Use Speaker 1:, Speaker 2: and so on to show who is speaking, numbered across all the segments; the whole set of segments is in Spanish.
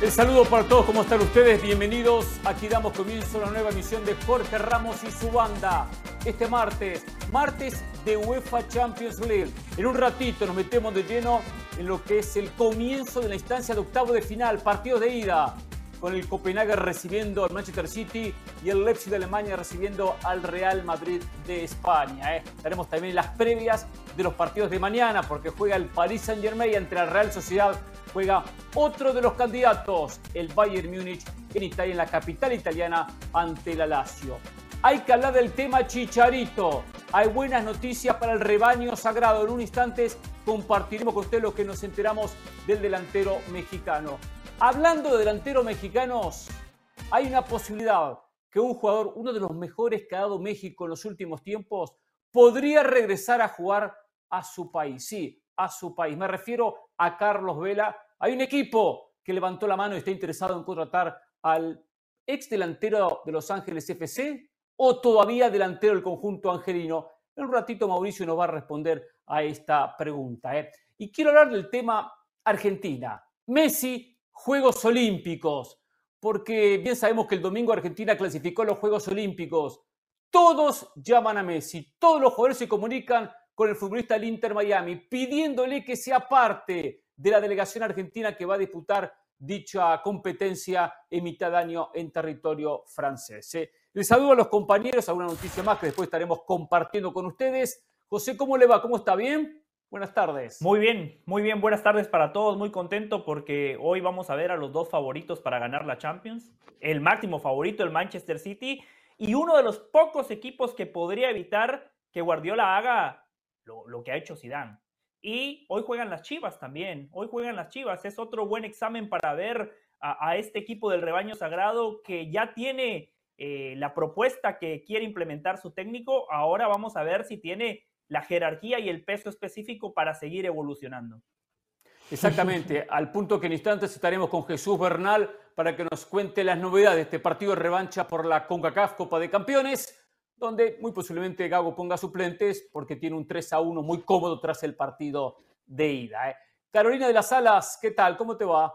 Speaker 1: El saludo para todos, ¿cómo están ustedes? Bienvenidos. Aquí damos comienzo a una nueva emisión de Jorge Ramos y su banda. Este martes, martes de UEFA Champions League. En un ratito nos metemos de lleno en lo que es el comienzo de la instancia de octavo de final, partidos de ida, con el Copenhague recibiendo al Manchester City y el Leipzig de Alemania recibiendo al Real Madrid de España. ¿eh? También las previas de los partidos de mañana, porque juega el Paris Saint Germain ante la Real Sociedad juega otro de los candidatos, el Bayern Múnich, en Italia, en la capital italiana, ante la Lazio. Hay que hablar del tema Chicharito. Hay buenas noticias para el rebaño sagrado. En un instante compartiremos con usted lo que nos enteramos del delantero mexicano. Hablando de delanteros mexicanos, hay una posibilidad que un jugador, uno de los mejores que ha dado México en los últimos tiempos, podría regresar a jugar a su país. Sí, a su país. Me refiero a Carlos Vela. Hay un equipo que levantó la mano y está interesado en contratar al ex delantero de Los Ángeles FC o todavía delantero del conjunto angelino. En un ratito Mauricio nos va a responder a esta pregunta. ¿eh? Y quiero hablar del tema Argentina. Messi, Juegos Olímpicos, porque bien sabemos que el domingo Argentina clasificó los Juegos Olímpicos. Todos llaman a Messi, todos los jugadores se comunican con el futbolista del Inter Miami, pidiéndole que sea parte de la delegación argentina que va a disputar dicha competencia en mitad de año en territorio francés. ¿eh? Les saludo a los compañeros, alguna noticia más que después estaremos compartiendo con ustedes. José, ¿cómo le va? ¿Cómo está? ¿Bien? Buenas tardes.
Speaker 2: Muy bien, muy bien. Buenas tardes para todos. Muy contento porque hoy vamos a ver a los dos favoritos para ganar la Champions. El máximo favorito, el Manchester City, y uno de los pocos equipos que podría evitar que Guardiola haga lo, que ha hecho Zidane. Y hoy juegan las Chivas también. Hoy juegan las Chivas. Es otro buen examen para ver a, este equipo del rebaño sagrado que ya tiene eh, la propuesta que quiere implementar su técnico. Ahora vamos a ver si tiene la jerarquía y el peso específico para seguir evolucionando.
Speaker 1: Exactamente, al punto que en instantes estaremos con Jesús Bernal para que nos cuente las novedades de este partido de revancha por la CONCACAF Copa de Campeones donde muy posiblemente Gago ponga suplentes porque tiene un 3 a 1 muy cómodo tras el partido de ida. ¿eh? Carolina de las Alas, ¿qué tal? ¿Cómo te va?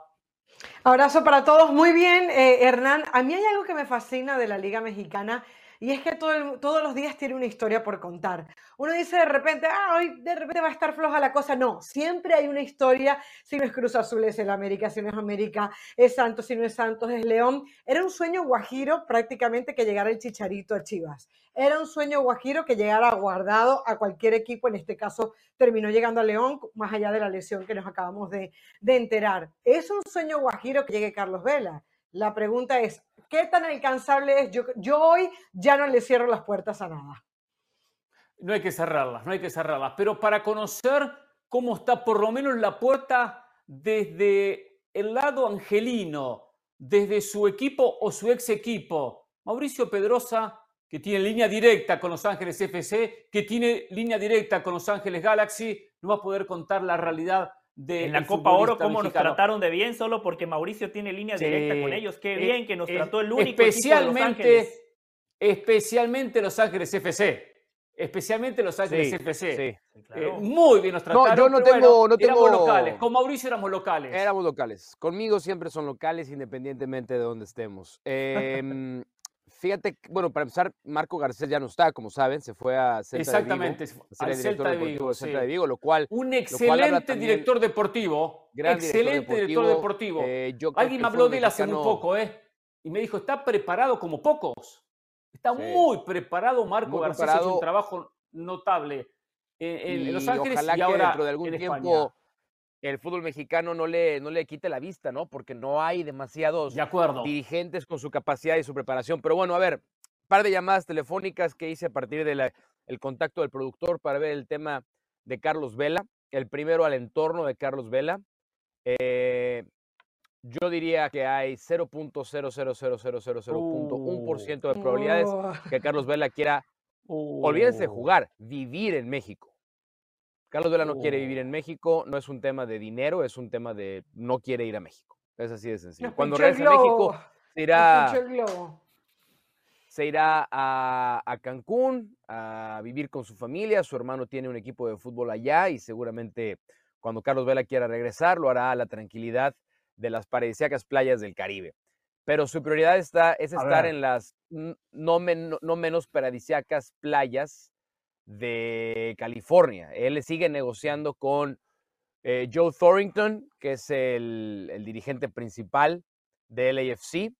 Speaker 3: Abrazo para todos, muy bien, eh, Hernán. A mí hay algo que me fascina de la Liga Mexicana y es que todos los días tiene una historia por contar. Uno dice de repente, ah, hoy de repente va a estar floja la cosa. No, siempre hay una historia. Si no es Cruz Azul, es el América. Si no es América, es Santos. Si no es Santos, es León. Era un sueño guajiro prácticamente que llegara el Chicharito a Chivas. Era un sueño guajiro que llegara guardado a cualquier equipo. En este caso, terminó llegando a León, más allá de la lesión que nos acabamos de, de enterar. Es un sueño guajiro que llegue Carlos Vela. La pregunta es, ¿qué tan alcanzable es? Yo, hoy ya no le cierro las puertas a nada.
Speaker 1: No hay que cerrarlas, no hay que cerrarlas. Pero para conocer cómo está por lo menos la puerta desde el lado angelino, desde su equipo o su ex equipo, Mauricio Pedrosa, que tiene línea directa con Los Ángeles FC, que tiene línea directa con Los Ángeles Galaxy, no va a poder contar la realidad
Speaker 2: en la Copa Oro, cómo nos trataron de bien solo porque Mauricio tiene línea directa con ellos. Qué eh, bien que nos trató el único
Speaker 1: especialmente,
Speaker 2: de Los Ángeles.
Speaker 1: Especialmente Los Ángeles FC. Especialmente Los Ángeles FC. Eh, muy bien nos trataron.
Speaker 4: No, yo no tengo, no tengo...
Speaker 1: Éramos locales. Con Mauricio éramos locales.
Speaker 4: Éramos locales. Conmigo siempre son locales independientemente de donde estemos. Eh, Fíjate, bueno, para empezar, Marco Garcés ya no está, como saben, se fue a
Speaker 1: Celta Exactamente, de Vigo, al Celta de Vigo,
Speaker 4: Celta de Vigo, lo cual...
Speaker 1: Un excelente director deportivo, excelente director deportivo. Eh, Alguien me habló de él hace muy poco, ¿eh? Y me dijo, está preparado como pocos. Está muy preparado Marco Garcés, ha hecho un trabajo notable en, Los Ángeles y, ahora dentro de algún tiempo
Speaker 4: el fútbol mexicano no le, no le quite la vista, ¿no? Porque no hay demasiados dirigentes con su capacidad y su preparación. Pero bueno, a ver, par de llamadas telefónicas que hice a partir del el contacto del productor para ver el tema de Carlos Vela. El primero al entorno de Carlos Vela. Eh, yo diría que hay 0.0000001% de probabilidades uh. que Carlos Vela quiera, olvídense de uh. jugar, vivir en México. Carlos Vela no quiere vivir oh. en México, no es un tema de dinero, es un tema de no quiere ir a México. Es así de sencillo. Cuando regrese a México, se irá, se irá a, a, Cancún a vivir con su familia. Su hermano tiene un equipo de fútbol allá y seguramente cuando Carlos Vela quiera regresar, lo hará a la tranquilidad de las paradisíacas playas del Caribe. Pero su prioridad está, es estar en las no, no menos paradisíacas playas de California. Él sigue negociando con eh, Joe Thorington, que es el, dirigente principal de LAFC.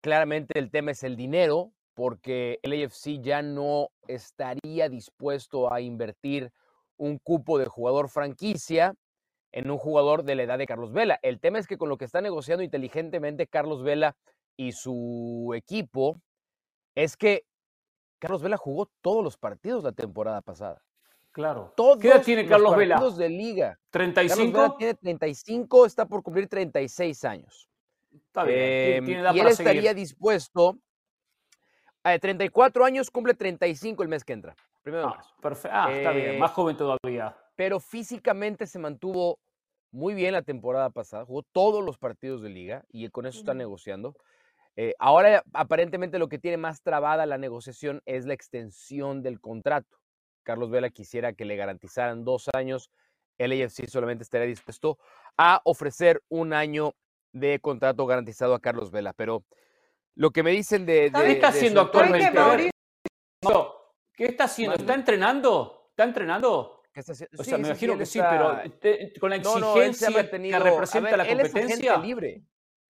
Speaker 4: Claramente el tema es el dinero, porque LAFC ya no estaría dispuesto a invertir un cupo de jugador franquicia en un jugador de la edad de Carlos Vela. El tema es que con lo que está negociando inteligentemente Carlos Vela y su equipo, es que Carlos Vela jugó todos los partidos la temporada pasada.
Speaker 1: Claro.
Speaker 4: Todos ¿Qué edad tiene Carlos Vela? de liga.
Speaker 1: ¿35? Carlos
Speaker 4: Vela tiene 35, está por cumplir 36 años.
Speaker 1: Está bien.
Speaker 4: tiene em, y él estaría dispuesto. A 34 años, cumple 35 el mes que entra. Primero
Speaker 1: ah, perfecto. Ah, está bien. Más eh, joven todavía.
Speaker 4: Pero físicamente se mantuvo muy bien la temporada pasada. Jugó todos los partidos de liga y con eso está negociando. Eh, ahora aparentemente lo que tiene más trabada la negociación es la extensión del contrato. Carlos Vela quisiera que le garantizaran dos años. El AFC solamente estaría dispuesto a ofrecer un año de contrato garantizado a Carlos Vela. Pero lo que me dicen de...
Speaker 1: ¿Qué está haciendo actualmente? ¿Qué está haciendo? ¿Está entrenando? ¿Está entrenando? O sea, me imagino que sí, pero con la exigencia que representa la competencia.
Speaker 4: libre.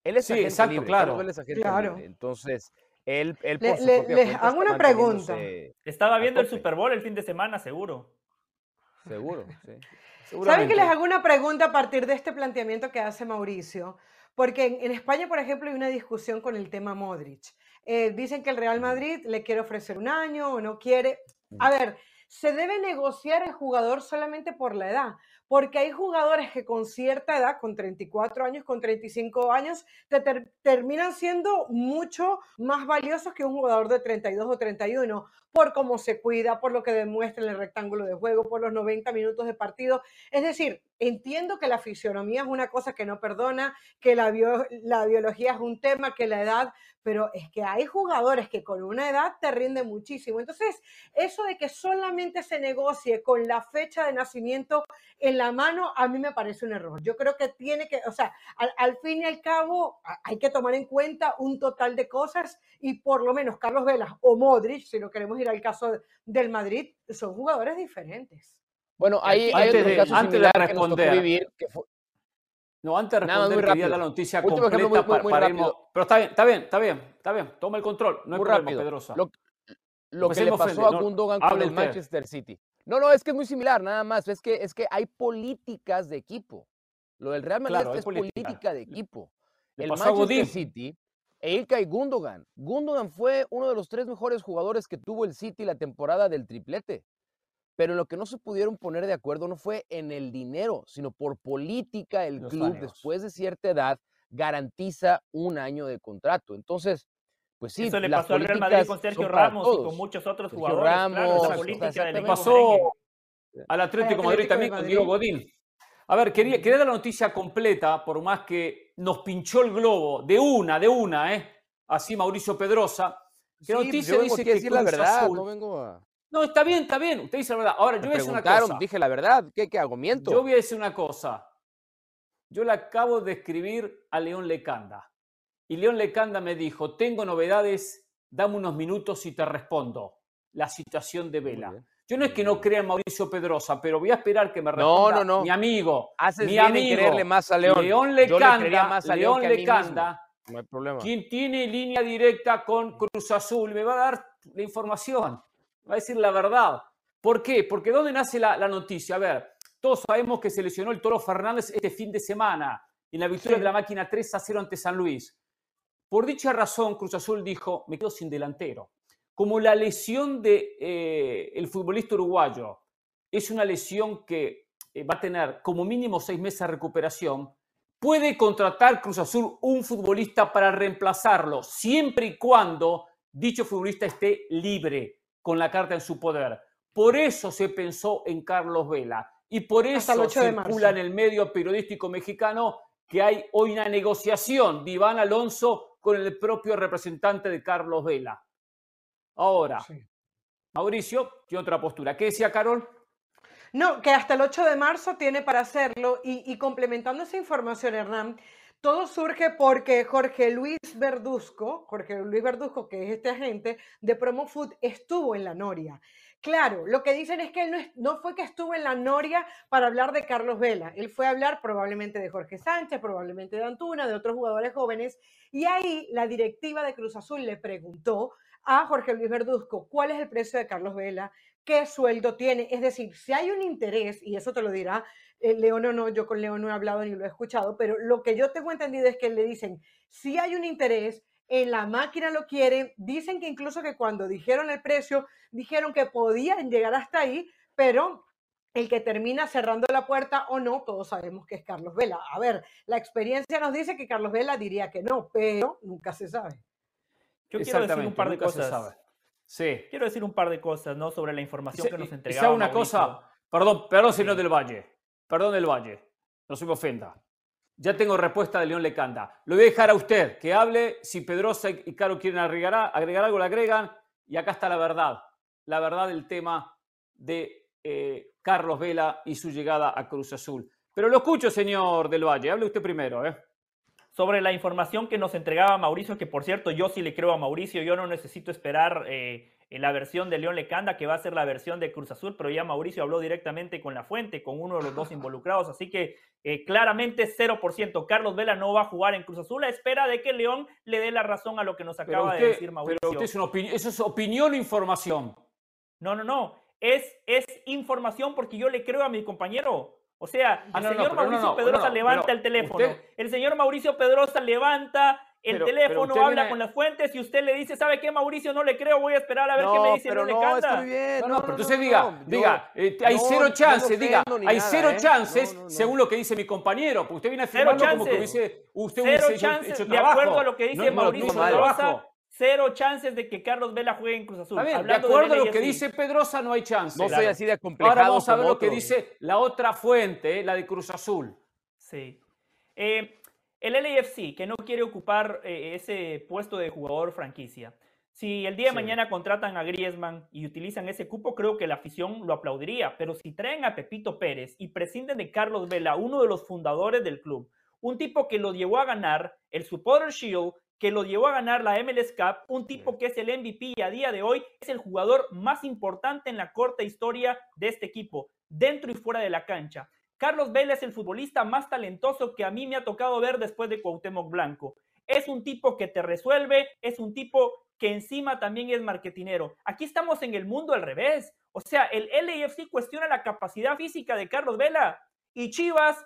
Speaker 4: Él es sí, exacto,
Speaker 1: claro.
Speaker 4: claro. Entonces, él, él
Speaker 3: por Les hago una pregunta.
Speaker 2: Estaba viendo el Super Bowl el fin de semana, seguro.
Speaker 4: Seguro, sí.
Speaker 3: ¿Saben que les hago una pregunta a partir de este planteamiento que hace Mauricio? Porque en, España, por ejemplo, hay una discusión con el tema Modric. Eh, dicen que el Real Madrid le quiere ofrecer un año o no quiere. A ver, se debe negociar el jugador solamente por la edad, porque hay jugadores que con cierta edad, con 34 años, con 35 años, te terminan siendo mucho más valiosos que un jugador de 32 o 31, por cómo se cuida, por lo que demuestra en el rectángulo de juego, por los 90 minutos de partido. Es decir, entiendo que la fisionomía es una cosa que no perdona, que la, la biología es un tema, que la edad, pero es que hay jugadores que con una edad te rinden muchísimo. Entonces, eso de que solamente se negocie con la fecha de nacimiento en la mano, a mí me parece un error. Yo creo que tiene que, o sea, al, fin y al cabo, hay que tomar en cuenta un total de cosas y por lo menos Carlos Velas o Modric, si no queremos ir al caso del Madrid, son jugadores diferentes.
Speaker 4: Bueno, ahí hay
Speaker 1: antes, de, antes de responder, vivir, no, antes de responder, quería dar la noticia completa para, Pero está bien, está bien, está bien, está bien. Toma el control. No hay problema, rápido. Pedrosa.
Speaker 4: Lo, que le pasó a Gundogan con el Manchester City. No, no, es que es muy similar, nada más. Es que, es que hay políticas de equipo. Lo del Real Madrid es política. de equipo. el Manchester City, Ilkay Gundogan. Gundogan fue uno de los tres mejores jugadores que tuvo el City la temporada del triplete. Pero lo que no se pudieron poner de acuerdo no fue en el dinero, sino por política el club después de cierta edad garantiza un año de contrato. Entonces, pues sí,
Speaker 2: Eso le pasó al Real Madrid con Sergio Ramos y con muchos otros jugadores.
Speaker 1: Ramos, claro, pasó al Atlético de Madrid también con Diego Godín. A ver, quería, quería dar la noticia completa, por más que nos pinchó el globo de una, de una, ¿eh? Así Mauricio Pedrosa.
Speaker 4: ¿Qué noticia dice que, decir la verdad, no vengo a...
Speaker 1: No, está bien, está bien. Usted dice la verdad. Ahora, yo voy a decir una cosa.
Speaker 4: Dije la verdad. ¿Qué, qué hago? ¿Miento?
Speaker 1: Yo voy a decir una cosa. Yo le acabo de escribir a León Lecanda. Y León Lecanda me dijo, tengo novedades, dame unos minutos y te respondo. La situación de Vela. Yo no es que no crea en Mauricio Pedrosa, pero voy a esperar que me responda
Speaker 4: no, no, no.
Speaker 1: mi amigo.
Speaker 4: Haces
Speaker 1: mi
Speaker 4: amigo, creerle más a León.
Speaker 1: León Lecanda, más a León, Lecanda,
Speaker 4: no hay problema.
Speaker 1: quien tiene línea directa con Cruz Azul, me va a dar la información va a decir la verdad. ¿Por qué? Porque ¿dónde nace la, noticia? A ver, todos sabemos que se lesionó el Toro Fernández este fin de semana en la victoria de la máquina 3 a 0 ante San Luis. Por dicha razón, Cruz Azul dijo, me quedo sin delantero. Como la lesión del de, eh, futbolista uruguayo es una lesión que eh, va a tener como mínimo seis meses de recuperación, puede contratar Cruz Azul un futbolista para reemplazarlo, siempre y cuando dicho futbolista esté libre con la carta en su poder. Por eso se pensó en Carlos Vela. Y por eso circula en el medio periodístico mexicano que hay hoy una negociación de Iván Alonso con el propio representante de Carlos Vela. Ahora, Mauricio tiene otra postura. ¿Qué decía Carol?
Speaker 3: No, que hasta el 8 de marzo tiene para hacerlo y, complementando esa información, Hernán, todo surge porque Jorge Luis Verduzco, Jorge Luis Verduzco, que es este agente de Promo Food, estuvo en la Noria. Claro, lo que dicen es que él no, fue que estuvo en la Noria para hablar de Carlos Vela, él fue a hablar probablemente de Jorge Sánchez, probablemente de Antuna, de otros jugadores jóvenes, y ahí la directiva de Cruz Azul le preguntó a Jorge Luis Verduzco cuál es el precio de Carlos Vela, qué sueldo tiene, es decir, si hay un interés, y eso te lo dirá eh, León o no, yo con León no he hablado ni lo he escuchado, pero lo que yo tengo entendido es que le dicen, si hay un interés, en la máquina lo quieren, dicen que incluso que cuando dijeron el precio, dijeron que podían llegar hasta ahí, pero el que termina cerrando la puerta o no, todos sabemos que es Carlos Vela. A ver, la experiencia nos dice que Carlos Vela diría que no, pero nunca se sabe.
Speaker 2: Yo quiero decir un par de cosas. Sí. Quiero decir un par de cosas, ¿no? Sobre la información que nos entregaba.
Speaker 1: una cosa, perdón, perdón, señor del Valle. Perdón del Valle. No se me ofenda. Ya tengo respuesta de León Lecanda. Lo voy a dejar a usted que hable. Si Pedrosa y Caro quieren agregar, agregar algo, lo agregan. Y acá está la verdad. La verdad del tema de eh, Carlos Vela y su llegada a Cruz Azul. Pero lo escucho, señor del Valle. Hable usted primero. ¿eh?
Speaker 2: Sobre la información que nos entregaba Mauricio, que por cierto, yo sí le creo a Mauricio. Yo no necesito esperar. Eh, en la versión de León Lecanda, que va a ser la versión de Cruz Azul, pero ya Mauricio habló directamente con la fuente, con uno de los dos involucrados, así que eh, claramente 0%. Carlos Vela no va a jugar en Cruz Azul a espera de que León le dé la razón a lo que nos acaba de decir Mauricio.
Speaker 1: Pero usted es ¿Eso es opinión o información?
Speaker 2: No, no, no. Es, es información porque yo le creo a mi compañero. O sea, el señor Mauricio Pedrosa levanta el teléfono. El señor Mauricio Pedrosa levanta el teléfono, habla con las fuentes y usted le dice, ¿sabe qué, Mauricio? No le creo, voy a esperar a ver qué me dice.
Speaker 1: Pero
Speaker 2: no,
Speaker 1: no, está bien. No, no, pero entonces diga, diga, eh, hay cero chances, diga, hay cero ¿eh? chances, según lo que dice mi compañero, porque usted viene a afirmando como que hubiese, usted
Speaker 2: cero hubiese chances, hecho, trabajo. De acuerdo a lo que dice Mauricio Pedrosa, cero chances de que Carlos Vela juegue en Cruz Azul.
Speaker 1: Ver, de acuerdo a lo que dice Pedrosa, no hay chances.
Speaker 4: No soy así de complicado
Speaker 1: Ahora vamos a ver lo que dice la otra fuente, la de Cruz Azul.
Speaker 2: Sí. Eh, el LAFC, que no quiere ocupar eh, ese puesto de jugador franquicia. Si el día de mañana contratan a Griezmann y utilizan ese cupo, creo que la afición lo aplaudiría. Pero si traen a Pepito Pérez y prescinden de Carlos Vela, uno de los fundadores del club, un tipo que lo llevó a ganar el Supporter Shield, que lo llevó a ganar la MLS Cup, un tipo que es el MVP y a día de hoy es el jugador más importante en la corta historia de este equipo, dentro y fuera de la cancha. Carlos Vela es el futbolista más talentoso que a mí me ha tocado ver después de Cuauhtémoc Blanco. Es un tipo que te resuelve, es un tipo que encima también es marketinero. Aquí estamos en el mundo al revés. O sea, el LAFC cuestiona la capacidad física de Carlos Vela y Chivas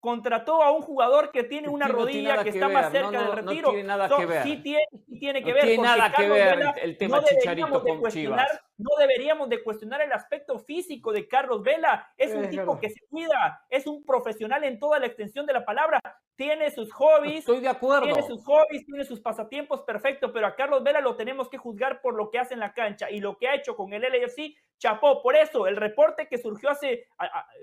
Speaker 2: contrató a un jugador que tiene una rodilla que, está más cerca del retiro.
Speaker 1: No tiene nada que ver.
Speaker 2: Sí tiene, tiene que ver.
Speaker 1: Tiene nada que ver el, tema Chicharito con Chivas.
Speaker 2: No deberíamos de cuestionar el aspecto físico de Carlos Vela. Es un tipo que se cuida, es un profesional en toda la extensión de la palabra. Tiene sus hobbies.
Speaker 1: Estoy de acuerdo.
Speaker 2: Tiene sus hobbies, tiene sus pasatiempos, perfecto. Pero a Carlos Vela lo tenemos que juzgar por lo que hace en la cancha y lo que ha hecho con el LAFC chapó. Por eso, el reporte que surgió hace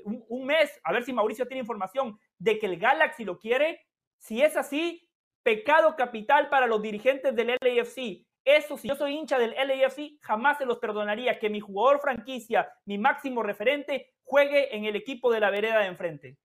Speaker 2: un, mes, a ver si Mauricio tiene información, de que el Galaxy lo quiere, si es así, pecado capital para los dirigentes del LAFC. Eso, si yo soy hincha del LAFC, jamás se los perdonaría que mi jugador franquicia, mi máximo referente, juegue en el equipo de la vereda de enfrente.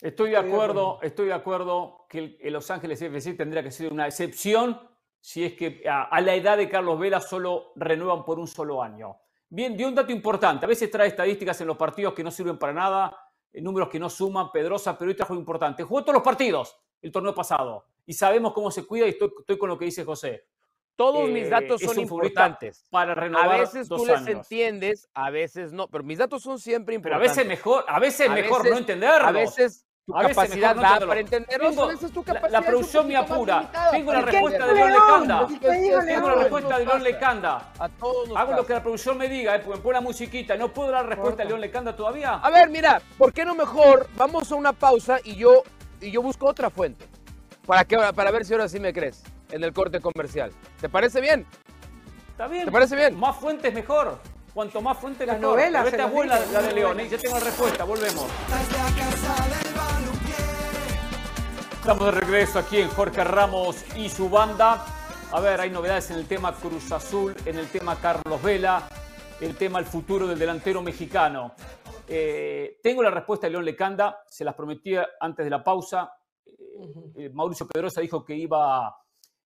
Speaker 1: Estoy de acuerdo, estoy de acuerdo que el, Los Ángeles FC tendría que ser una excepción si es que a la edad de Carlos Vela solo renuevan por un solo año. Bien, dio un dato importante. A veces trae estadísticas en los partidos que no sirven para nada, eh, números que no suman, Pedrosa, pero hoy trajo importante. Jugó todos los partidos el torneo pasado y sabemos cómo se cuida y estoy, con lo que dice José.
Speaker 4: Todos mis eh, datos son importantes.
Speaker 1: Para renovar
Speaker 4: a veces tú les entiendes, a veces no, pero mis datos son siempre importantes.
Speaker 1: Pero a veces mejor, a veces mejor no entenderlo.
Speaker 4: A veces tu capacidad da para entenderlo.
Speaker 1: la, producción me apura. Tengo la respuesta de León Lecanda. Tengo la respuesta de León Lecanda. A todos Hago lo que la producción me diga, eh, porque me pone la musiquita. ¿No puedo dar respuesta a León Lecanda todavía?
Speaker 4: A ver, mira, ¿por qué no mejor vamos a una pausa y yo, y yo busco otra fuente? Para, que, para ver si ahora sí me crees en el corte comercial. ¿Te parece bien?
Speaker 1: Está bien.
Speaker 4: ¿Te parece bien?
Speaker 1: Más fuentes mejor. Cuanto más fuente, la novela. Esta es buena la de León. ¿eh? Ya tengo la respuesta. Volvemos. Estamos de regreso aquí en Jorge Ramos y su banda. A ver, hay novedades en el tema Cruz Azul, en el tema Carlos Vela, el tema el futuro del delantero mexicano. Eh, tengo la respuesta de León Lecanda, se las prometía antes de la pausa. Eh, Mauricio Pedrosa dijo que iba,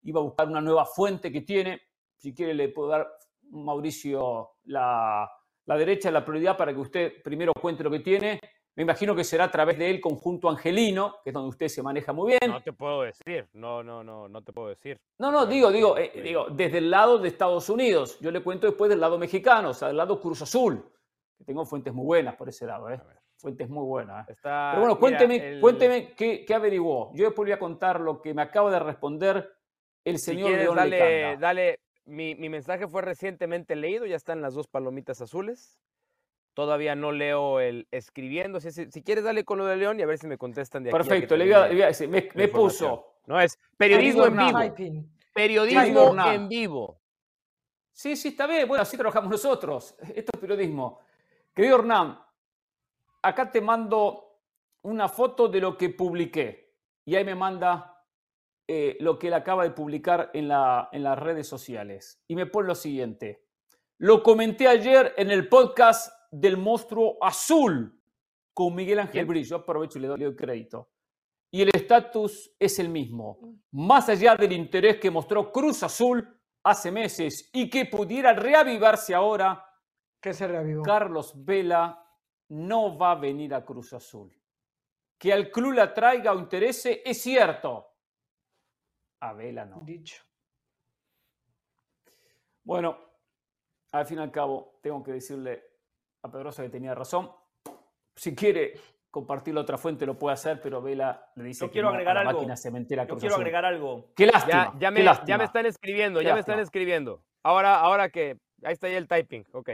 Speaker 1: iba a buscar una nueva fuente que tiene. Si quiere, le puedo dar, Mauricio, la, la derecha, la prioridad para que usted primero cuente lo que tiene. Me imagino que será a través del conjunto angelino, que es donde usted se maneja muy bien.
Speaker 4: No te puedo decir, no, no, no, no te puedo decir.
Speaker 1: No, no, digo, digo, eh, digo, desde el lado de Estados Unidos. Yo le cuento después del lado mexicano, o sea, del lado Cruz Azul tengo fuentes muy buenas por ese lado, ¿eh? Fuentes muy buenas. ¿eh? Pero bueno, cuénteme, cuénteme qué, averiguó. Yo después voy a contar lo que me acaba de responder el señor si
Speaker 4: León dale, dale, mi, mensaje fue recientemente leído, ya están las dos palomitas azules. Todavía no leo el escribiendo. Si, si, quieres, dale con lo de León y a ver si me contestan de
Speaker 1: aquí. Perfecto, le voy a, decir, me, puso.
Speaker 4: No es periodismo en vivo. Periodismo en vivo.
Speaker 1: Sí, sí, está bien. Bueno, así trabajamos nosotros. Esto es periodismo. Querido Hernán, acá te mando una foto de lo que publiqué y ahí me manda eh, lo que él acaba de publicar en, la, en las redes sociales. Y me pone lo siguiente. Lo comenté ayer en el podcast del monstruo azul con Miguel Ángel Brillo. Aprovecho y le doy el crédito. Y el estatus es el mismo. Más allá del interés que mostró Cruz Azul hace meses y que pudiera reavivarse ahora,
Speaker 3: ¿Qué se reavivó?
Speaker 1: Carlos Vela no va a venir a Cruz Azul. Que al club la traiga o interese es cierto. A Vela no.
Speaker 3: Dicho.
Speaker 1: Bueno, al fin y al cabo, tengo que decirle a Pedrosa que tenía razón. Si quiere compartir la otra fuente, lo puede hacer, pero Vela le dice
Speaker 2: que quiero agregar algo. máquina
Speaker 1: cementera
Speaker 2: Yo quiero agregar algo.
Speaker 1: Qué lástima.
Speaker 4: Ya, me, ya me, están escribiendo, ya me están escribiendo. Ahora, ahora que ahí está ya el typing, ok.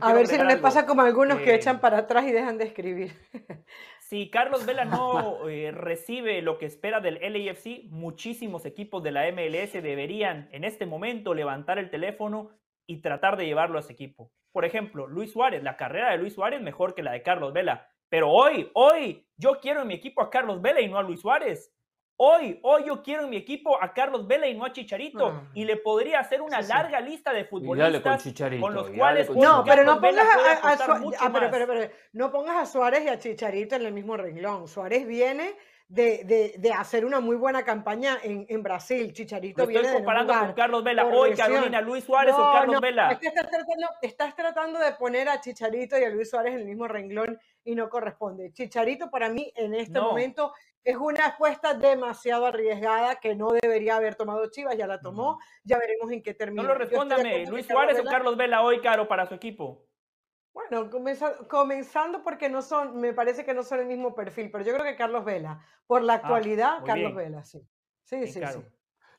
Speaker 3: A ver si no les pasa como a algunos que echan para atrás y dejan de escribir.
Speaker 2: Si Carlos Vela no eh, recibe lo que espera del LAFC, muchísimos equipos de la MLS deberían en este momento levantar el teléfono y tratar de llevarlo a ese equipo. Por ejemplo, Luis Suárez, la carrera de Luis Suárez es mejor que la de Carlos Vela. Pero hoy, hoy, yo quiero en mi equipo a Carlos Vela y no a Luis Suárez. Hoy, hoy yo quiero en mi equipo a Carlos Vela y no a Chicharito. Y le podría hacer una larga lista de futbolistas con, los cuales.
Speaker 3: No, pero no pongas a, ah, no pongas a Suárez y a Chicharito en el mismo renglón. Suárez viene de, de, hacer una muy buena campaña en, en Brasil. Chicharito viene
Speaker 2: estoy comparando con Carlos Vela. Hoy, Carolina, Luis Suárez o Carlos Vela.
Speaker 3: estás, tratando, estás tratando de poner a Chicharito y a Luis Suárez en el mismo renglón y no corresponde. Chicharito para mí en este momento es una apuesta demasiado arriesgada que no debería haber tomado Chivas, ya la tomó, ya veremos en qué termina.
Speaker 2: No lo respóndame, Luis Suárez o Carlos Vela hoy, Caro, para su equipo.
Speaker 3: Bueno, comenzando porque no son, me parece que no son el mismo perfil, pero yo creo que Carlos Vela, por la ah, actualidad, Carlos Vela, sí. Sí, sí, sí.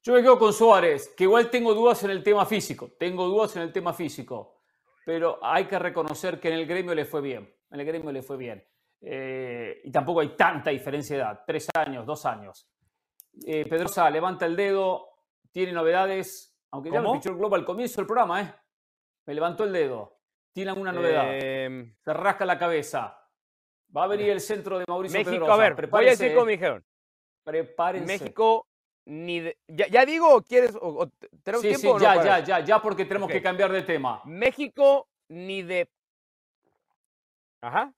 Speaker 1: Yo me quedo con Suárez, que igual tengo dudas en el tema físico, tengo dudas en el tema físico, pero hay que reconocer que en el gremio le fue bien, en el gremio le fue bien. Eh, y tampoco hay tanta diferencia de edad, tres años, dos años. Eh, Pedrosa, levanta el dedo, tiene novedades, aunque ya me pichó el globo al comienzo del programa, ¿eh? Me levantó el dedo. Tiene alguna novedad. Em, Se rasca la cabeza. Va a venir el centro de Mauricio
Speaker 4: México, a ver, voy a decir como me dijeron.
Speaker 1: Prepárense.
Speaker 4: México ni ya, digo, ¿quieres? O,
Speaker 1: ¿Tenemos sí, tiempo sí, ya, ya, ya, ya, porque tenemos que cambiar de tema.
Speaker 4: México ni de. Ajá.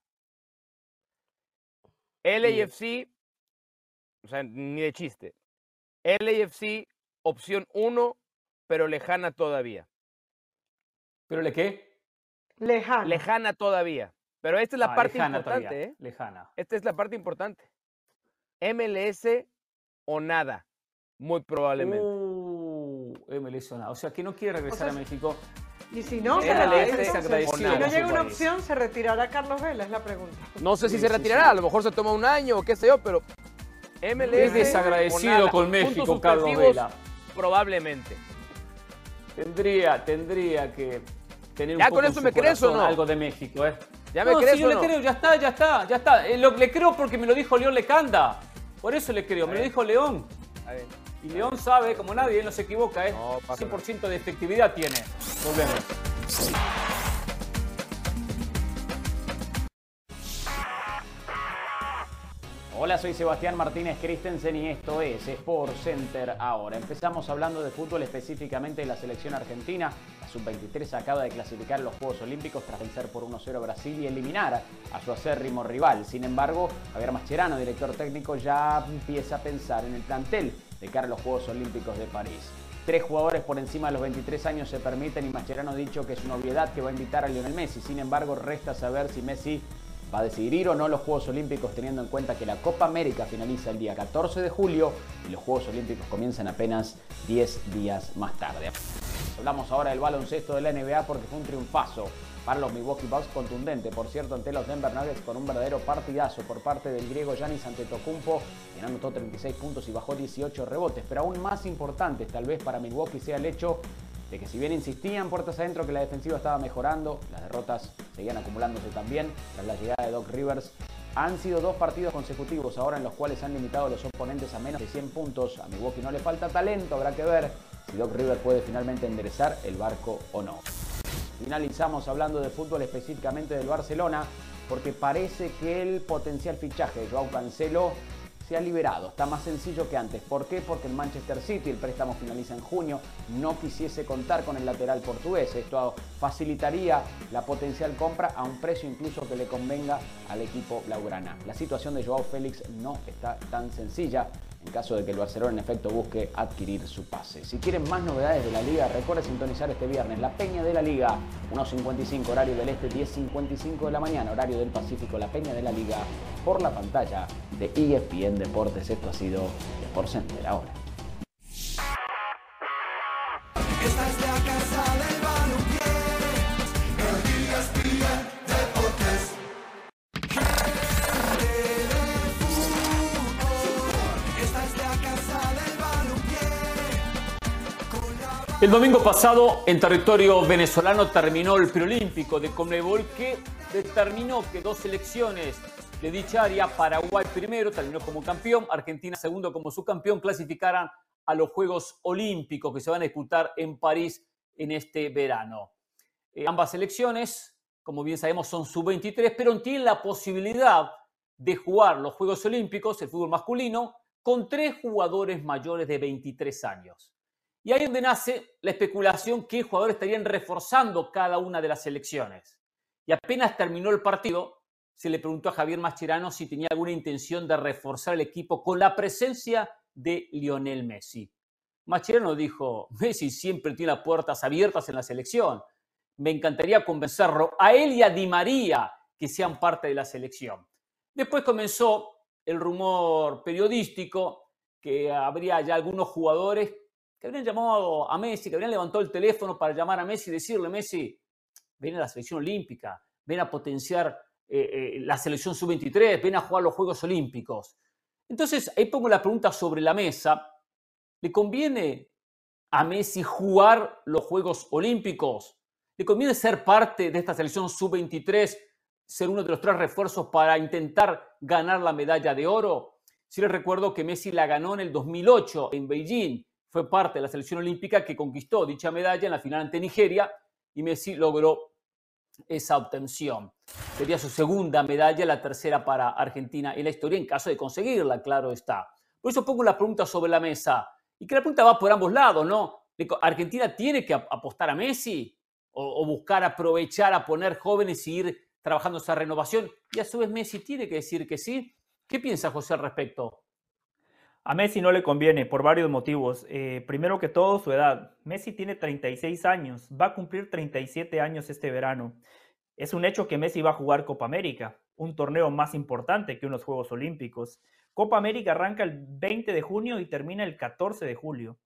Speaker 4: LAFC, o sea, ni de chiste. LAFC, opción 1, pero lejana todavía.
Speaker 1: ¿Pero le qué?
Speaker 3: Lejana.
Speaker 4: Lejana todavía. Pero esta es la ah, parte importante, ¿eh?
Speaker 1: Lejana.
Speaker 4: Esta es la parte importante. MLS o nada, muy probablemente.
Speaker 1: Uh, MLS o nada. O sea, que no quiere regresar a México.
Speaker 3: Y si no, se si no llega una opción, ¿se retirará Carlos Vela? Es la pregunta.
Speaker 4: No sé si se retirará, a lo mejor se toma un año o qué sé yo, pero
Speaker 1: MLS es desagradecido con México, Carlos Vela.
Speaker 4: Probablemente.
Speaker 1: Tendría, tendría que tener
Speaker 4: ¿Ya con eso me crees o no?
Speaker 1: Algo de México, ¿eh?
Speaker 4: ¿Ya me crees
Speaker 1: sí, yo le creo, ya está, ya está, ya está. Eh, le creo porque me lo dijo León Lecanda. Por eso le creo, me lo dijo León. Y León sabe, como nadie, no se equivoca, ¿eh? 100% de efectividad tiene. Volvemos.
Speaker 5: Hola, soy Sebastián Martínez Christensen y esto es Sport Center ahora. Empezamos hablando de fútbol, específicamente de la selección argentina. La sub-23 acaba de clasificar los Juegos Olímpicos tras vencer por 1-0 a Brasil y eliminar a su acérrimo rival. Sin embargo, Javier Mascherano, director técnico, ya empieza a pensar en el plantel de cara a los Juegos Olímpicos de París. Tres jugadores por encima de los 23 años se permiten y Mascherano ha dicho que es una obviedad que va a invitar a Lionel Messi. Sin embargo, resta saber si Messi va a decidir o no los Juegos Olímpicos teniendo en cuenta que la Copa América finaliza el día 14 de julio y los Juegos Olímpicos comienzan apenas 10 días más tarde. Hablamos ahora del baloncesto de la NBA porque fue un triunfazo para los Milwaukee Bucks contundente, por cierto, ante los Denver Nuggets con un verdadero partidazo por parte del griego Giannis Antetokounmpo, quien anotó 36 puntos y bajó 18 rebotes, pero aún más importante tal vez para Milwaukee sea el hecho de que si bien insistían puertas adentro que la defensiva estaba mejorando, las derrotas seguían acumulándose también tras la llegada de Doc Rivers. Han sido dos partidos consecutivos ahora en los cuales han limitado a los oponentes a menos de 100 puntos. A Milwaukee no le falta talento, habrá que ver si Doc Rivers puede finalmente enderezar el barco o no. Finalizamos hablando de fútbol específicamente del Barcelona, porque parece que el potencial fichaje de Joao Cancelo se ha liberado. Está más sencillo que antes. ¿Por qué? Porque el Manchester City, el préstamo finaliza en junio, no quisiese contar con el lateral portugués. Esto facilitaría la potencial compra a un precio incluso que le convenga al equipo blaugrana. La situación de Joao Félix no está tan sencilla en caso de que el Barcelona en efecto busque adquirir su pase. Si quieren más novedades de la liga, recuerden sintonizar este viernes la Peña de la Liga, 1.55 horario del Este, 10.55 de la mañana, horario del Pacífico, la Peña de la Liga, por la pantalla de ESPN Deportes. Esto ha sido Sport Center ahora.
Speaker 1: El domingo pasado, en territorio venezolano, terminó el preolímpico de Conmebol que determinó que dos selecciones de dicha área, Paraguay primero, terminó como campeón, Argentina segundo como subcampeón, clasificaran a los Juegos Olímpicos que se van a disputar en París en este verano. Eh, ambas selecciones, como bien sabemos, son sub-23, pero tienen la posibilidad de jugar los Juegos Olímpicos, el fútbol masculino, con tres jugadores mayores de 23 años. Y ahí es donde nace la especulación que jugadores estarían reforzando cada una de las selecciones. Y apenas terminó el partido, se le preguntó a Javier Mascherano si tenía alguna intención de reforzar el equipo con la presencia de Lionel Messi. Mascherano dijo, Messi siempre tiene las puertas abiertas en la selección. Me encantaría convencerlo a él y a Di María que sean parte de la selección. Después comenzó el rumor periodístico que habría ya algunos jugadores que habrían llamado a Messi, que habrían levantado el teléfono para llamar a Messi y decirle, Messi, ven a la selección olímpica, ven a potenciar eh, eh, la selección sub-23, ven a jugar los Juegos Olímpicos. Entonces, ahí pongo la pregunta sobre la mesa. ¿Le conviene a Messi jugar los Juegos Olímpicos? ¿Le conviene ser parte de esta selección sub-23, ser uno de los tres refuerzos para intentar ganar la medalla de oro? Si les recuerdo que Messi la ganó en el 2008 en Beijing fue parte de la selección olímpica que conquistó dicha medalla en la final ante Nigeria y Messi logró esa obtención. Sería su segunda medalla, la tercera para Argentina en la historia, en caso de conseguirla, claro está. Por eso pongo la pregunta sobre la mesa y que la pregunta va por ambos lados, ¿no? ¿Argentina tiene que apostar a Messi o, buscar aprovechar a poner jóvenes y ir trabajando esa renovación? Y a su vez Messi tiene que decir que sí. ¿Qué piensa José al respecto?
Speaker 2: A Messi no le conviene por varios motivos. Eh, primero que todo, su edad. Messi tiene 36 años, va a cumplir 37 años este verano. Es un hecho que Messi va a jugar Copa América, un torneo más importante que unos Juegos Olímpicos. Copa América arranca el 20 de junio y termina el 14 de julio.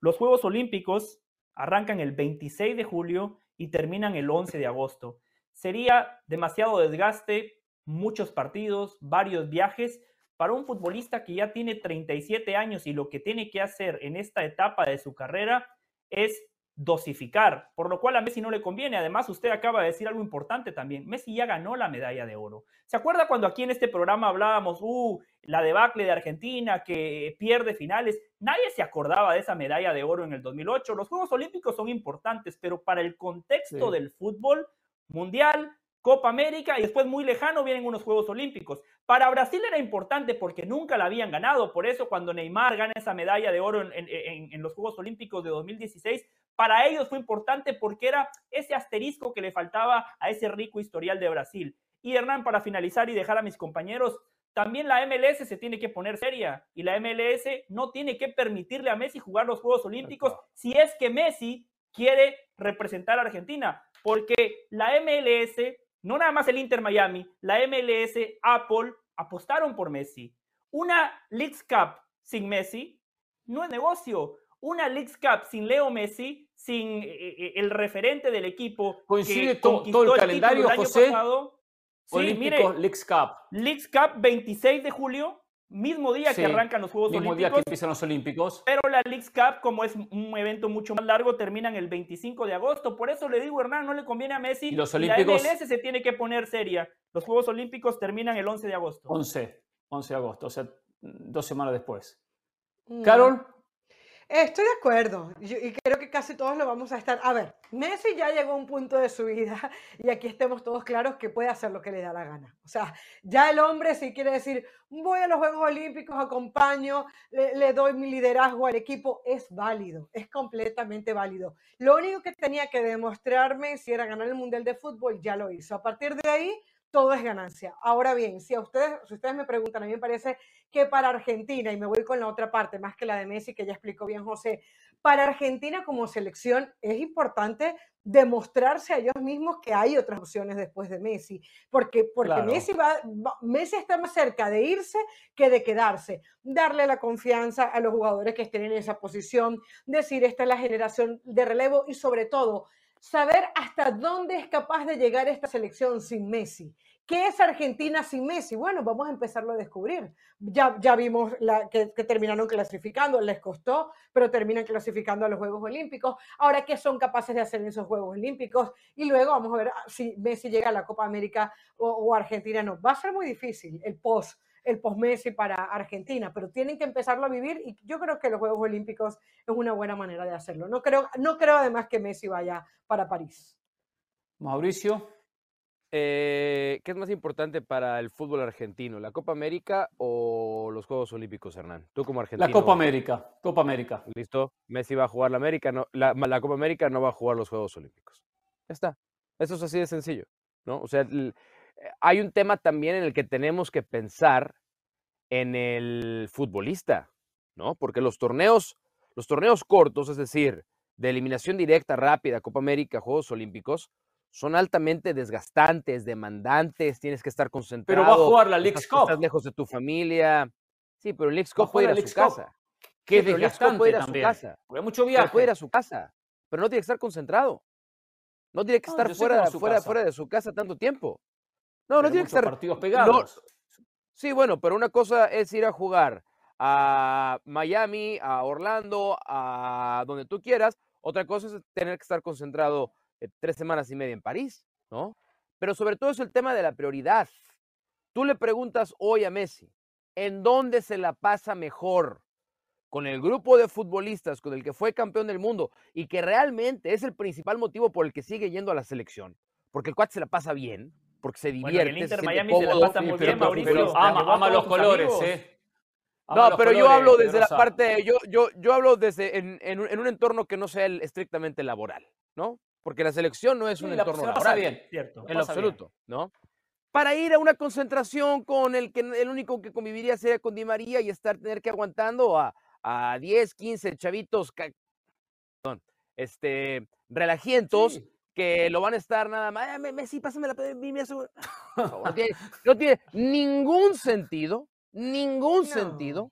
Speaker 2: Los Juegos Olímpicos arrancan el 26 de julio y terminan el 11 de agosto. Sería demasiado desgaste, muchos partidos, varios viajes para un futbolista que ya tiene 37 años y lo que tiene que hacer en esta etapa de su carrera es dosificar, por lo cual a Messi no le conviene. Además, usted acaba de decir algo importante también. Messi ya ganó la medalla de oro. ¿Se acuerda cuando aquí en este programa hablábamos, uh, la debacle de Argentina que pierde finales? Nadie se acordaba de esa medalla de oro en el 2008. Los Juegos Olímpicos son importantes, pero para el contexto del fútbol mundial, Copa América y después muy lejano vienen unos Juegos Olímpicos. Para Brasil era importante porque nunca la habían ganado, por eso cuando Neymar gana esa medalla de oro en, los Juegos Olímpicos de 2016, para ellos fue importante porque era ese asterisco que le faltaba a ese rico historial de Brasil. Y Hernán, para finalizar y dejar a mis compañeros, también la MLS se tiene que poner seria y la MLS no tiene que permitirle a Messi jugar los Juegos Olímpicos si es que Messi quiere representar a Argentina, porque la MLS no nada más el Inter Miami, la MLS, Apple apostaron por Messi. Una Leagues Cup sin Messi no es negocio. Una Leagues Cup sin Leo Messi, sin eh, eh, el referente del equipo.
Speaker 1: Coincide todo el, calendario, José. Pasado.
Speaker 2: Sí, mire, Leagues Cup. Leagues Cup 26 de julio, Mismo día que arrancan los Juegos
Speaker 1: Olímpicos. Mismo día que empiezan los Olímpicos.
Speaker 2: Pero la Leagues Cup, como es un evento mucho más largo, terminan el 25 de agosto. Por eso le digo, Hernán, no le conviene a Messi.
Speaker 1: Y los Olímpicos.
Speaker 2: la MLS se tiene que poner seria. Los Juegos Olímpicos terminan el 11 de agosto.
Speaker 1: 11, 11 de agosto, o sea, dos semanas después. Mm. Carol.
Speaker 3: Estoy de acuerdo y creo que casi todos lo vamos a estar. A ver, Messi ya llegó a un punto de su vida y aquí estemos todos claros que puede hacer lo que le da la gana. O sea, ya el hombre si quiere decir, voy a los Juegos Olímpicos, acompaño, le, doy mi liderazgo al equipo, es válido, es completamente válido. Lo único que tenía que demostrarme si era ganar el Mundial de Fútbol, ya lo hizo. A partir de ahí, todo es ganancia. Ahora bien, si a ustedes, si ustedes me preguntan, a mí me parece que para Argentina, y me voy con la otra parte, más que la de Messi, que ya explicó bien José, para Argentina como selección es importante demostrarse a ellos mismos que hay otras opciones después de Messi, porque, porque Messi, va, Messi está más cerca de irse que de quedarse, darle la confianza a los jugadores que estén en esa posición, decir esta es la generación de relevo y sobre todo saber hasta dónde es capaz de llegar esta selección sin Messi. ¿Qué es Argentina sin Messi? Bueno, vamos a empezarlo a descubrir. Ya, ya vimos la, que, terminaron clasificando, les costó, pero terminan clasificando a los Juegos Olímpicos. Ahora, ¿qué son capaces de hacer en esos Juegos Olímpicos? Y luego vamos a ver si Messi llega a la Copa América o, o Argentina no. Va a ser muy difícil el post el post-Messi para Argentina, pero tienen que empezarlo a vivir y yo creo que los Juegos Olímpicos es una buena manera de hacerlo. No creo, no creo además que Messi vaya para París.
Speaker 1: Mauricio.
Speaker 4: Eh, ¿Qué es más importante para el fútbol argentino, la Copa América o los Juegos Olímpicos, Hernán? Tú como argentino.
Speaker 1: La Copa América, Copa América.
Speaker 4: Listo, Messi va a jugar la América, no, la, la Copa América no va a jugar los Juegos Olímpicos. Ya está. Eso es así de sencillo, ¿no? O sea, hay un tema también en el que tenemos que pensar en el futbolista, ¿no? Porque los torneos, los torneos cortos, es decir, de eliminación directa, rápida, Copa América, Juegos Olímpicos, son altamente desgastantes, demandantes, tienes que estar concentrado.
Speaker 1: Pero va a jugar la League Cup.
Speaker 4: Estás lejos de tu familia. Sí, pero el League Cup puede ir a su casa.
Speaker 1: Qué desgastante puede ir a su casa.
Speaker 4: Hay mucho viaje. puede ir a su casa, pero no tiene que estar concentrado. No tiene que estar fuera, fuera, fuera de su casa tanto tiempo. No, no tiene que estar.
Speaker 1: partidos pegados.
Speaker 4: sí, bueno, pero una cosa es ir a jugar a Miami, a Orlando, a donde tú quieras. Otra cosa es tener que estar concentrado eh, tres semanas y media en París, ¿no? Pero sobre todo es el tema de la prioridad. Tú le preguntas hoy a Messi, ¿en dónde se la pasa mejor? Con el grupo de futbolistas con el que fue campeón del mundo y que realmente es el principal motivo por el que sigue yendo a la selección. Porque el cuate se la pasa bien, porque se divierte.
Speaker 2: el Inter Miami se la pasa muy bien, Mauricio.
Speaker 1: ama, los colores, ¿eh?
Speaker 4: no, pero yo hablo desde la parte, yo, yo, yo hablo desde en, en, un, entorno que no sea estrictamente laboral, ¿no? Porque la selección no es un entorno laboral. Pasa
Speaker 1: bien,
Speaker 4: cierto. En lo absoluto, ¿no? Para ir a una concentración con el que el único que conviviría sería con Di María y estar tener que aguantando a, a 10, 15 chavitos, perdón, este, relajientos que lo van a estar nada más, Messi, pásame la no, tiene, no tiene ningún sentido, ningún sentido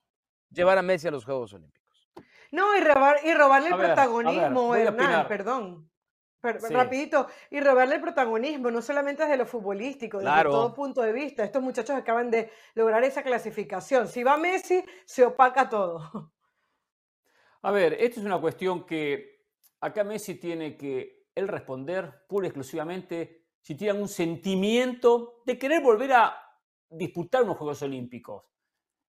Speaker 4: llevar a Messi a los Juegos Olímpicos.
Speaker 3: No, y, y robarle el protagonismo, Hernán, perdón. Rapidito, y robarle el protagonismo, no solamente desde lo futbolístico, desde todo punto de vista. Estos muchachos acaban de lograr esa clasificación. Si va Messi, se opaca todo.
Speaker 1: A ver, esto es una cuestión que acá Messi tiene que él responder pura y exclusivamente si tiene un sentimiento de querer volver a disputar unos Juegos Olímpicos.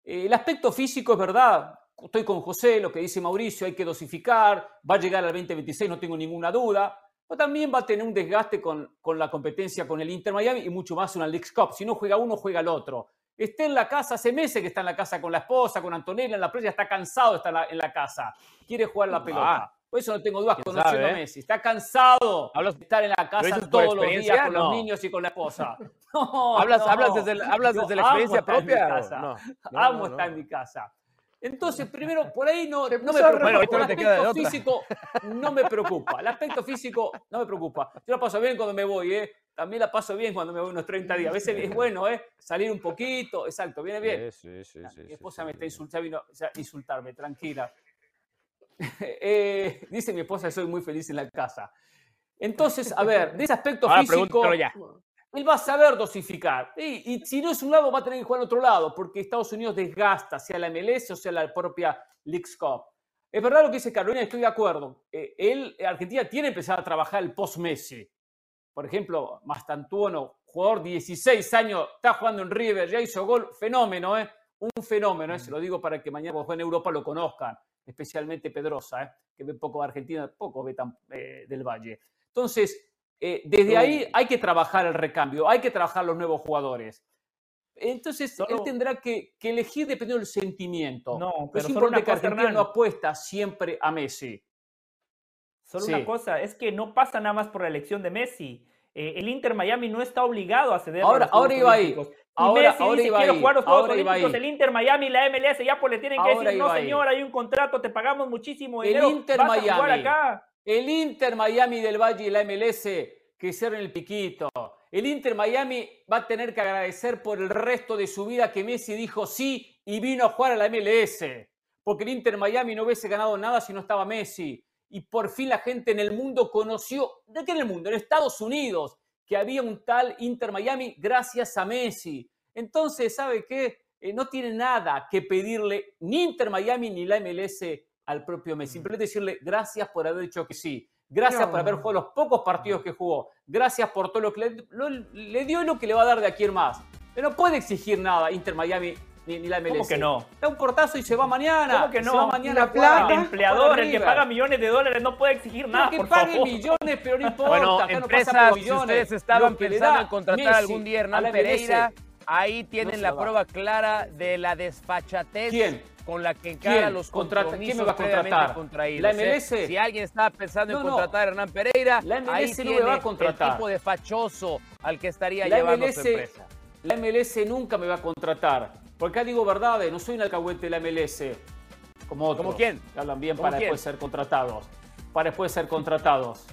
Speaker 1: Eh, el aspecto físico es verdad, estoy con José, lo que dice Mauricio, hay que dosificar, va a llegar al 2026, no tengo ninguna duda, pero también va a tener un desgaste con, con la competencia con el Inter Miami y mucho más una League Cup. Si no juega uno, juega el otro. Esté en la casa, hace meses que está en la casa con la esposa, con Antonella, en la playa, está cansado de estar en la, casa, quiere jugar la pelota. Por eso no tengo dudas conociendo a eh? Messi. Está cansado de estar en la casa todos los días con los niños y con la esposa.
Speaker 4: ¿Hablas, ¿Hablas, desde, ¿hablas desde la experiencia propia?
Speaker 1: Amo estar en mi casa. Entonces, primero, por ahí no, no me preocupa. Bueno, el aspecto físico no me preocupa. El aspecto físico no me preocupa. Yo la paso bien cuando me voy, ¿eh? También la paso bien cuando me voy unos 30 días. A veces es bueno, ¿eh? Salir un poquito. Exacto, viene bien. Sí, sí, sí, mi esposa me está insultando, vino a insultarme, tranquila. Eh, dice mi esposa soy muy feliz en la casa. Entonces, a ver, de ese aspecto físico, ya. él va a saber dosificar. Y, si no es un lado, va a tener que jugar en otro lado, porque Estados Unidos desgasta, sea la MLS o sea la propia Leagues Cup. Es verdad lo que dice Carolina, estoy de acuerdo. Eh, él, Argentina tiene que empezar a trabajar el post-Messi. Por ejemplo, Mastantuono, jugador 16 años, está jugando en River, ya hizo gol, fenómeno, ¿eh? Un fenómeno, ¿eh? se lo digo para que mañana cuando juegue en Europa lo conozcan especialmente Pedrosa, ¿eh? que ve poco de Argentina, poco ve eh, del Valle. Entonces, desde ahí hay que trabajar el recambio, hay que trabajar los nuevos jugadores. Entonces, él tendrá que, elegir dependiendo del sentimiento. No, pero es importante que Argentina no apuesta siempre a Messi.
Speaker 2: Solo una cosa, es que no pasa nada más por la elección de Messi. el Inter Miami no está obligado a ceder.
Speaker 1: Ahora, ahora iba ahí.
Speaker 2: Ahora, Messi ahora dice, quiero jugar los Juegos Olímpicos, el Inter Miami, la MLS, ya pues le tienen que decir, no señor, hay un contrato, te pagamos muchísimo dinero,
Speaker 1: el Inter Miami, El Inter Miami del Valle y la MLS que hicieron el piquito. El Inter Miami va a tener que agradecer por el resto de su vida que Messi dijo sí y vino a jugar a la MLS. Porque el Inter Miami no hubiese ganado nada si no estaba Messi. Y por fin la gente en el mundo conoció, ¿de qué en el mundo? En Estados Unidos, que había un tal Inter Miami gracias a Messi. Entonces, ¿sabe qué? Eh, no tiene nada que pedirle ni Inter Miami ni la MLS al propio Messi. Mm. Simplemente decirle gracias por haber dicho que sí. Gracias por haber jugado los pocos partidos que jugó. Gracias por todo lo que le, dio y lo que le va a dar de aquí en más. Pero no puede exigir nada Inter Miami ni, la MLS.
Speaker 2: ¿Cómo que no?
Speaker 1: Da un portazo y se va mañana.
Speaker 2: ¿Cómo que no? Se va mañana plata, el empleador, el que paga millones de dólares, no puede exigir nada.
Speaker 1: que pague millones, pero no importa.
Speaker 4: Bueno, empresas, si ustedes estaban pensando en contratar algún día Hernán Pereira, ahí tienen la prueba clara de la desfachatez.
Speaker 1: ¿Quién?
Speaker 4: con la que encara los compromisos
Speaker 1: ¿Quién me va a contratar?
Speaker 4: Contraídos, ¿La ¿eh? MLS? Si alguien estaba pensando en contratar a Hernán Pereira, la MLS ahí no tiene va a contratar. el tipo de fachoso al que estaría llevando su empresa.
Speaker 1: La MLS nunca me va a contratar. Porque acá digo verdades, no soy un alcahuete de la MLS. Como otros.
Speaker 4: ¿Como quién?
Speaker 1: Que hablan bien para después ser contratados. Para después ser contratados.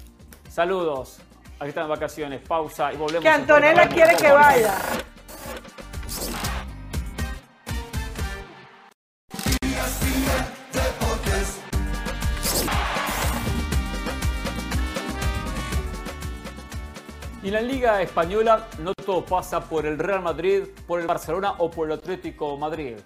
Speaker 1: Saludos. Aquí están vacaciones. Pausa y volvemos.
Speaker 3: Que Antonella quiere que vaya.
Speaker 1: La Liga Española no todo pasa por el Real Madrid, por el Barcelona o por el Atlético Madrid.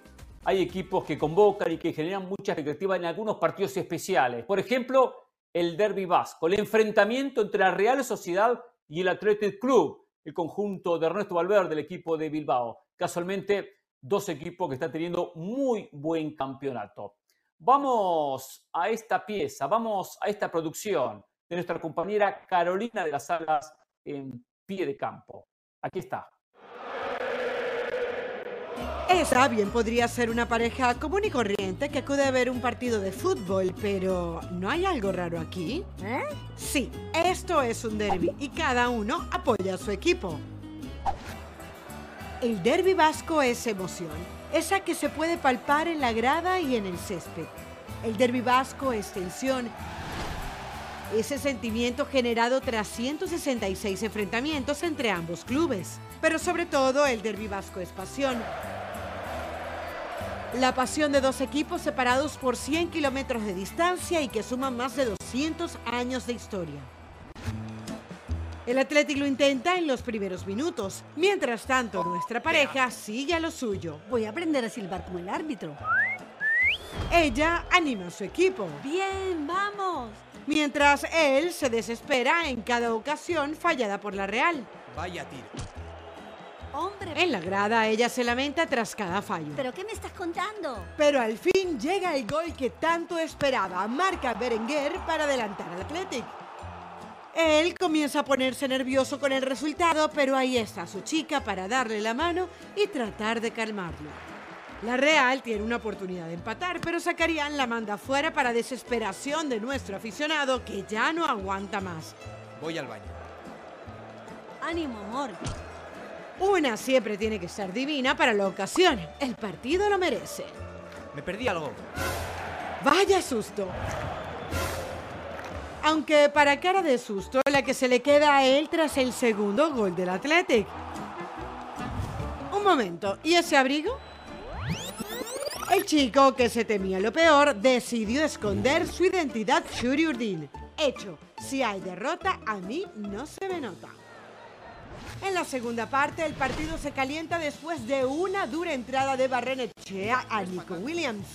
Speaker 1: Hay equipos que convocan y que generan mucha expectativa en algunos partidos especiales. Por ejemplo, el Derby Vasco, el enfrentamiento entre la Real Sociedad y el Athletic Club, el conjunto de Ernesto Valverde, el equipo de Bilbao. Casualmente, dos equipos que están teniendo muy buen campeonato. Vamos a esta pieza, vamos a esta producción de nuestra compañera Carolina de las Salas en pie de campo. Aquí está.
Speaker 6: Esa bien podría ser una pareja común y corriente que acude a ver un partido de fútbol, pero ¿no hay algo raro aquí? ¿Eh? Sí, esto es un derby y cada uno apoya a su equipo. El derby vasco es emoción, esa que se puede palpar en la grada y en el césped. El derby vasco es tensión ese sentimiento generado tras 166 enfrentamientos entre ambos clubes. Pero sobre todo el derbi vasco es pasión. La pasión de dos equipos separados por 100 kilómetros de distancia y que suman más de 200 años de historia. El Atlético lo intenta en los primeros minutos. Mientras tanto, nuestra pareja sigue a lo suyo.
Speaker 7: Voy a aprender a silbar como el árbitro.
Speaker 6: Ella anima a su equipo.
Speaker 7: Bien, vamos.
Speaker 3: Mientras él se desespera en cada ocasión fallada por la Real.
Speaker 7: Vaya tiro.
Speaker 3: Hombre. En la grada ella se lamenta tras cada fallo.
Speaker 8: ¿Pero qué me estás contando?
Speaker 3: Pero al fin llega el gol que tanto esperaba. Marca Berenguer para adelantar al Athletic. Él comienza a ponerse nervioso con el resultado, pero ahí está su chica para darle la mano y tratar de calmarlo. La Real tiene una oportunidad de empatar, pero Zacarián la manda fuera para desesperación de nuestro aficionado que ya no aguanta más.
Speaker 7: Voy al baño.
Speaker 8: Ánimo, amor.
Speaker 3: Una siempre tiene que ser divina para la ocasión. El partido lo merece.
Speaker 7: Me perdí algo.
Speaker 3: Vaya susto. Aunque para cara de susto, la que se le queda a él tras el segundo gol del Athletic. Un momento, ¿y ese abrigo? El chico, que se temía lo peor, decidió esconder su identidad Shuri Hecho, si hay derrota, a mí no se me nota. En la segunda parte, el partido se calienta después de una dura entrada de Barrenechea a Nico Williams.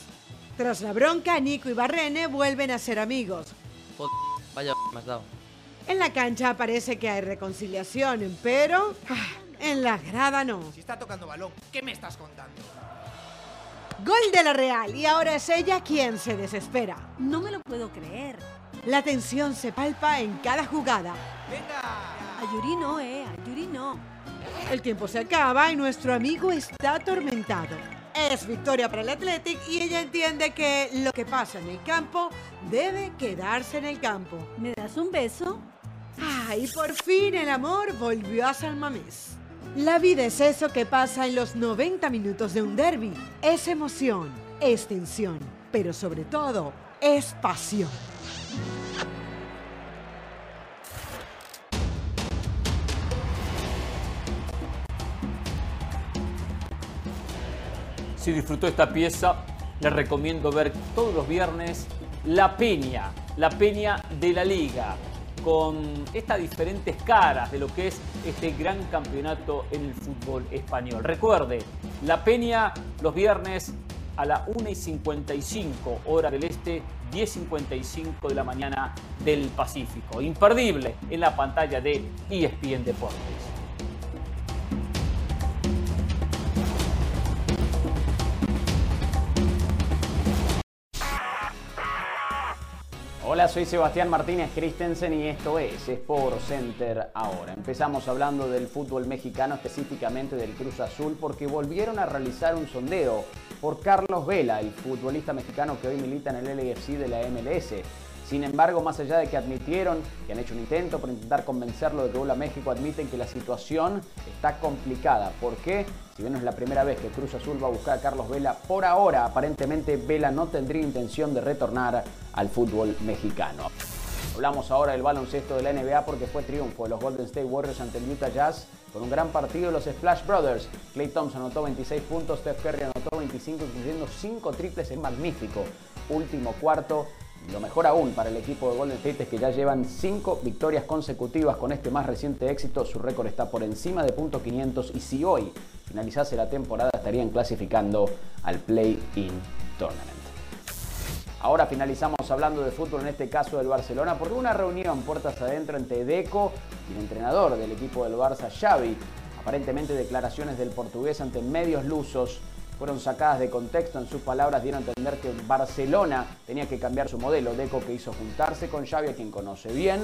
Speaker 3: Tras la bronca, Nico y Barrene vuelven a ser amigos.
Speaker 9: vaya, me has dado.
Speaker 3: En la cancha parece que hay reconciliación, pero ah, en la grada no.
Speaker 7: Si está tocando balón, ¿qué me estás contando?
Speaker 3: Gol de la Real y ahora es ella quien se desespera.
Speaker 8: No me lo puedo creer.
Speaker 3: La tensión se palpa en cada jugada.
Speaker 7: ¡Venga!
Speaker 8: Yuri no, eh, Yuri no.
Speaker 3: El tiempo se acaba y nuestro amigo está atormentado. Es victoria para el Athletic y ella entiende que lo que pasa en el campo debe quedarse en el campo.
Speaker 8: ¿Me das un beso?
Speaker 3: Ah, y por fin el amor volvió a San Mamés. La vida es eso que pasa en los 90 minutos de un derby. Es emoción, es tensión, pero sobre todo es pasión.
Speaker 1: Si disfrutó esta pieza, le recomiendo ver todos los viernes La Peña, La Peña de la Liga, con estas diferentes caras de lo que es este gran campeonato en el fútbol español. Recuerde, La Peña los viernes a la 1 y 55 hora del este, 10 55 de la mañana del Pacífico. Imperdible en la pantalla de ESPN Deportes.
Speaker 5: Hola, soy Sebastián Martínez Christensen y esto es Sport Center ahora. Empezamos hablando del fútbol mexicano, específicamente del Cruz Azul, porque volvieron a realizar un sondeo por Carlos Vela, el futbolista mexicano que hoy milita en el LFC de la MLS. Sin embargo, más allá de que admitieron que han hecho un intento por intentar convencerlo de que vuelva a México, admiten que la situación está complicada. ¿Por qué? Si bien no es la primera vez que Cruz Azul va a buscar a Carlos Vela, por ahora aparentemente Vela no tendría intención de retornar al fútbol mexicano. Hablamos ahora del baloncesto de la NBA porque fue triunfo de los Golden State Warriors ante el Utah Jazz con un gran partido de los Splash Brothers. Clay Thompson anotó 26 puntos, Steph Curry anotó 25, incluyendo 5 triples en magnífico último cuarto. Lo mejor aún para el equipo de Golden State es que ya llevan 5 victorias consecutivas con este más reciente éxito. Su récord está por encima de punto .500 y si hoy finalizase la temporada estarían clasificando al Play-In Tournament. Ahora finalizamos hablando de fútbol, en este caso del Barcelona, por una reunión puertas adentro entre Deco y el entrenador del equipo del Barça, Xavi. Aparentemente declaraciones del portugués ante medios lusos fueron sacadas de contexto. En sus palabras dieron a entender que Barcelona tenía que cambiar su modelo. Deco que hizo juntarse con Xavi, a quien conoce bien,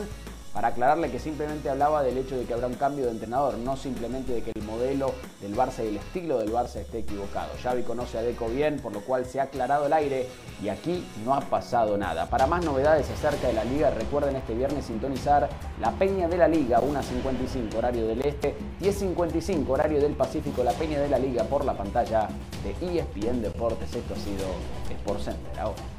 Speaker 5: para aclararle que simplemente hablaba del hecho de que habrá un cambio de entrenador, no simplemente de que el modelo del Barça y el estilo del Barça esté equivocado. Xavi conoce a Deco bien, por lo cual se ha aclarado el aire y aquí no ha pasado nada. Para más novedades acerca de la liga, recuerden este viernes sintonizar La Peña de la Liga, 1.55 horario del Este, 10.55 horario del Pacífico, La Peña de la Liga por la pantalla de ESPN Deportes. Esto ha sido Sport Center ahora.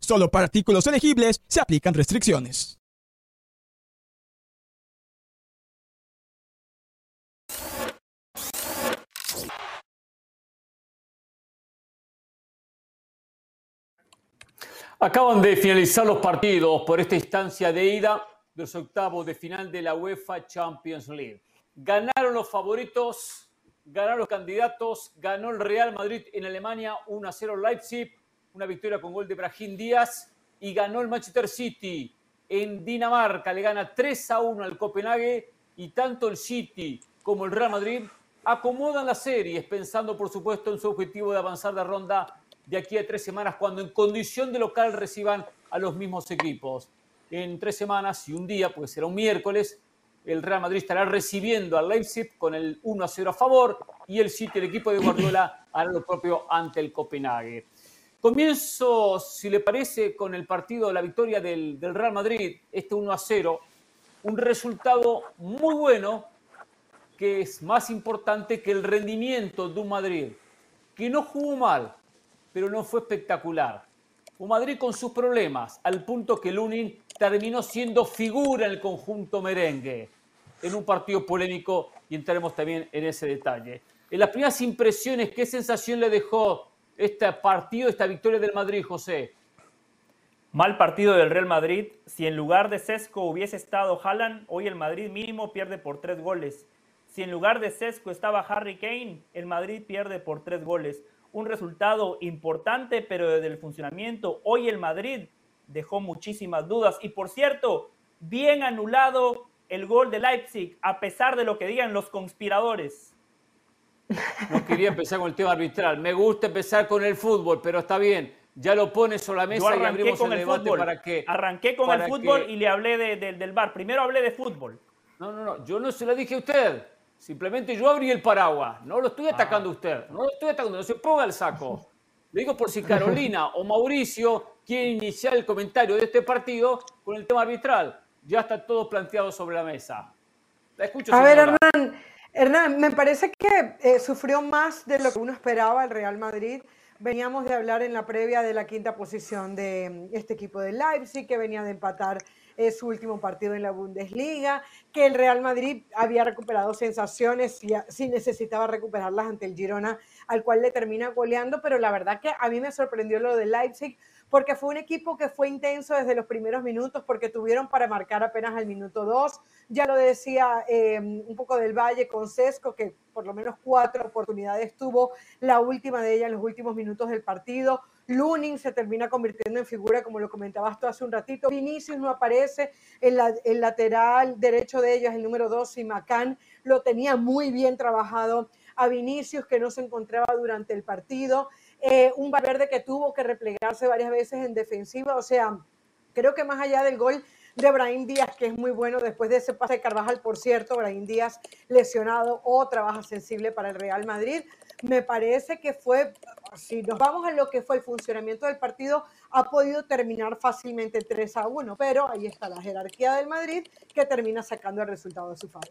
Speaker 10: Solo para artículos elegibles se aplican restricciones.
Speaker 1: Acaban de finalizar los partidos por esta instancia de ida de los octavos de final de la UEFA Champions League. Ganaron los favoritos, ganaron los candidatos, ganó el Real Madrid en Alemania 1 0 Leipzig una victoria con gol de Brahim Díaz y ganó el Manchester City en Dinamarca. Le gana 3 a 1 al Copenhague y tanto el City como el Real Madrid acomodan las series pensando por supuesto en su objetivo de avanzar de ronda de aquí a tres semanas cuando en condición de local reciban a los mismos equipos. En tres semanas y un día, pues será un miércoles, el Real Madrid estará recibiendo al Leipzig con el 1 a 0 a favor y el City, el equipo de Guardiola, hará lo propio ante el Copenhague. Comienzo, si le parece, con el partido, la victoria del, Real Madrid, este 1 a 0. Un resultado muy bueno, que es más importante que el rendimiento de un Madrid, que no jugó mal, pero no fue espectacular. Un Madrid con sus problemas, al punto que Lunin terminó siendo figura en el conjunto merengue, en un partido polémico, y entraremos también en ese detalle. En las primeras impresiones, ¿qué sensación le dejó este partido, esta victoria del Madrid, José?
Speaker 2: Mal partido del Real Madrid. Si en lugar de Sesco hubiese estado Haaland, hoy el Madrid mínimo pierde por tres goles. Si en lugar de Sesco estaba Harry Kane, el Madrid pierde por tres goles. Un resultado importante, pero desde el funcionamiento, hoy el Madrid dejó muchísimas dudas. Y por cierto, bien anulado el gol de Leipzig, a pesar de lo que digan los conspiradores.
Speaker 1: No quería empezar con el tema arbitral. Me gusta empezar con el fútbol, pero está bien. Ya lo pones sobre la mesa y abrimos
Speaker 2: con
Speaker 1: el, debate
Speaker 2: para
Speaker 1: que.
Speaker 2: Arranqué con el fútbol y le hablé del bar. Primero hablé de fútbol.
Speaker 1: No, no, no. Yo no se lo dije a usted. Simplemente yo abrí el paraguas. No lo estoy atacando a usted. No lo estoy atacando. No se ponga el saco. Le digo por si Carolina o Mauricio quieren iniciar el comentario de este partido con el tema arbitral. Ya está todo planteado sobre la mesa.
Speaker 3: La escucho, A ver, Hernán. Hernán, me parece que eh, sufrió más de lo que uno esperaba el Real Madrid. Veníamos de hablar en la previa de la quinta posición de mm, este equipo de Leipzig, que venía de empatar eh, su último partido en la Bundesliga, que el Real Madrid había recuperado sensaciones y si necesitaba recuperarlas ante el Girona, al cual le termina goleando, pero la verdad que a mí me sorprendió lo de Leipzig porque fue un equipo que fue intenso desde los primeros minutos, porque tuvieron para marcar apenas al minuto 2. Ya lo decía eh, un poco del Valle con Sesco, que por lo menos cuatro oportunidades tuvo, la última de ellas en los últimos minutos del partido. Lunin se termina convirtiendo en figura, como lo comentabas tú hace un ratito. Vinicius no aparece, el, el lateral derecho de ellos, el número 2, y Macán, lo tenía muy bien trabajado a Vinicius, que no se encontraba durante el partido. Eh, un Valverde que tuvo que replegarse varias veces en defensiva, o sea, creo que más allá del gol de Brahim Díaz, que es muy bueno después de ese pase de Carvajal, por cierto, Brahim Díaz lesionado, otra baja sensible para el Real Madrid. Me parece que fue, si nos vamos a lo que fue el funcionamiento del partido, ha podido terminar fácilmente 3 a 1, pero ahí está la jerarquía del Madrid que termina sacando el resultado de su favor.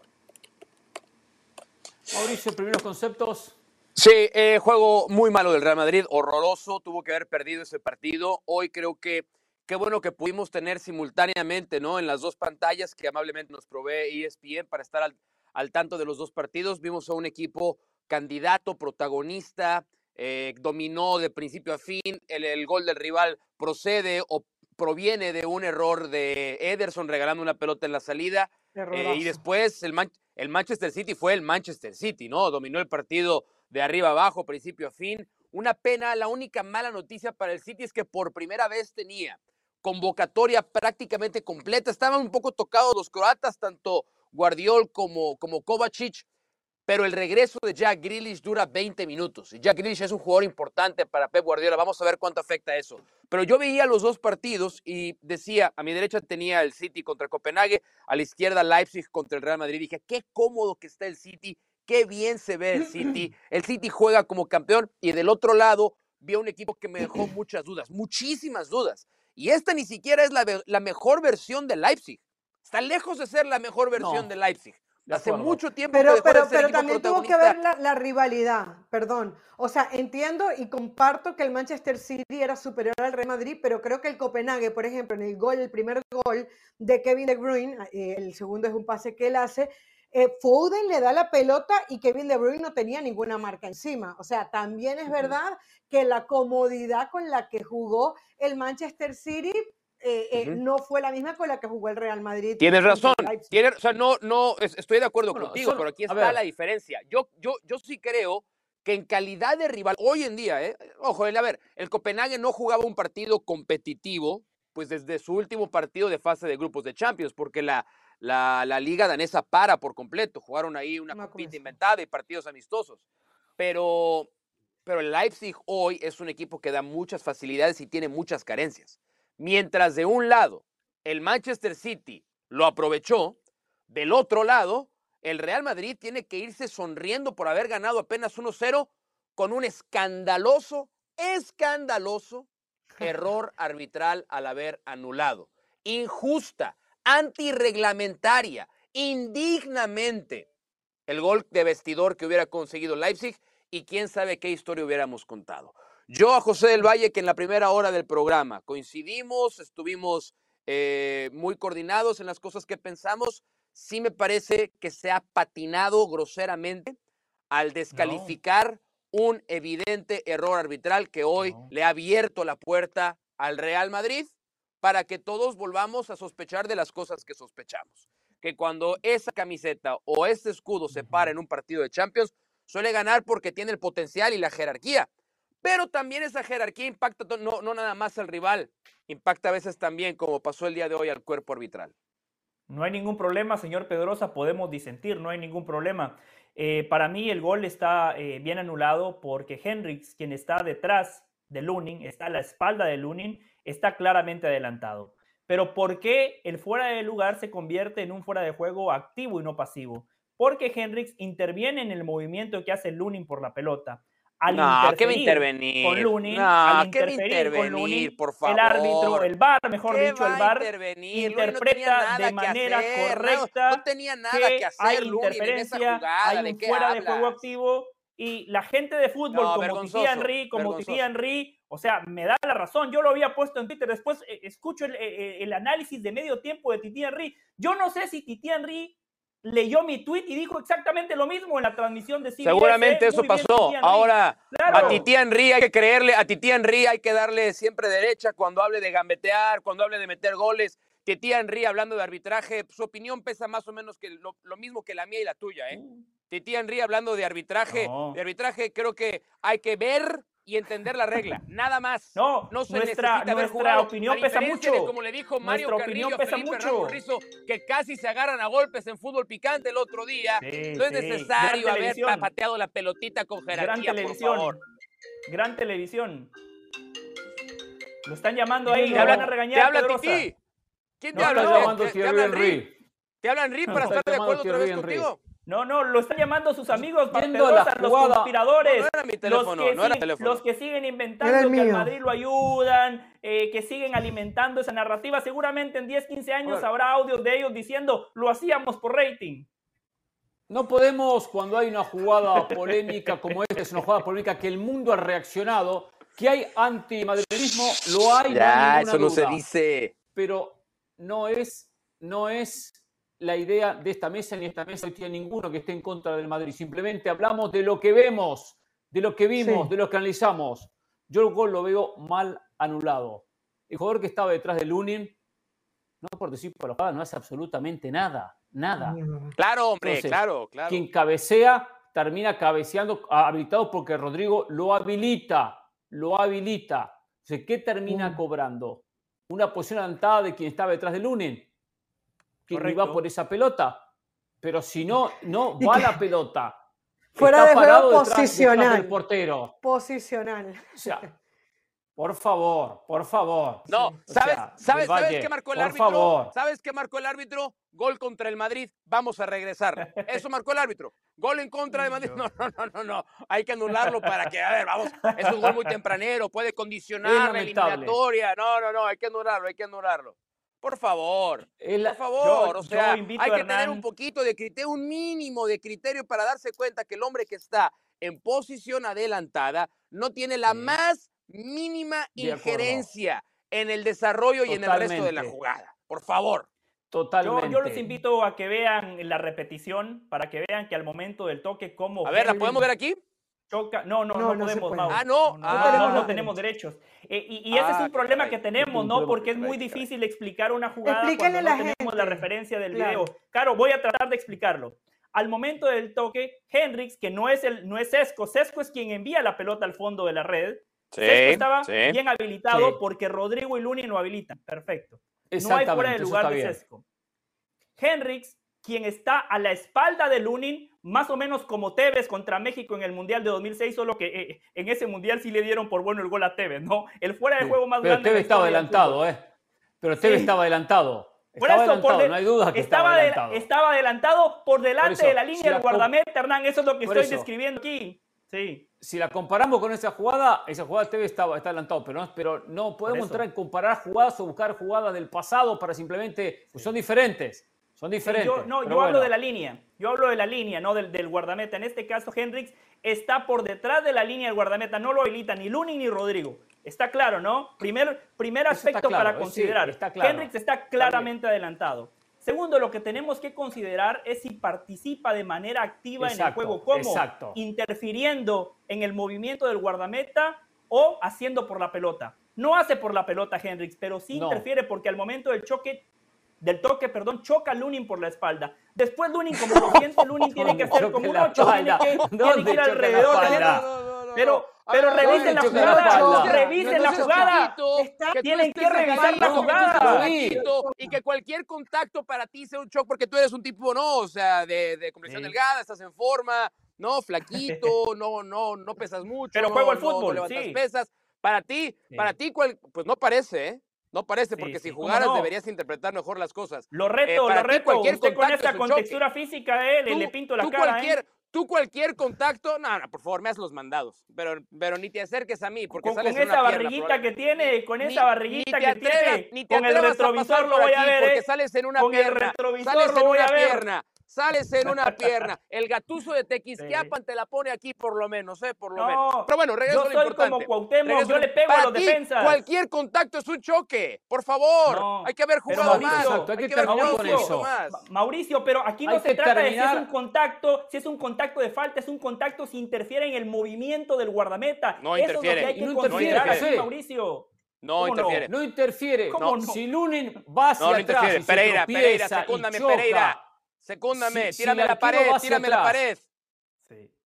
Speaker 1: Mauricio, primeros conceptos.
Speaker 4: Sí, eh, juego muy malo del Real Madrid, horroroso, tuvo que haber perdido ese partido. Hoy creo que qué bueno que pudimos tener simultáneamente, ¿no? En las dos pantallas que amablemente nos provee ESPN para estar al, tanto de los dos partidos. Vimos a un equipo candidato, protagonista, eh, dominó de principio a fin. El, gol del rival procede o proviene de un error de Ederson regalando una pelota en la salida. Eh, y después el, el Manchester City fue el Manchester City, ¿no? Dominó el partido de arriba abajo, principio a fin. Una pena, la única mala noticia para el City es que por primera vez tenía convocatoria prácticamente completa. Estaban un poco tocados los croatas, tanto Guardiol como, como Kovacic, pero el regreso de Jack Grealish dura 20 minutos. Y Jack Grealish es un jugador importante para Pep Guardiola. Vamos a ver cuánto afecta eso. Pero yo veía los dos partidos y decía, a mi derecha tenía el City contra Copenhague, a la izquierda Leipzig contra el Real Madrid. Dije, qué cómodo que está el City, qué bien se ve el City. El City juega como campeón y del otro lado vi a un equipo que me dejó muchas dudas, muchísimas dudas. Y esta ni siquiera es la, la mejor versión de Leipzig. Está lejos de ser la mejor versión de Leipzig. Hace mucho tiempo
Speaker 3: pero, pero, pero también tuvo que ver la, rivalidad, perdón. O sea, entiendo y comparto que el Manchester City era superior al Real Madrid, pero creo que el Copenhague, por ejemplo, en el gol, el primer gol de Kevin De Bruyne, eh, el segundo es un pase que él hace, eh, Foden le da la pelota y Kevin De Bruyne no tenía ninguna marca encima. O sea, también es verdad que la comodidad con la que jugó el Manchester City eh, eh, no fue la misma con la que jugó el Real Madrid.
Speaker 4: Tienes razón. o sea, no, no, estoy de acuerdo contigo, pero aquí está la diferencia. Yo, yo, yo sí creo que en calidad de rival, hoy en día, eh, ojo, a ver, el Copenhague no jugaba un partido competitivo, pues desde su último partido de fase de grupos de Champions, porque la, la, la liga danesa para por completo. Jugaron ahí una copita inventada y partidos amistosos. Pero, pero el Leipzig hoy es un equipo que da muchas facilidades y tiene muchas carencias. Mientras de un lado el Manchester City lo aprovechó, del otro lado el Real Madrid tiene que irse sonriendo por haber ganado apenas 1-0 con un escandaloso, escandaloso error arbitral al haber anulado. Injusta, antirreglamentaria, indignamente el gol de vestidor que hubiera conseguido Leipzig y quién sabe qué historia hubiéramos contado. Yo a José del Valle, que en la primera hora del programa coincidimos, estuvimos eh, muy coordinados en las cosas que pensamos, sí me parece que se ha patinado groseramente al descalificar un evidente error arbitral que hoy le ha abierto la puerta al Real Madrid para que todos volvamos a sospechar de las cosas que sospechamos. Que cuando esa camiseta o este escudo se para en un partido de Champions, suele ganar porque tiene el potencial y la jerarquía. Pero también esa jerarquía impacta no, no nada más al rival, impacta a veces también, como pasó el día de hoy, al cuerpo arbitral.
Speaker 2: No hay ningún problema, señor Pedrosa, podemos disentir, no hay ningún problema. Eh, para mí el gol está eh, bien anulado porque Hendrix, quien está detrás de Lunin, está a la espalda de Lunin, está claramente adelantado. Pero ¿por qué el fuera de lugar se convierte en un fuera de juego activo y no pasivo? Porque Hendrix interviene en el movimiento que hace Lunin por la pelota al
Speaker 4: no, ¿qué va a intervenir?
Speaker 2: Con Lunin, al interferir con Lunin,
Speaker 4: por favor.
Speaker 2: el árbitro, el VAR, mejor dicho, el VAR interpreta de manera correcta
Speaker 4: no, tenía nada que, hacer,
Speaker 2: hay interferencia, hay un fuera de juego activo y la gente de fútbol como Titi Henry, como Titi Henry, o sea, me da la razón. Yo lo había puesto en Twitter, después eh, escucho el, el, el, análisis de medio tiempo de Titi Henry. Yo no sé si Titi Henry leyó mi tweet y dijo exactamente lo mismo en la transmisión de CBS.
Speaker 4: Seguramente eso pasó. Ahora, a Titi Henry hay que creerle, a Titi Henry hay que darle siempre derecha cuando hable de gambetear, cuando hable de meter goles. Titi Henry hablando de arbitraje, su opinión pesa más o menos que lo, mismo que la mía y la tuya, ¿eh? Uh. Titi Henry hablando de arbitraje, de arbitraje creo que hay que ver y entender la regla, nada más.
Speaker 2: No, no se nuestra, nuestra opinión pesa mucho.
Speaker 4: como le dijo Mario nuestra Carrillo opinión pesa mucho. que casi se agarran a golpes en fútbol picante el otro día. no es necesario haber pateado la pelotita con jerarquía,
Speaker 2: Gran televisión. por favor. Gran televisión. Lo están llamando ahí,
Speaker 4: te
Speaker 2: hablan a regañar.
Speaker 4: Te habla Titi. ¿Quién te habla?
Speaker 1: Te, te, habla Henry.
Speaker 4: ¿Te habla Henry para estar de acuerdo otra vez contigo?
Speaker 2: No, no, lo están llamando sus amigos Pedrosa, los conspiradores.
Speaker 4: No, era mi teléfono,
Speaker 2: los, que
Speaker 4: no era teléfono.
Speaker 2: los que siguen inventando que al Madrid lo ayudan, eh, que siguen alimentando esa narrativa. Seguramente en 10, 15 años habrá audios de ellos diciendo lo hacíamos por rating.
Speaker 1: No podemos, cuando hay una jugada polémica como esta, es una jugada polémica que el mundo ha reaccionado, que hay antimadridismo, lo hay.
Speaker 4: Ya, no eso no se dice.
Speaker 1: Pero no es, no es la idea de esta mesa, ni esta mesa hoy tiene ninguno que esté en contra del Madrid. Simplemente hablamos de lo que vemos, de lo que vimos, de lo que analizamos. Yo el gol lo veo mal anulado. El jugador que estaba detrás de Lunin, no por decir por la no hace absolutamente nada, nada.
Speaker 4: Claro, hombre, claro, claro.
Speaker 1: Quien cabecea termina cabeceando habilitado porque Rodrigo lo habilita, lo habilita. ¿qué termina cobrando? Una posición adelantada de quien estaba detrás de Lunin que iba por esa pelota. Pero si no, no va la pelota
Speaker 3: Fuera de juego
Speaker 1: detrás-
Speaker 3: posicional.
Speaker 1: detrás del portero.
Speaker 3: Posicional.
Speaker 1: O sea, por favor, por favor.
Speaker 4: No,
Speaker 1: O
Speaker 4: ¿sabes,
Speaker 1: sea,
Speaker 4: ¿sabes, ¿sabes qué marcó el
Speaker 1: por
Speaker 4: árbitro?
Speaker 1: favor.
Speaker 4: ¿Sabes qué marcó el árbitro? Gol contra el Madrid, vamos a regresar. Eso marcó el árbitro. Gol en contra del Madrid. No, no, no, no, no. Hay que anularlo para que, a ver, vamos. Es un gol muy tempranero, puede condicionar la eliminatoria. No, no, no, hay que anularlo, hay que anularlo. Por favor,
Speaker 1: El-
Speaker 4: por favor,
Speaker 2: yo-
Speaker 4: o sea, hay que tener un poquito de criterio, un mínimo de criterio para darse cuenta que el hombre que está en posición adelantada no tiene la
Speaker 1: Sí.
Speaker 4: más mínima
Speaker 1: De acuerdo.
Speaker 4: injerencia en el desarrollo y en el resto de la jugada. Por favor.
Speaker 1: Totalmente.
Speaker 2: Yo, yo los invito a que vean la repetición para que vean que al momento del toque, cómo.
Speaker 4: A ver, ¿la podemos ver aquí?
Speaker 2: Choca. No, no,
Speaker 3: No,
Speaker 2: no,
Speaker 3: no
Speaker 2: podemos. Mau.
Speaker 4: Ah, no.
Speaker 2: No,
Speaker 4: Ah,
Speaker 2: no,
Speaker 3: tenemos los
Speaker 2: tenemos derechos. Eh, y y ese es
Speaker 4: Ah,
Speaker 2: un problema
Speaker 4: caray.
Speaker 2: que tenemos, ¿no? Porque es muy difícil explicar una jugada
Speaker 3: Explíquenle
Speaker 2: cuando
Speaker 3: a
Speaker 2: no
Speaker 3: la
Speaker 2: tenemos la
Speaker 3: gente.
Speaker 2: referencia del
Speaker 3: Claro.
Speaker 2: video. Claro, voy a tratar de explicarlo. Al momento del toque, Hendrix, que no es el no es Sesco, Sesco es quien envía la pelota al fondo de la red. Sesco estaba bien habilitado
Speaker 1: Sí.
Speaker 2: porque Rodrigo y Luni lo habilitan. Perfecto. No hay fuera de lugar de. Sesco. Henrix, quien está a la espalda de Lunin, más o menos como Tevez contra México en el Mundial de 2006, solo que eh, en ese Mundial sí le dieron por bueno el gol a Tevez, ¿no? El fuera de
Speaker 1: Sí.
Speaker 2: juego más
Speaker 1: Pero
Speaker 2: grande.
Speaker 1: Tevez estaba adelantado. ¿eh? Pero Tevez
Speaker 2: Sí.
Speaker 1: estaba adelantado.
Speaker 2: Por
Speaker 1: Estaba
Speaker 2: eso, por
Speaker 1: adelantado,
Speaker 2: de-
Speaker 1: no hay duda que estaba,
Speaker 2: estaba, de-
Speaker 1: adelantado.
Speaker 2: estaba adelantado por delante
Speaker 1: eso,
Speaker 2: de la línea
Speaker 1: si
Speaker 2: del guardameta, Hernán. Eso es lo que
Speaker 1: Por
Speaker 2: estoy
Speaker 1: eso.
Speaker 2: describiendo aquí. Sí.
Speaker 1: Si la comparamos con esa jugada, esa jugada Tevez estaba, está adelantado, pero no, pero no podemos entrar en comparar jugadas o buscar jugadas del pasado para simplemente. pues son diferentes. Son
Speaker 2: Sí,
Speaker 1: diferentes.
Speaker 2: yo, no, yo hablo de la línea. Yo hablo de la línea, no del, del guardameta. En este caso, Hendrix está por detrás de la línea del guardameta. No lo habilita ni Lunin ni Rodrigo. Está claro, ¿no? Primer, primer aspecto
Speaker 1: claro,
Speaker 2: para
Speaker 1: eh, sí,
Speaker 2: considerar.
Speaker 1: está claro.
Speaker 2: Hendrix está claramente adelantado. Segundo, lo que tenemos que considerar es si participa de manera activa en el juego. ¿Cómo?
Speaker 1: exacto.
Speaker 2: Interfiriendo en el movimiento del guardameta o haciendo por la pelota. No hace por la pelota Hendrix, pero sí
Speaker 1: No.
Speaker 2: interfiere porque al momento del choque del toque, perdón, choca a Lunin por la espalda. Después Lunin, como lo siente, Lunin tiene que hacer como un 8, tiene que, tiene
Speaker 1: ¿Dónde
Speaker 2: que ir alrededor.
Speaker 1: espalda?
Speaker 2: Pero, pero, pero
Speaker 4: ¿dónde
Speaker 2: revisen la jugada, revisen la jugada. Tienen que revisar la jugada.
Speaker 4: Y que cualquier contacto para ti sea un shock porque tú eres un tipo, no, o sea, de, de complexión
Speaker 2: Sí.
Speaker 4: delgada, estás en forma, no, flaquito, no, no, no pesas mucho.
Speaker 2: Pero
Speaker 4: no,
Speaker 2: juego al
Speaker 4: no- no
Speaker 2: fútbol,
Speaker 4: levantas
Speaker 2: sí.
Speaker 4: pesas. Para ti,
Speaker 2: Sí.
Speaker 4: para ti, cuál- pues no parece, ¿eh? No parece,
Speaker 2: Sí,
Speaker 4: porque
Speaker 2: sí,
Speaker 4: si
Speaker 2: ¿cómo
Speaker 4: jugaras
Speaker 2: no?
Speaker 4: deberías interpretar mejor las cosas.
Speaker 2: Lo
Speaker 4: Eh,
Speaker 2: reto,
Speaker 4: para
Speaker 2: lo reto.
Speaker 4: cualquier
Speaker 2: Usted con esa
Speaker 4: es un choque.
Speaker 2: contextura física, eh, le,
Speaker 4: Tú-
Speaker 2: le pinto la
Speaker 4: tú
Speaker 2: cara. eh.
Speaker 4: Cualquier, Tú cualquier contacto, no, no, por favor, me haz los mandados, pero, pero ni te acerques a mí, porque
Speaker 2: Con,
Speaker 4: sales
Speaker 2: con
Speaker 4: una
Speaker 2: esa
Speaker 4: pierna,
Speaker 2: barriguita
Speaker 4: probable-
Speaker 2: que tiene, con
Speaker 4: Ni-
Speaker 2: esa barriguita
Speaker 4: ni te
Speaker 2: que
Speaker 4: atrevas-
Speaker 2: tiene,
Speaker 4: ni te
Speaker 2: con el retrovisor lo voy a ver,
Speaker 4: porque
Speaker 2: eh.
Speaker 4: sales en una pierna, sales en una pierna, sales en una pierna. El gatuso de Tequisquiapan te la pone aquí por lo menos, ¿eh? Por lo
Speaker 2: No,
Speaker 4: menos. Pero bueno, regreso
Speaker 2: yo
Speaker 4: a lo
Speaker 2: soy
Speaker 4: importante.
Speaker 2: como Cuauhtémoc,
Speaker 4: Regreso
Speaker 2: yo le pego a los defensas.
Speaker 4: Cualquier contacto es un choque. Por favor,
Speaker 2: No,
Speaker 4: hay que haber jugado
Speaker 2: Mauricio,
Speaker 4: más.
Speaker 1: exacto, hay que terminar
Speaker 4: jugado
Speaker 1: con eso.
Speaker 4: más.
Speaker 2: Mauricio, pero aquí no
Speaker 1: Hay
Speaker 2: se trata de si es un contacto, si es un contacto de falta, es un contacto si interfiere en el movimiento del guardameta.
Speaker 4: No
Speaker 2: Eso
Speaker 4: interfiere.
Speaker 2: es lo que hay que
Speaker 1: no
Speaker 2: considerar
Speaker 1: interfiere,
Speaker 2: aquí,
Speaker 1: sí.
Speaker 2: Mauricio.
Speaker 4: No
Speaker 2: ¿Cómo no?
Speaker 4: interfiere.
Speaker 1: No interfiere.
Speaker 2: ¿Cómo no?
Speaker 1: Si Lunin va hacia
Speaker 4: No, no
Speaker 1: atrás
Speaker 4: interfiere.
Speaker 1: y se
Speaker 4: Pereira, Pereira,
Speaker 1: tropieza y
Speaker 4: secúndame,
Speaker 1: choca,
Speaker 4: Pereira. Secúndame,
Speaker 1: Si- si
Speaker 4: tírame
Speaker 1: el
Speaker 4: la pared, tírame la
Speaker 1: atrás,
Speaker 4: pared.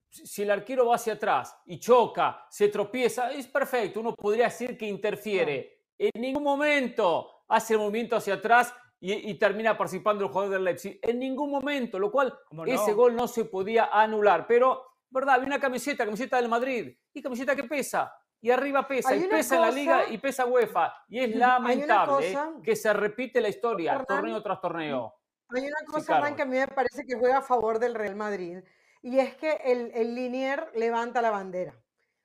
Speaker 1: si si el arquero va hacia atrás y choca, se tropieza, es perfecto. Uno podría decir que interfiere. En ningún momento hace el movimiento hacia atrás y, y termina participando el jugador del Leipzig. En ningún momento, lo cual
Speaker 2: ¿Cómo no?
Speaker 1: ese gol no se podía anular. Pero, verdad, había una camiseta, camiseta del Madrid, y camiseta que pesa. Y arriba pesa, y pesa en la
Speaker 3: cosa-
Speaker 1: liga y pesa UEFA. Y es lamentable
Speaker 3: cosa-
Speaker 1: ¿eh? que se repite la historia, torneo tras torneo.
Speaker 3: Hay una cosa,
Speaker 1: claro.
Speaker 3: Hernán, que a mí me parece que juega a favor del Real Madrid y es que el, el Linier levanta la bandera.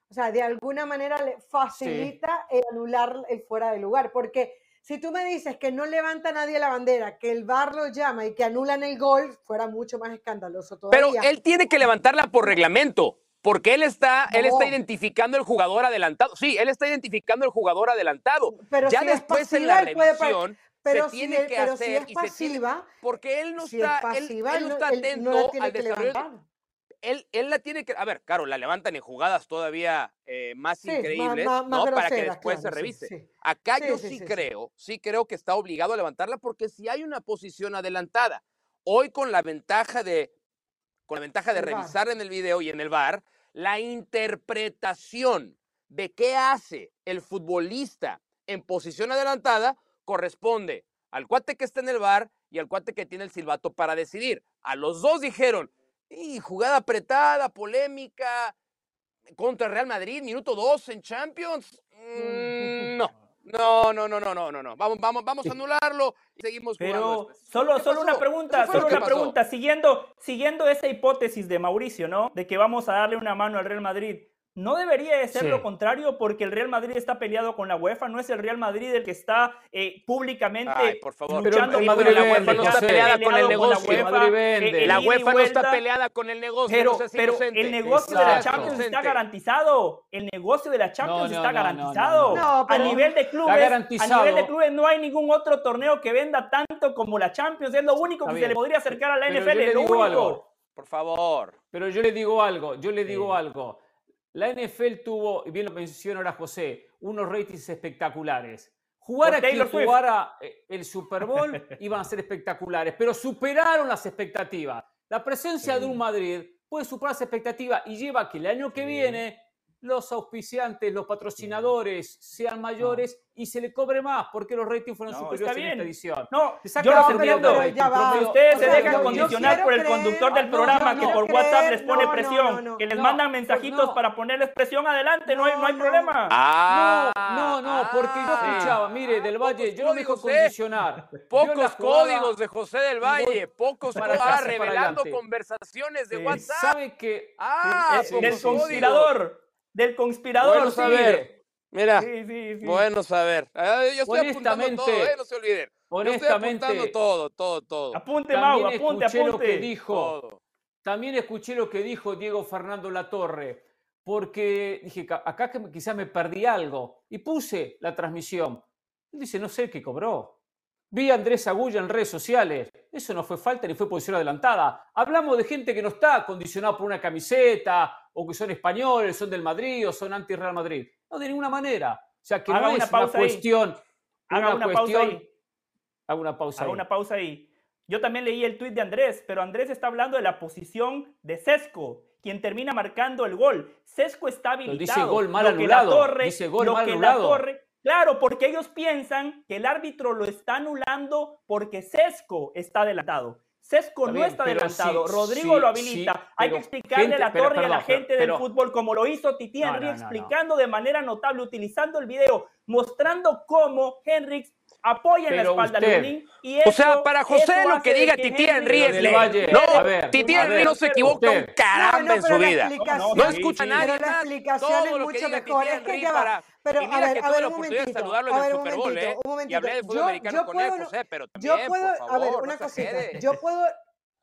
Speaker 3: O sea, de alguna manera le facilita el anular el fuera de lugar. Porque si tú me dices que no levanta nadie la bandera, que el VAR lo llama y que anulan el gol, fuera mucho más escandaloso
Speaker 4: Pero
Speaker 3: todavía.
Speaker 4: él tiene que levantarla por reglamento, porque él está, él está identificando el jugador adelantado. Sí, él está identificando el jugador adelantado.
Speaker 3: Pero
Speaker 4: ya
Speaker 3: si
Speaker 4: después en la
Speaker 3: puede
Speaker 4: revisión
Speaker 3: pero
Speaker 4: se tiene que
Speaker 3: pero si
Speaker 4: hacer
Speaker 3: es
Speaker 4: y se tiene
Speaker 3: pasiva,
Speaker 4: porque él no
Speaker 3: si
Speaker 4: está, él-
Speaker 3: pasiva,
Speaker 4: él,
Speaker 3: él
Speaker 4: no está
Speaker 3: él
Speaker 4: atento
Speaker 3: no la tiene
Speaker 4: al
Speaker 3: que
Speaker 4: desarrollo. Él, él la tiene que, a ver, claro, la levantan en jugadas todavía eh, más
Speaker 3: Sí,
Speaker 4: increíbles,
Speaker 3: más- más
Speaker 4: ¿no? Para que después se
Speaker 3: claro,
Speaker 4: revise.
Speaker 3: sí.
Speaker 4: Acá yo
Speaker 3: sí,
Speaker 4: creo, sí creo que está obligado a levantarla porque si hay una posición adelantada, hoy con la ventaja de, con la ventaja de
Speaker 3: El
Speaker 4: revisar en el video y en el bar, la interpretación de qué hace el futbolista en posición adelantada corresponde al cuate que está en el bar y al cuate que tiene el silbato para decidir. A los dos dijeron, Y jugada apretada, polémica, contra Real Madrid, minuto 2 en Champions. Mm, no. No, no, no, no, no, no, no. Vamos, vamos, vamos a anularlo y seguimos
Speaker 2: Pero solo, solo una pregunta, solo una pregunta, siguiendo, siguiendo esa hipótesis de Mauricio, ¿no? De que vamos a darle una mano al Real Madrid. No debería de ser lo contrario porque el Real Madrid está peleado con la UEFA, no es el Real Madrid el que está eh, públicamente
Speaker 4: por favor.
Speaker 2: luchando
Speaker 4: pero
Speaker 2: Madrid
Speaker 4: la UEFA no está peleada con el negocio.
Speaker 2: La UEFA,
Speaker 4: eh, la UEFA no está peleada con el negocio.
Speaker 2: Pero, pero el negocio de la Champions está garantizado. El negocio de la Champions está garantizado. a nivel de clubes, a nivel de clubes no hay ningún otro torneo que venda tanto como la Champions. Es lo único que se le podría acercar a la NFL. Lo único.
Speaker 4: Por favor.
Speaker 1: Pero yo le digo algo, yo le digo algo. La NFL tuvo, y bien lo mencionó ahora José, unos ratings espectaculares. Jugar aquí, jugar eh, el Super Bowl iban a ser espectaculares, pero superaron las expectativas. La presencia de un Madrid puede superar las expectativas y lleva a que el año que viene los auspiciantes, los patrocinadores sean mayores y se le cobre más porque los ratings fueron superiores en esta edición.
Speaker 2: No, yo lo entiendo. ustedes se dejan condicionar por el conductor del programa que por WhatsApp les pone presión, que les mandan mensajitos para ponerles presión adelante, no, hay, no hay problema.
Speaker 1: Ah, no, no, porque yo ah. escuchaba, mire, del Valle, yo no me dejo condicionar.
Speaker 4: Pocos códigos de José del Valle, pocos para revelando conversaciones de WhatsApp.
Speaker 1: ¿Sabe que
Speaker 2: ah, el conspirador del conspirador.
Speaker 4: Bueno saber. Mira, bueno saber. Ah, yo estoy apuntando todo, ¿eh? no se olviden.
Speaker 1: Honestamente,
Speaker 4: estoy todo, todo, todo.
Speaker 2: Apunte, Mau, apunte, apunte.
Speaker 1: Lo que dijo, También escuché lo que dijo Diego Fernando Latorre, porque dije, acá quizás me perdí algo, y puse la transmisión. Él dice, no sé qué cobró. Vi a Andrés Agulla en redes sociales. Eso no fue falta ni fue posición adelantada. Hablamos de gente que no está condicionada por una camiseta o que son españoles, son del Madrid o son anti-Real Madrid. No, de ninguna manera. O sea, que no es una cuestión.
Speaker 2: Haga una, pausa ahí.
Speaker 1: Haga una pausa
Speaker 2: Haga una pausa ahí. Yo también leí el tuit de Andrés, pero Andrés está hablando de la posición de Sesco, quien termina marcando el gol. Sesco está habilitado.
Speaker 1: dice gol mal anulado. dice gol mal anulado.
Speaker 2: Claro, porque ellos piensan que el árbitro lo está anulando porque Sesco está adelantado. Sesco no está adelantado, Rodrigo lo habilita. Hay que explicarle a la torre y a la gente del fútbol, como lo hizo Titi Henry, explicando de manera notable, utilizando el video, mostrando cómo Henry apoya en la espalda
Speaker 4: usted, y O sea, para José lo que diga Titi Henry es ley. No, Titi Henry no se equivoca un caramba en su vida. No, escucha a nadie
Speaker 3: la explicación es mucho mejor. Es que ya Pero a ver, a ver, un momentito. A ver, un momentito. Un momentito.
Speaker 4: Y hablé de fútbol americano con él, José, pero también,
Speaker 3: yo puedo,
Speaker 4: por favor,
Speaker 3: a ver, una cosita. Yo puedo,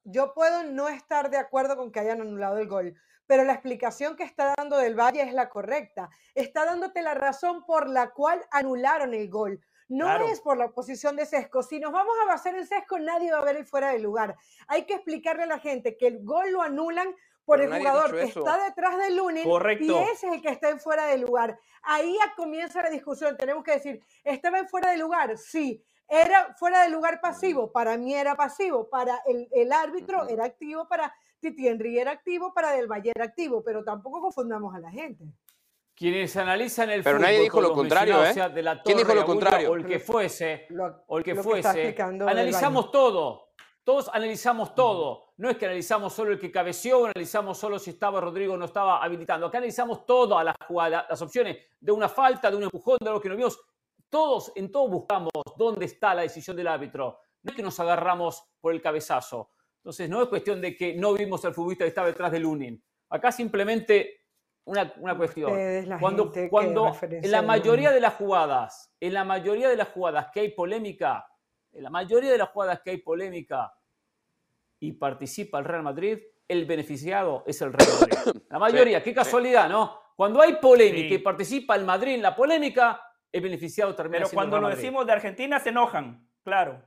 Speaker 3: yo puedo no estar de acuerdo con que hayan anulado el gol, pero la explicación que está dando del Valle es la correcta. Está dándote la razón por la cual anularon el gol. No es por la oposición de Sesco. Si nos vamos a basar en Sesco, nadie va a ver el fuera de lugar. Hay que explicarle a la gente que el gol lo anulan por el jugador que está detrás del Lunin y ese es el que está en fuera de lugar. Ahí comienza la discusión. Tenemos que decir, ¿estaba en fuera de lugar? Sí. ¿Era fuera de lugar pasivo? Para mí era pasivo. Para el, árbitro era activo. Para Titi Henry era activo. Para Del Valle era activo. Pero tampoco confundamos a la gente.
Speaker 1: Quienes analizan el
Speaker 4: Pero nadie dijo lo contrario, ¿eh? ¿Quién dijo lo contrario?
Speaker 1: O el que fuese, o el que fuese. Analizamos todo. Todos analizamos todo. No es que analizamos solo el que cabeció, analizamos solo si estaba Rodrigo o no estaba habilitando. Acá analizamos todo a la jugada, las opciones de una falta, de un empujón, de algo que no vimos. Todos, en todo buscamos dónde está la decisión del árbitro. No es que nos agarramos por el cabezazo. Entonces, no es cuestión de que no vimos al futbolista que estaba detrás del Lunin. Acá simplemente una, una cuestión. Cuando, cuando en la mayoría de las jugadas, en la mayoría de las jugadas que hay polémica, en la mayoría de las jugadas que hay polémica y participa el Real Madrid, el beneficiado es el Real Madrid. La mayoría, qué casualidad, ¿no? Cuando hay polémica y participa el Madrid en la polémica, el beneficiado termina
Speaker 2: Pero cuando lo decimos de Argentina se enojan, claro.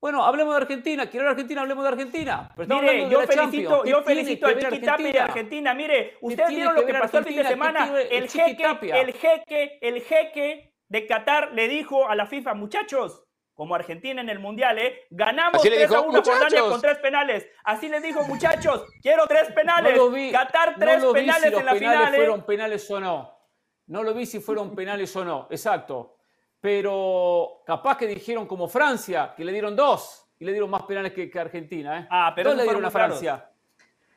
Speaker 1: Bueno, hablemos de Argentina. Quiero hablar de Argentina, hablemos de Argentina.
Speaker 2: Mire, yo felicito, yo felicito a Chiqui Tapia de Argentina. Mire, ustedes vieron lo que pasó el fin de semana. El jeque, el jeque, el jeque de Qatar le dijo a la FIFA, muchachos, como Argentina en el Mundial, ¿eh? Ganamos 3 a 1 Jordania con tres penales. Así les dijo, muchachos, quiero tres penales. No Qatar tres penales en la final. ¿eh?
Speaker 1: fueron penales o no. No lo vi si fueron penales o no. Exacto pero capaz que dijeron como Francia, que le dieron dos y le dieron más penales que, Argentina. ¿eh?
Speaker 2: Ah, pero
Speaker 1: le dieron a Francia.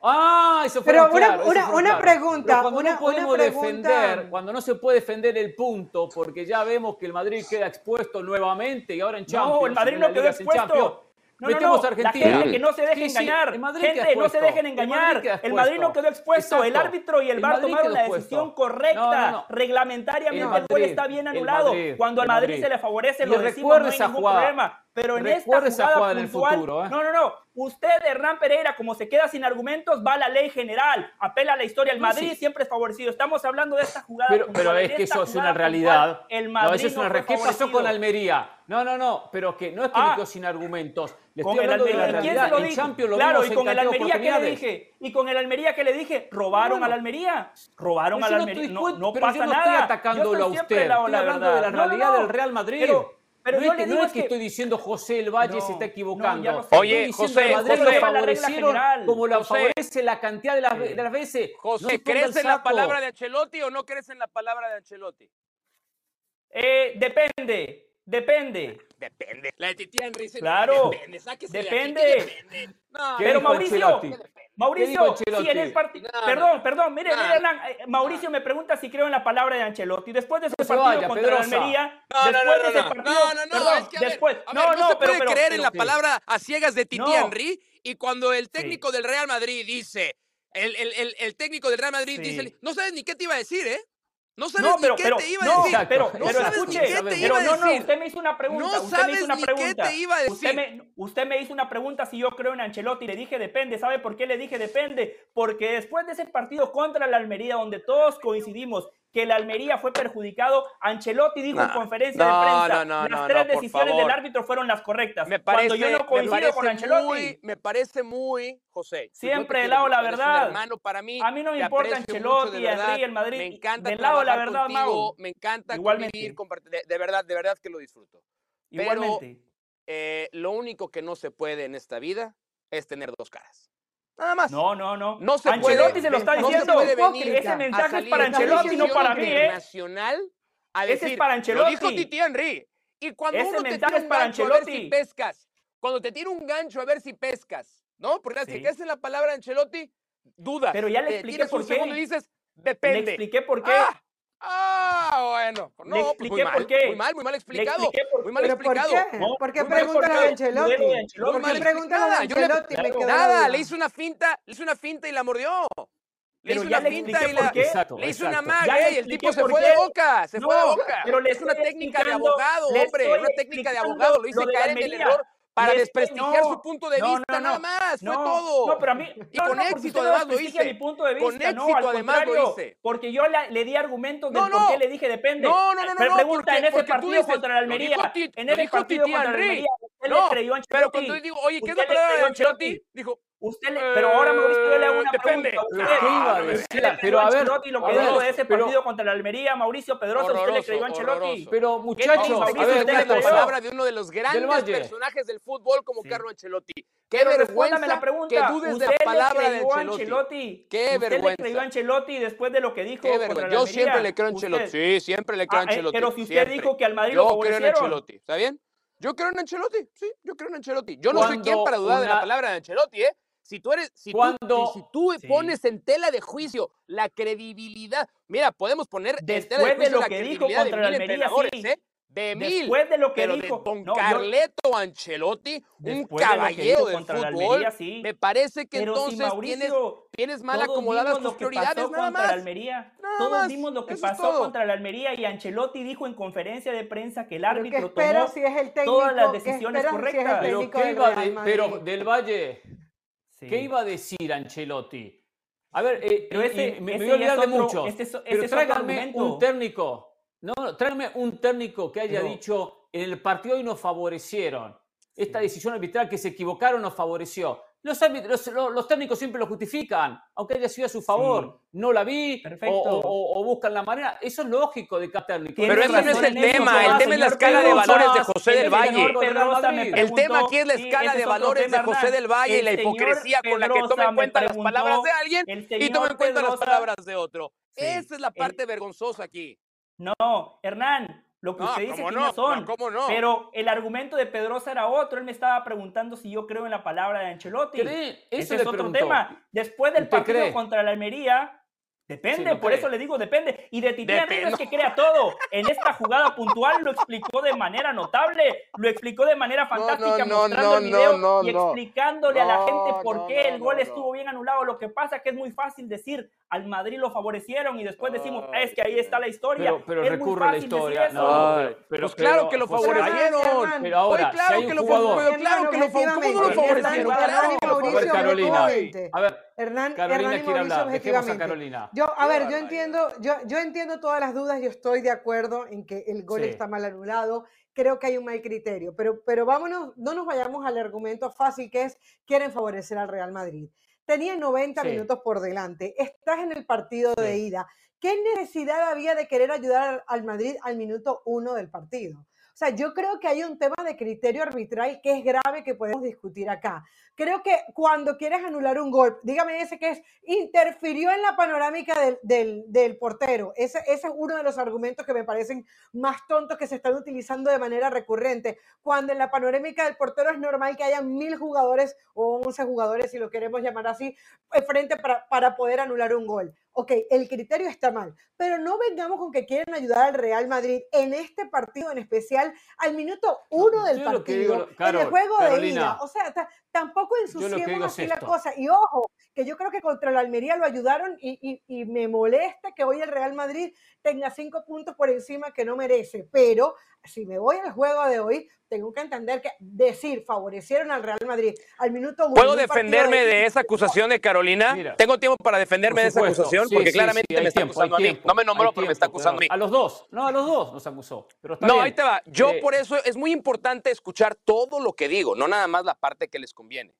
Speaker 1: Ah, eso fue
Speaker 3: Pero una,
Speaker 1: claro,
Speaker 3: una, pregunta.
Speaker 1: Pero cuando no podemos defender, cuando no se puede defender el punto, porque ya vemos que el Madrid queda expuesto nuevamente y ahora en Champions.
Speaker 2: No, el Madrid no quedó expuesto. No,
Speaker 1: Metemos
Speaker 2: no,
Speaker 1: no. Argentina.
Speaker 2: La gente que no se deje engañar. Gente, no se dejen engañar. El Madrid, no quedó expuesto. El árbitro y el,
Speaker 1: el
Speaker 2: VAR tomaron la decisión correcta.
Speaker 1: No,
Speaker 2: Reglamentariamente
Speaker 1: el,
Speaker 2: el, está bien anulado. Cuando al Madrid, se le favorece,
Speaker 1: y
Speaker 2: lo decimos, no hay ningún
Speaker 1: jugada.
Speaker 2: problema. Pero en esta jugada,
Speaker 1: puntual, el futuro. ¿eh?
Speaker 2: No, no, no. Usted, Hernán Pereira, como se queda sin argumentos, va a la ley general, apela a la historia. El Madrid siempre es favorecido. Estamos hablando de esta jugada.
Speaker 1: Pero, pero es que eso es una realidad.
Speaker 2: El Madrid no,
Speaker 1: eso es una ¿Qué pasó con Almería? No, no, no, pero que no es que
Speaker 2: ah,
Speaker 1: me quedó sin argumentos. Le estoy hablando de la
Speaker 2: realidad. ¿quién se lo claro, y con el Almería que le dije, y con el Almería que le dije, robaron
Speaker 1: bueno,
Speaker 2: a Almería, robaron
Speaker 1: a la
Speaker 2: Almería. No, pasa nada.
Speaker 1: Estoy atacándolo a usted.
Speaker 2: La,
Speaker 1: estoy hablando
Speaker 2: la
Speaker 1: de la realidad del Real Madrid.
Speaker 2: Pero
Speaker 1: no, es,
Speaker 2: le digo
Speaker 1: es que, estoy diciendo José el Valle se está equivocando.
Speaker 4: Oye, José,
Speaker 1: Madrid
Speaker 4: José,
Speaker 1: favorecieron como la
Speaker 4: José,
Speaker 1: favorece la cantidad de las, veces.
Speaker 4: José, ¿crees en la palabra de Ancelotti o no crees en la palabra de Ancelotti?
Speaker 2: Eh, depende. Depende.
Speaker 4: Depende. La de Titi Henry
Speaker 2: claro.
Speaker 4: depende. Sáquese
Speaker 2: depende. Pero Mauricio, Mauricio, si en el partido. Perdón, perdón, mire, mire Hernán, eh, Mauricio me pregunta si creo en la palabra de Ancelotti. Después de ese partido
Speaker 1: vaya,
Speaker 2: contra Pedroza. Almería, después de ese partido.
Speaker 4: No, no, no,
Speaker 2: perdón,
Speaker 4: es que
Speaker 2: después,
Speaker 4: a ver,
Speaker 2: no,
Speaker 4: no,
Speaker 2: se
Speaker 4: puede creer en la palabra a ciegas de Titi Henry y cuando el técnico del Real Madrid dice, el, el, el, técnico del Real Madrid dice, no sabes ni qué te iba a decir, ¿eh? No sabes
Speaker 2: no, pero,
Speaker 4: qué
Speaker 2: pero,
Speaker 4: te iba a decir.
Speaker 2: No, pero,
Speaker 4: no
Speaker 2: pero escuche,
Speaker 4: qué te iba a
Speaker 2: decir. No, usted me hizo una pregunta. Usted me hizo una
Speaker 4: pregunta. qué te.
Speaker 2: Usted me, usted me, hizo una pregunta si yo creo en Ancelotti. Le dije depende. ¿Sabe por qué le dije depende? Porque después de ese partido contra la Almería, donde todos coincidimos que la Almería fue perjudicado. Ancelotti dijo en conferencia de prensa,
Speaker 4: no,
Speaker 2: las tres decisiones del árbitro fueron las correctas.
Speaker 4: Me parece,
Speaker 2: Cuando yo no coincido con Ancelotti.
Speaker 4: Muy, me parece muy, José. Pues Siempre
Speaker 2: del lado la verdad.
Speaker 4: Hermano para mí.
Speaker 2: A mí no me importa Ancelotti,
Speaker 4: verdad,
Speaker 2: el Madrid.
Speaker 4: Me encanta
Speaker 2: del lado la verdad,
Speaker 4: contigo, Me encanta
Speaker 2: Igualmente.
Speaker 4: Convivir, de, verdad, de verdad que lo disfruto. Pero, eh, lo único que no se puede en esta vida es tener dos caras. Nada más.
Speaker 2: No, no, no.
Speaker 4: no se
Speaker 2: Ancelotti
Speaker 4: puede,
Speaker 2: se lo está.
Speaker 4: No se puede
Speaker 2: Ese mensaje es para Ancelotti, no para mí, ¿eh?
Speaker 4: A decir,
Speaker 2: Ese es para
Speaker 4: Ancelotti. Dijo Titi Henry. Y cuando
Speaker 2: Ese
Speaker 4: uno te tira un gancho a ver si pescas, cuando te tira un gancho a ver si pescas, ¿no? Porque
Speaker 2: sí.
Speaker 4: si te hacen la palabra Ancelotti, dudas.
Speaker 2: Pero ya le
Speaker 4: eh,
Speaker 2: expliqué por qué.
Speaker 4: Y dices, depende.
Speaker 2: Le expliqué por qué.
Speaker 4: Ah, bueno. No, pues muy,
Speaker 2: por mal, qué.
Speaker 4: muy mal, muy mal explicado.
Speaker 2: Por...
Speaker 4: Muy mal
Speaker 3: explicado. ¿Por qué, ¿Por qué
Speaker 4: pregunta
Speaker 3: la de Ancelotti? ¿Por qué pregunta?
Speaker 4: Nada, le hizo una finta, le hizo una finta y la mordió. Le hizo una finta y la.
Speaker 1: Exacto,
Speaker 4: le hizo
Speaker 1: exacto.
Speaker 2: una magia
Speaker 4: y el tipo se fue de boca. Se no, fue de boca.
Speaker 2: Pero le
Speaker 4: es una técnica de abogado, hombre. Una técnica de abogado. Lo hice caer en el error para desprestigiar
Speaker 2: no,
Speaker 4: su punto de vista
Speaker 2: no, no,
Speaker 4: nada más, fue todo.
Speaker 2: No, pero a mí
Speaker 4: y con éxito además lo hice.
Speaker 2: Mi punto de vista, con
Speaker 4: éxito además lo hice.
Speaker 2: Porque yo le di argumentos
Speaker 4: de
Speaker 2: por qué le dije depende.
Speaker 4: No, no, no, no,
Speaker 2: pregunta
Speaker 4: porque,
Speaker 2: en ese partido contra la Almería, en ese partido contra la Almería, él.
Speaker 4: Pero cuando yo digo, "Oye, ¿qué es la palabra de Ancelotti?" dijo,
Speaker 2: Usted le, pero ahora Mauricio, yo le hago una
Speaker 4: depende.
Speaker 2: pregunta.
Speaker 1: A
Speaker 2: usted,
Speaker 1: ¿Usted
Speaker 2: le
Speaker 1: pero a ver,
Speaker 2: Ancelotti lo que dijo de ese partido contra la Almería, Mauricio Pedrosa, usted le creyó a Ancelotti.
Speaker 1: Pero muchachos, a ver,
Speaker 2: usted
Speaker 4: la palabra de uno de los grandes
Speaker 1: del
Speaker 4: personajes del fútbol como
Speaker 2: sí.
Speaker 4: Carlo Ancelotti. Qué
Speaker 2: pero
Speaker 4: vergüenza
Speaker 2: la pregunta.
Speaker 4: que dudes
Speaker 2: ¿Usted de
Speaker 4: la palabra
Speaker 2: le creyó de
Speaker 4: Ancelotti.
Speaker 2: Ancelotti.
Speaker 4: Qué
Speaker 2: ¿Usted
Speaker 4: vergüenza.
Speaker 2: le creyó a Ancelotti después de lo que dijo
Speaker 4: Qué vergüenza. Yo siempre le creo a Ancelotti. Sí, siempre le creo a
Speaker 2: ah, eh,
Speaker 4: Ancelotti.
Speaker 2: Pero si usted dijo que al Madrid lo favorecieron.
Speaker 4: Yo creo en Ancelotti, ¿está bien? Yo creo en Ancelotti, sí, yo creo en Ancelotti. Yo no soy quien para dudar de la palabra de Ancelotti, ¿eh? Si tú eres, si tú,
Speaker 2: e
Speaker 4: pones en tela de juicio la credibilidad, mira, podemos poner
Speaker 2: después de, lo que dijo contra
Speaker 4: de
Speaker 2: Almería
Speaker 4: ¿eh? De mil.
Speaker 2: Después de lo que dijo.
Speaker 4: Don
Speaker 2: no,
Speaker 4: Carleto Ancelotti, un caballero
Speaker 2: de
Speaker 4: del fútbol.
Speaker 2: Almería, sí.
Speaker 4: Me parece que
Speaker 2: entonces si
Speaker 4: Mauricio, tienes, tienes, mal acomodadas tus prioridades. Nada más.
Speaker 2: Almería.
Speaker 4: Nada
Speaker 2: todos
Speaker 4: más.
Speaker 2: vimos lo que pasó contra la Almería y Ancelotti dijo en conferencia de prensa que el árbitro tomó
Speaker 3: si
Speaker 2: todas las decisiones
Speaker 3: correctas. Si
Speaker 1: pero,
Speaker 3: del
Speaker 1: Valle, ¿Qué iba a decir Ancelotti? A ver, eh, me,
Speaker 2: ese
Speaker 1: me, a olvidar de mucho.
Speaker 2: Este,
Speaker 1: pero
Speaker 2: tráigame
Speaker 1: un técnico. No, no, tráigame un técnico que haya dicho en el partido hoy nos favorecieron. Esta decisión arbitral que se equivocaron nos favoreció. Los, los, técnicos siempre lo justifican, aunque haya sido a su favor. No la vi o, buscan la manera. Eso es lógico de cada técnico.
Speaker 4: Pero ese no es el tema. El tema es la escala de valores de José del Valle. El tema aquí es la escala de valores de José del Valle y la hipocresía con la que toma en cuenta las palabras de alguien y toma en cuenta las palabras de otro. Esa es la parte vergonzosa aquí.
Speaker 2: No, Hernán, Lo que usted dice tiene razón. Pero el argumento de Pedrosa era otro. Él me estaba preguntando si yo creo en la palabra de Ancelotti. Ese es otro tema. Después del partido contra la Almería, Depende, por eso le digo, depende. Y de Titi no es que crea todo. En esta jugada puntual lo explicó de manera notable, lo explicó de manera fantástica, mostrando el video y explicándole a la gente por qué el gol estuvo bien anulado. Lo que pasa es que es muy fácil decir, al Madrid lo favorecieron y después decimos, es que ahí está la historia.
Speaker 1: Pero, recurre a la historia.
Speaker 4: pero, pues claro que lo favorecieron.
Speaker 1: Pero ahora, claro que lo favorecieron.
Speaker 4: Claro que lo favorecieron.
Speaker 1: Carolina. A ver,
Speaker 3: Hernán, Carolina quiere hablar. Dejemos a Carolina. Yo, a ver, yo entiendo, yo, yo entiendo todas las dudas, yo estoy de acuerdo en que el gol está mal anulado, creo que hay un mal criterio, pero, pero vámonos, no nos vayamos al argumento fácil que es quieren favorecer al Real Madrid. Tenía 90 minutos por delante, estás en el partido de ida. ¿Qué necesidad había de querer ayudar al Madrid al minuto uno del partido? O sea, yo creo que hay un tema de criterio arbitral que es grave que podemos discutir acá. Creo que cuando quieres anular un gol, dígame ese que es, interfirió en la panorámica del, del, portero. Ese, es uno de los argumentos que me parecen más tontos que se están utilizando de manera recurrente. Cuando en la panorámica del portero es normal que haya mil jugadores o once jugadores, si lo queremos llamar así, frente para, para poder anular un gol ok, el criterio está mal, pero no vengamos con que quieren ayudar al Real Madrid en este partido en especial al minuto uno del partido, en el juego de ida. O sea, tampoco ensuciemos así la cosa. Y ojo, que yo creo que contra la Almería lo ayudaron y, y, me molesta que hoy el Real Madrid tenga cinco puntos por encima que no merece, pero si me voy al juego de hoy, tengo que entender que decir favorecieron al Real Madrid al minuto uno.
Speaker 4: ¿Puedo defenderme de... esa acusación de Carolina? Tengo tiempo para defenderme de esa acusación porque claramente me está acusando a mí. No me nombró, pero me está acusando a mí.
Speaker 1: A los dos, no, a los dos nos acusó.
Speaker 4: no, ahí te va. Yo por eso es muy importante escuchar todo lo que digo, no nada más la parte que les conviene.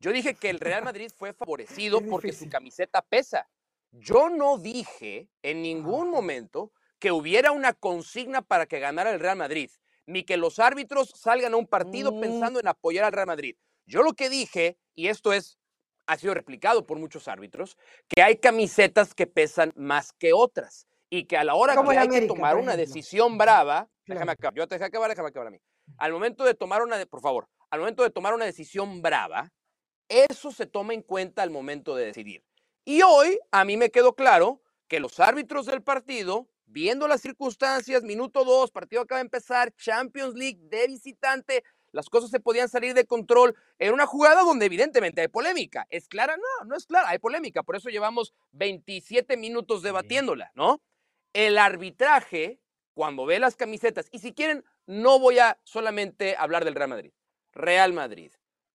Speaker 4: Yo dije que el Real Madrid fue favorecido porque su camiseta pesa. Yo no dije en ningún momento que hubiera una consigna para que ganara el Real Madrid, ni que los árbitros salgan a un partido mm. pensando en apoyar al Real Madrid. Yo lo que dije, y esto es ha sido replicado por muchos árbitros, que hay camisetas que pesan más que otras y que a la hora que hay que tomar una decisión brava, déjame acabar, yo te dejé acabar, déjame acabar a mí. Al momento de tomar una, por favor, al momento de tomar una decisión brava, eso se toma en cuenta al momento de decidir. Y hoy a mí me quedó claro que los árbitros del partido viendo las circunstancias, minuto dos, partido acaba de empezar, Champions League de visitante, las cosas se podían salir de control en una jugada donde evidentemente hay polémica. ¿Es clara? No, no es clara, hay polémica, por eso llevamos 27 minutos debatiéndola, ¿no? El arbitraje, cuando ve las camisetas, y si quieren, no voy a solamente hablar del Real Madrid, Real Madrid,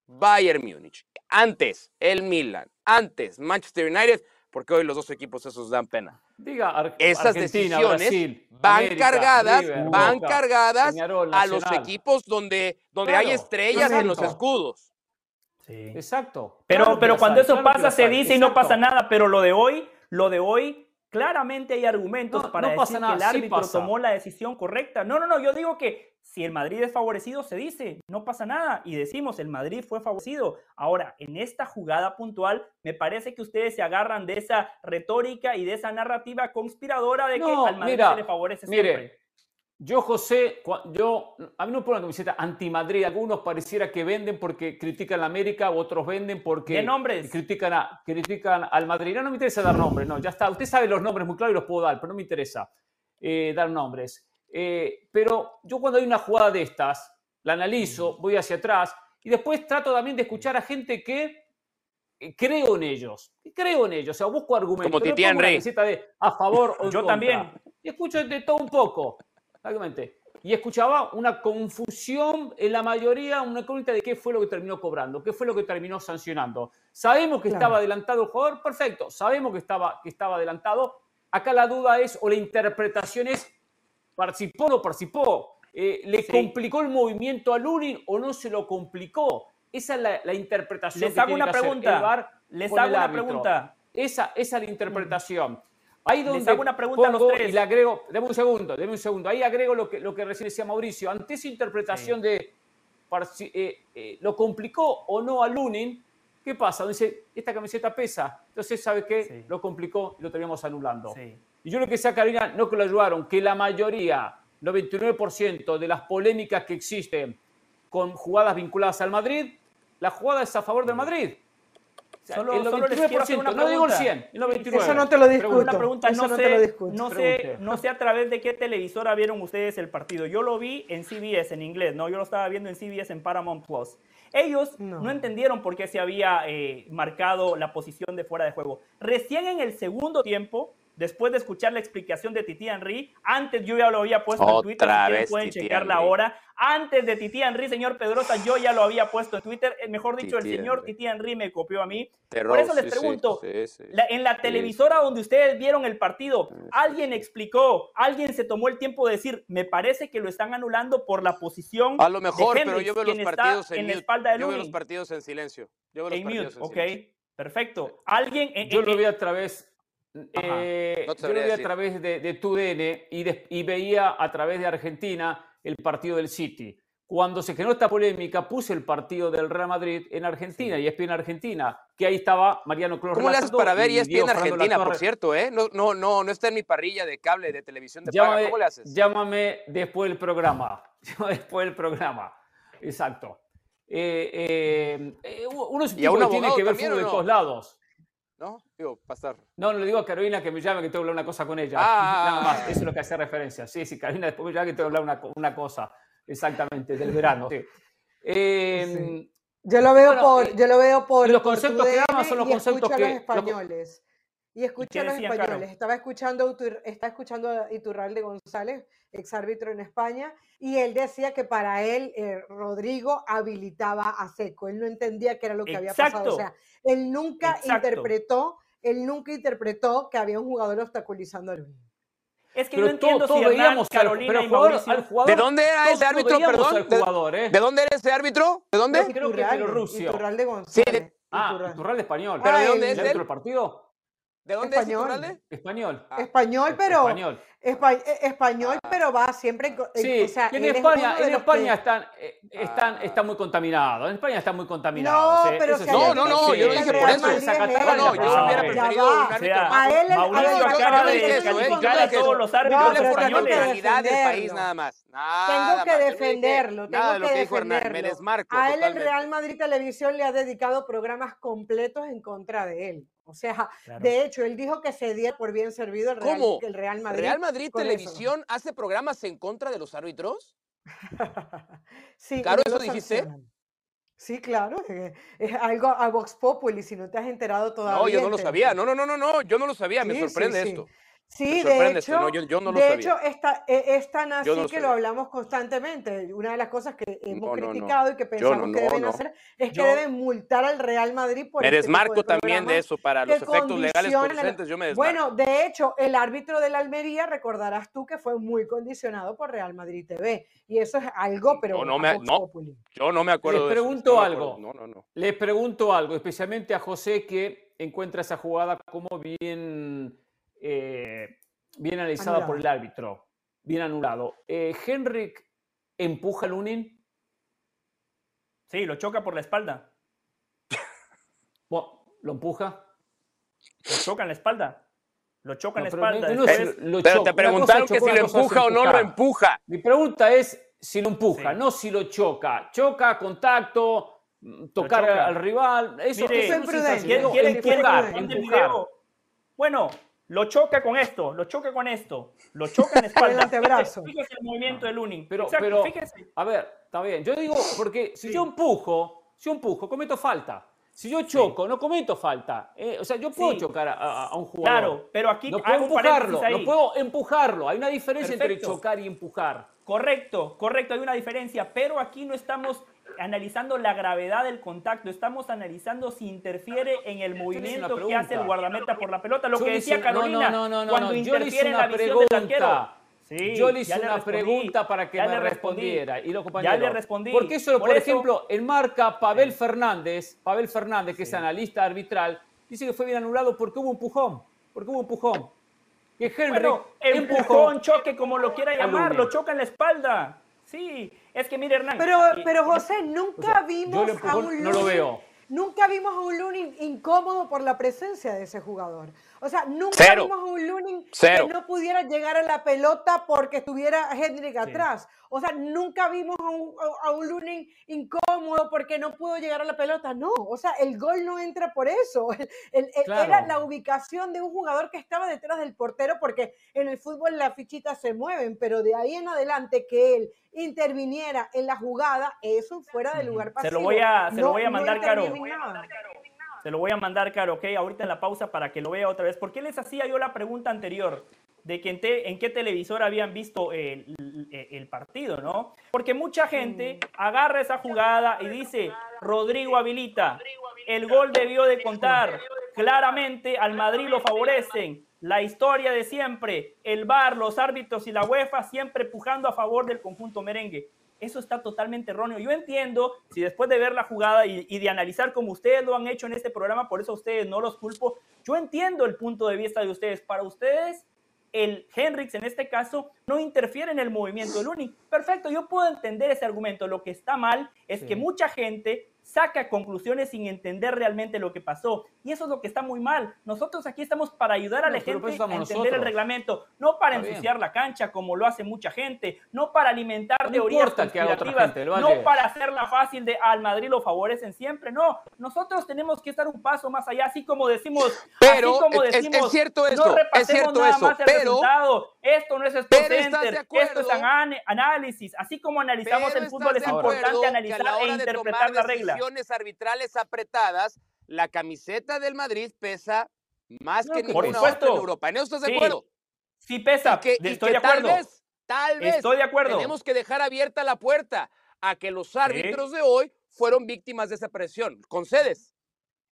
Speaker 4: Bayern Múnich, antes el Milan, antes Manchester United, porque hoy los dos equipos esos dan pena.
Speaker 1: Diga,
Speaker 4: Esas decisiones van cargadas, van cargadas a los equipos donde, donde hay estrellas en los escudos.
Speaker 1: Sí. Exacto.
Speaker 2: Pero, pero cuando eso pasa se dice y no pasa nada, pero lo de hoy, lo de hoy claramente hay argumentos para decir que el árbitro tomó la decisión correcta. No, no, no, yo digo que si el Madrid es favorecido, se dice, no pasa nada. Y decimos, el Madrid fue favorecido. Ahora, en esta jugada puntual, me parece que ustedes se agarran de esa retórica y de esa narrativa conspiradora de que al Madrid se le favorece
Speaker 1: mire, Yo, José, yo, a mí no pongo una camiseta anti-Madrid. Algunos pareciera que venden porque critican a América, otros venden porque? Critican, a, critican al Madrid. No, no me interesa dar nombres, no, ya está. Usted sabe los nombres muy claros y los puedo dar, pero no me interesa eh, dar nombres. Eh, pero yo cuando hay una jugada de estas, la analizo, voy hacia atrás y después trato también de escuchar a gente que eh, creo en ellos. Creo en ellos, o sea, busco argumentos.
Speaker 4: Como Titi Henry.
Speaker 1: De a favor o
Speaker 2: Yo también.
Speaker 1: Y escucho de todo un poco, Y escuchaba una confusión en la mayoría, una incógnita de qué fue lo que terminó cobrando, qué fue lo que terminó sancionando. Sabemos que estaba adelantado el jugador, perfecto. Sabemos que estaba, que estaba adelantado. Acá la duda es, o la interpretación es, ¿Participó o no participó? Eh, ¿Le complicó el movimiento a Lunin o no se lo complicó? Esa es la, interpretación
Speaker 2: Les hago una pregunta. Les hago una pregunta.
Speaker 1: Esa, esa, es la interpretación. Ahí donde
Speaker 2: Les hago una pregunta a los tres.
Speaker 1: Y le agrego, deme un segundo, deme un segundo. Ahí agrego lo que, lo que recién decía Mauricio. Ante esa interpretación de eh, eh, ¿lo complicó o no a Lunin? ¿Qué pasa? Dice, esta camiseta pesa. Entonces, ¿sabe qué? Lo complicó y lo teníamos anulando. Y yo lo que sé, Carolina, no que lo ayudaron, que la mayoría 99% de las polémicas que existen con jugadas vinculadas al Madrid, la jugada es a favor del Madrid.
Speaker 2: solo, el 99%, no digo el 100, el 99.
Speaker 3: Eso no te lo discuto.
Speaker 2: Una pregunta, no, sé, no, sé, no sé a través de qué televisora vieron ustedes el partido. Yo lo vi en CBS, en inglés, ¿no? Yo lo estaba viendo en CBS en Paramount Plus. Ellos no, entendieron por qué se había eh, marcado la posición de fuera de juego. Recién en el segundo tiempo, después de escuchar la explicación de Titi Henry, antes yo ya lo había puesto en Twitter, si pueden chequearla ahora. Antes de Titi Henry, señor Pedrosa, yo ya lo había puesto en Twitter. Eh, mejor dicho, el señor Titi Henry me copió a mí. Por eso les pregunto, en la televisora donde ustedes vieron el partido, ¿alguien explicó, alguien se tomó el tiempo de decir, me parece que lo están anulando por la posición
Speaker 4: A lo mejor, pero yo veo los partidos
Speaker 2: en, la espalda de
Speaker 4: Yo veo los partidos en silencio. Yo veo los partidos
Speaker 2: en ok. Perfecto. Alguien.
Speaker 1: yo lo vi a través eh, yo lo vi a través de, de TUDN y, y, veía a través de Argentina el partido del City. Cuando se generó esta polémica, puse el partido del Real Madrid en Argentina y es en Argentina, que ahí estaba Mariano Clos.
Speaker 4: ¿Cómo le haces para ver y es en Argentina, por cierto? ¿eh? No, no, no, no está en mi parrilla de cable de televisión de
Speaker 1: llámame,
Speaker 4: paga. ¿Cómo le haces?
Speaker 1: Llámame después del programa. después del programa. Exacto. Eh, eh, eh uno tiene que ver fútbol de todos lados.
Speaker 4: ¿No? Digo, pasar.
Speaker 1: No, no le digo a Carolina que me llame que tengo que hablar una cosa con ella. Ah, Nada más, eso es lo que hace referencia. Sí, sí, Carolina después me llama que tengo que hablar una, cosa, exactamente, del verano.
Speaker 3: Em, yo lo veo por, eh, yo lo veo por.
Speaker 1: Los conceptos que damos son los conceptos que.
Speaker 3: los españoles. Y escucha a los españoles. Estaba escuchando, estaba escuchando a Iturralde González, ex árbitro en España, y él decía que para él eh, Rodrigo habilitaba a Seco. Él no entendía qué era lo que había pasado. O sea, él nunca interpretó, él nunca interpretó que había un jugador obstaculizando al.
Speaker 2: Es que no entiendo si veíamos Carolina
Speaker 4: pero al jugador, ¿De dónde era ese árbitro, perdón? Jugador, ¿eh? ¿De, dónde era ese árbitro? ¿De dónde?
Speaker 1: Creo que de Bielorrusia.
Speaker 3: Iturralde González. Sí, de...
Speaker 1: Ah, Iturralde español.
Speaker 4: ¿Pero de dónde es él?
Speaker 1: ¿Dentro del partido?
Speaker 4: ¿De dónde español. es
Speaker 1: Español.
Speaker 3: Ah. Español, pero. Español. Eh, español, ah. pero va siempre.
Speaker 1: Sí, o sea, en España, en España están, eh, están, ah. está muy contaminado. En España está muy contaminado.
Speaker 3: No, pero
Speaker 4: no, no, no, yo lo dije por eso. No, no, yo hubiera preferido un árbitro.
Speaker 2: A él, Mauricio acaba de descalificar a todos los árbitros españoles.
Speaker 4: la calidad del país nada más.
Speaker 3: Tengo que defenderlo. Tengo que defenderlo.
Speaker 4: Me desmarco.
Speaker 3: A él el Real Madrid Televisión le ha dedicado programas completos en contra de él. O sea, de hecho, él dijo que se dio por bien servido el Real, ¿Cómo? Madrid.
Speaker 4: ¿Real Madrid Televisión hace programas en contra de los árbitros?
Speaker 3: sí.
Speaker 4: ¿Claro eso dijiste?
Speaker 3: Sí, claro, es algo a Vox Populi, si no te has enterado todavía.
Speaker 4: No, yo no lo sabía, no, no, no, no, no, yo no lo sabía, me sorprende esto.
Speaker 3: Sí, de hecho, de hecho e, es tan así que lo hablamos constantemente. Una de las cosas que hemos criticado y que pensamos que deben hacer es que deben multar al Real Madrid por
Speaker 4: Me este desmarco también de eso para los efectos legales presentes, yo me desmarco.
Speaker 3: Bueno, de hecho, el árbitro de la Almería, recordarás tú que fue muy condicionado por Real Madrid TV. Y eso es algo, pero
Speaker 4: no, me, yo no me acuerdo
Speaker 1: Les pregunto algo. Les pregunto algo, especialmente a José que encuentra esa jugada como bien eh, bien analizada por el árbitro, bien anulado. Eh, Henrik empuja a Lunin.
Speaker 2: Sí, lo choca por la espalda.
Speaker 1: ¿Lo empuja?
Speaker 2: Lo choca en la espalda. Lo choca en la espalda.
Speaker 4: pero te preguntaron que si lo empuja o no lo empuja.
Speaker 1: Mi pregunta es si lo empuja, no si lo choca. Choca, contacto, mm, tocar al rival. Eso, es
Speaker 2: empujar. Bueno, lo choca con esto, lo choca con esto, lo choca en espalda.
Speaker 3: antebrazo.
Speaker 2: Fíjese el movimiento del Lunin.
Speaker 1: Pero, pero a ver, está bien. Yo digo, porque si yo empujo, si yo empujo, cometo falta. Si yo choco, no cometo falta. Eh, o sea, yo puedo chocar a, un jugador. Claro,
Speaker 2: pero aquí
Speaker 1: no puedo empujarlo. No puedo empujarlo. Hay una diferencia entre chocar y empujar.
Speaker 2: Correcto, correcto, hay una diferencia. Pero aquí no estamos analizando la gravedad del contacto, estamos analizando si interfiere en el movimiento que hace el guardameta por la pelota. Lo que decía Carolina, no, no, no, cuando interfiere en la visión del arquero.
Speaker 1: Sí, yo le hice una pregunta para que me respondiera. Y
Speaker 2: ya le respondí.
Speaker 1: Porque eso, por, ejemplo, en marca Pavel Fernández, Pavel Fernández, que es analista arbitral, dice que fue bien anulado porque hubo un empujón. Porque hubo un empujón.
Speaker 2: Que Henry bueno, empujón, choque, como lo quiera llamar, lo choca en la espalda. Sí, es que mire, Hernán.
Speaker 3: Pero, pero José, nunca vimos a un
Speaker 1: no lo veo.
Speaker 3: Nunca vimos a un Lunin incómodo por la presencia de ese jugador. O sea, nunca vimos a un Lunin que no pudiera llegar a la pelota porque estuviera Hendrik atrás. O sea, nunca vimos a un, a un Lunin incómodo porque no pudo llegar a la pelota. No, o sea, el gol no entra por eso. Era la ubicación de un jugador que estaba detrás del portero porque en el fútbol las fichitas se mueven, pero de ahí en adelante que él interviniera en la jugada, eso fuera del lugar pasivo.
Speaker 2: Se lo voy a, se lo voy a mandar, Caro. Se lo voy a mandar, Caro, ok, ahorita en la pausa para que lo vea otra vez. ¿Por qué les hacía yo la pregunta anterior de que en, qué televisor habían visto el, el, partido, ¿no? Porque mucha gente agarra esa jugada y dice, Rodrigo habilita, el gol debió de contar, claramente al Madrid lo favorecen, la historia de siempre, el VAR, los árbitros y la UEFA siempre pujando a favor del conjunto merengue. Eso está totalmente erróneo. Yo entiendo si después de ver la jugada y, de analizar como ustedes lo han hecho en este programa, por eso a ustedes no los culpo, yo entiendo el punto de vista de ustedes. Para ustedes, el Henrix en este caso no interfiere en el movimiento del Uni. Perfecto, yo puedo entender ese argumento. Lo que está mal es que mucha gente saca conclusiones sin entender realmente lo que pasó. Y eso es lo que está muy mal. Nosotros aquí estamos para ayudar a la gente a entender el reglamento, no para ensuciar la cancha como lo hace mucha gente, no para alimentar teorías conspirativas, no para hacerla fácil de al Madrid lo favorecen siempre, no. Nosotros tenemos que estar un paso más allá, así como decimos,
Speaker 4: pero
Speaker 2: así como
Speaker 4: decimos, es, cierto eso, no es cierto nada eso, más el pero,
Speaker 2: resultado. Esto no es Sport Center, esto es análisis. Así como analizamos el fútbol, es importante analizar e interpretar la regla
Speaker 4: arbitrales apretadas, la camiseta del Madrid pesa más que ninguna otra en Europa. ¿En eso estás de acuerdo?
Speaker 2: Sí, pesa. Que, estoy de acuerdo.
Speaker 4: Tal vez, tal vez
Speaker 2: estoy de acuerdo.
Speaker 4: tenemos que dejar abierta la puerta a que los árbitros de hoy fueron víctimas de esa presión. ¿Concedes?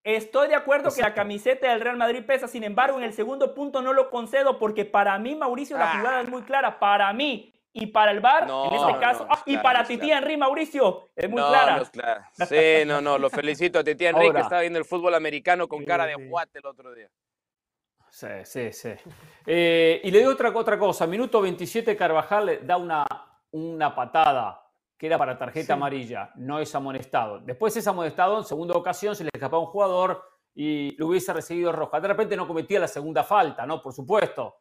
Speaker 2: Estoy de acuerdo que la camiseta del Real Madrid pesa, sin embargo, en el segundo punto no lo concedo porque para mí, Mauricio, la ah. jugada es muy clara. Para mí, y para el bar, en este caso, y para Titi Henry, Mauricio, es muy clara.
Speaker 4: Sí, no, no, lo felicito a Titi Henry que estaba viendo el fútbol americano con cara de guate el otro día.
Speaker 1: Sí, sí, sí. Eh, y le digo otra, otra cosa, minuto 27 Carvajal le da una, una patada que era para tarjeta amarilla, no es amonestado. Después es amonestado, en segunda ocasión se le escapaba un jugador y lo hubiese recibido roja. De repente no cometía la segunda falta, ¿no? Por supuesto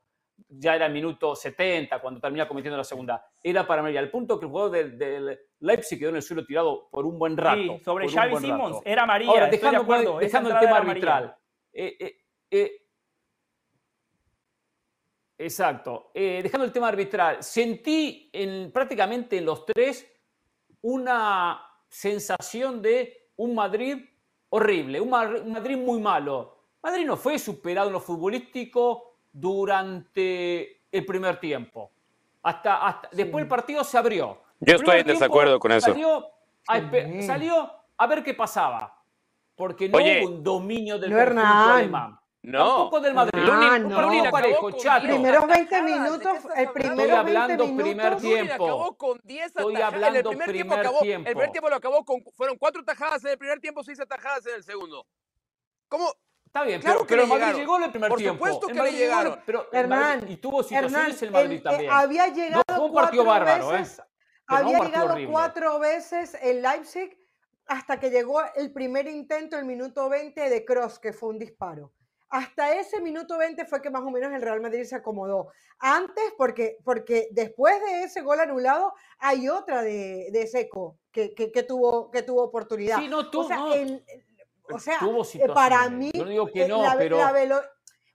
Speaker 1: ya era el minuto 70 cuando termina cometiendo la segunda. Era para María. Al punto que el jugador del, Leipzig quedó en el suelo tirado por un buen rato. Sí,
Speaker 2: sobre Xavi Simons, era María.
Speaker 1: dejando, el tema arbitral. Eh, eh, eh, exacto. dejando el tema arbitral, sentí en, prácticamente en los tres una sensación de un Madrid horrible, un Madrid muy malo. Madrid no fue superado en lo futbolístico durante el primer tiempo. Hasta, hasta después el partido se abrió.
Speaker 4: Yo estoy en desacuerdo con eso.
Speaker 1: Salió a, ver qué pasaba. Porque no hubo un dominio del no, conjunto alemán.
Speaker 4: No.
Speaker 1: Tampoco del Madrid.
Speaker 3: Ah, no, no. parejo, chato. Primeros 20 minutos, el primer
Speaker 1: Estoy hablando primer tiempo.
Speaker 4: Acabó con 10
Speaker 1: Estoy hablando
Speaker 4: el primer,
Speaker 1: primer
Speaker 4: tiempo, acabó,
Speaker 1: tiempo.
Speaker 4: El primer tiempo lo acabó con fueron cuatro tajadas en el primer tiempo, seis atajadas en el segundo. ¿Cómo
Speaker 1: Está bien, claro pero, que Madrid llegó en el primer tiempo.
Speaker 4: Por supuesto que le llegaron.
Speaker 1: pero Hernán, y tuvo situaciones el Madrid eh, también.
Speaker 3: había llegado
Speaker 1: no, fue un partido bárbaro, veces, ¿eh?
Speaker 3: Había llegado cuatro veces el Leipzig hasta que llegó el primer intento, el minuto 20 de Cross, que fue un disparo. Hasta ese minuto 20 fue que más o menos el Real Madrid se acomodó. Antes, porque, porque después de ese gol anulado, hay otra de, de Seco que, que, que, tuvo, que tuvo oportunidad.
Speaker 1: Sí, no, tú,
Speaker 3: o sea,
Speaker 1: no.
Speaker 3: El, o sea, eh, para mí,
Speaker 1: no digo que no, pero...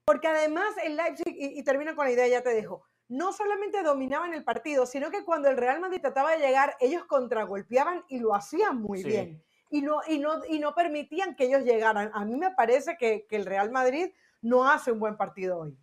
Speaker 3: porque además el Leipzig, y, y termino con la idea, ya te dejo, no solamente dominaban el partido, sino que cuando el Real Madrid trataba de llegar, ellos contragolpeaban y lo hacían muy bien. Y no, y, no, y no permitían que ellos llegaran. A mí me parece que, que el Real Madrid no hace un buen partido hoy.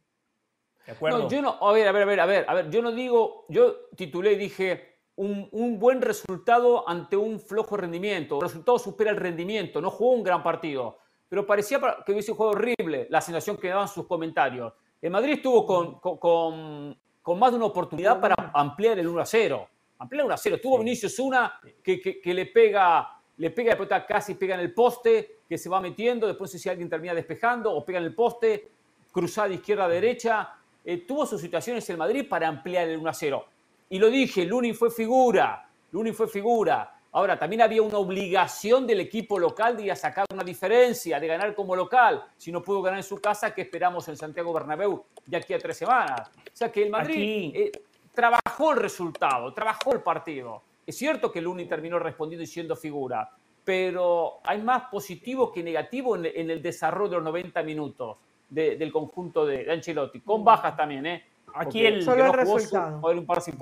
Speaker 1: De acuerdo. No, yo no, a ver, a ver, a ver, a ver, a ver, yo no digo, yo titulé y dije, un, buen resultado ante un flojo rendimiento. El resultado supera el rendimiento. No jugó un gran partido, pero parecía que hubiese jugado horrible la sensación que daban sus comentarios. El Madrid estuvo con, con, más de una oportunidad para ampliar el 1 a 0. Ampliar el 1 a 0. Tuvo Vinicius una que, que, le pega, le pega de pelota casi pega en el poste, que se va metiendo. Después, si alguien termina despejando o pega en el poste, cruzada izquierda a derecha. Eh, tuvo sus situaciones el Madrid para ampliar el 1 a 0 y lo dije, Luni fue figura. Luni fue figura. Ahora, también había una obligación del equipo local de ir a sacar una diferencia, de ganar como local. Si no pudo ganar en su casa, ¿qué esperamos en Santiago Bernabéu de aquí a tres semanas? O sea que el Madrid eh, trabajó el resultado, trabajó el partido. Es cierto que Luni terminó respondiendo y siendo figura, pero hay más positivo que negativo en, el desarrollo de los 90 minutos del conjunto de, Ancelotti, con bajas también, ¿eh?
Speaker 2: Aquí el,
Speaker 3: Solo el resultado.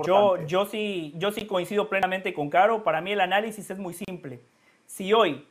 Speaker 2: yo, yo, sí, yo sí coincido plenamente con Caro. Para mí el análisis es muy simple. Si hoy,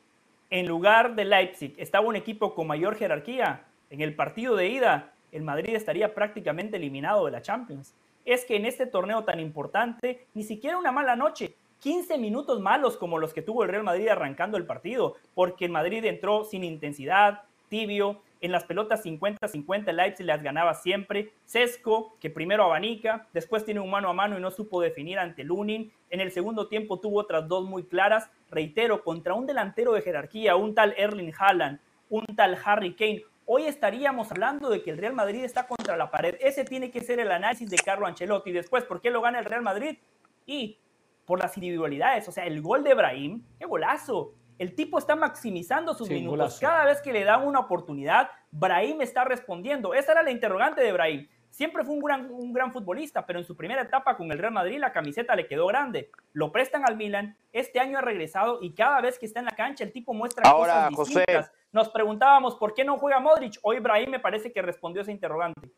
Speaker 2: en lugar de Leipzig, estaba un equipo con mayor jerarquía, en el partido de ida, el Madrid estaría prácticamente eliminado de la Champions. Es que en este torneo tan importante, ni siquiera una mala noche, 15 minutos malos como los que tuvo el Real Madrid arrancando el partido, porque el Madrid entró sin intensidad, tibio, en las pelotas 50-50 Leipzig las ganaba siempre. Sesco, que primero abanica, después tiene un mano a mano y no supo definir ante Lunin. En el segundo tiempo tuvo otras dos muy claras. Reitero, contra un delantero de jerarquía, un tal Erling Haaland, un tal Harry Kane. Hoy estaríamos hablando de que el Real Madrid está contra la pared. Ese tiene que ser el análisis de Carlo Ancelotti. Después, ¿por qué lo gana el Real Madrid? Y por las individualidades. O sea, el gol de Brahim, qué golazo. El tipo está maximizando sus minutos. Cada vez que le dan una oportunidad, Brahim está respondiendo. Esa era la interrogante de Brahim. Siempre fue un gran, un gran futbolista, pero en su primera etapa con el Real Madrid la camiseta le quedó grande. Lo prestan al Milan, este año ha regresado y cada vez que está en la cancha el tipo muestra cosas distintas. Nos preguntábamos por qué no juega Modric. Hoy Brahim me parece que respondió esa interrogante.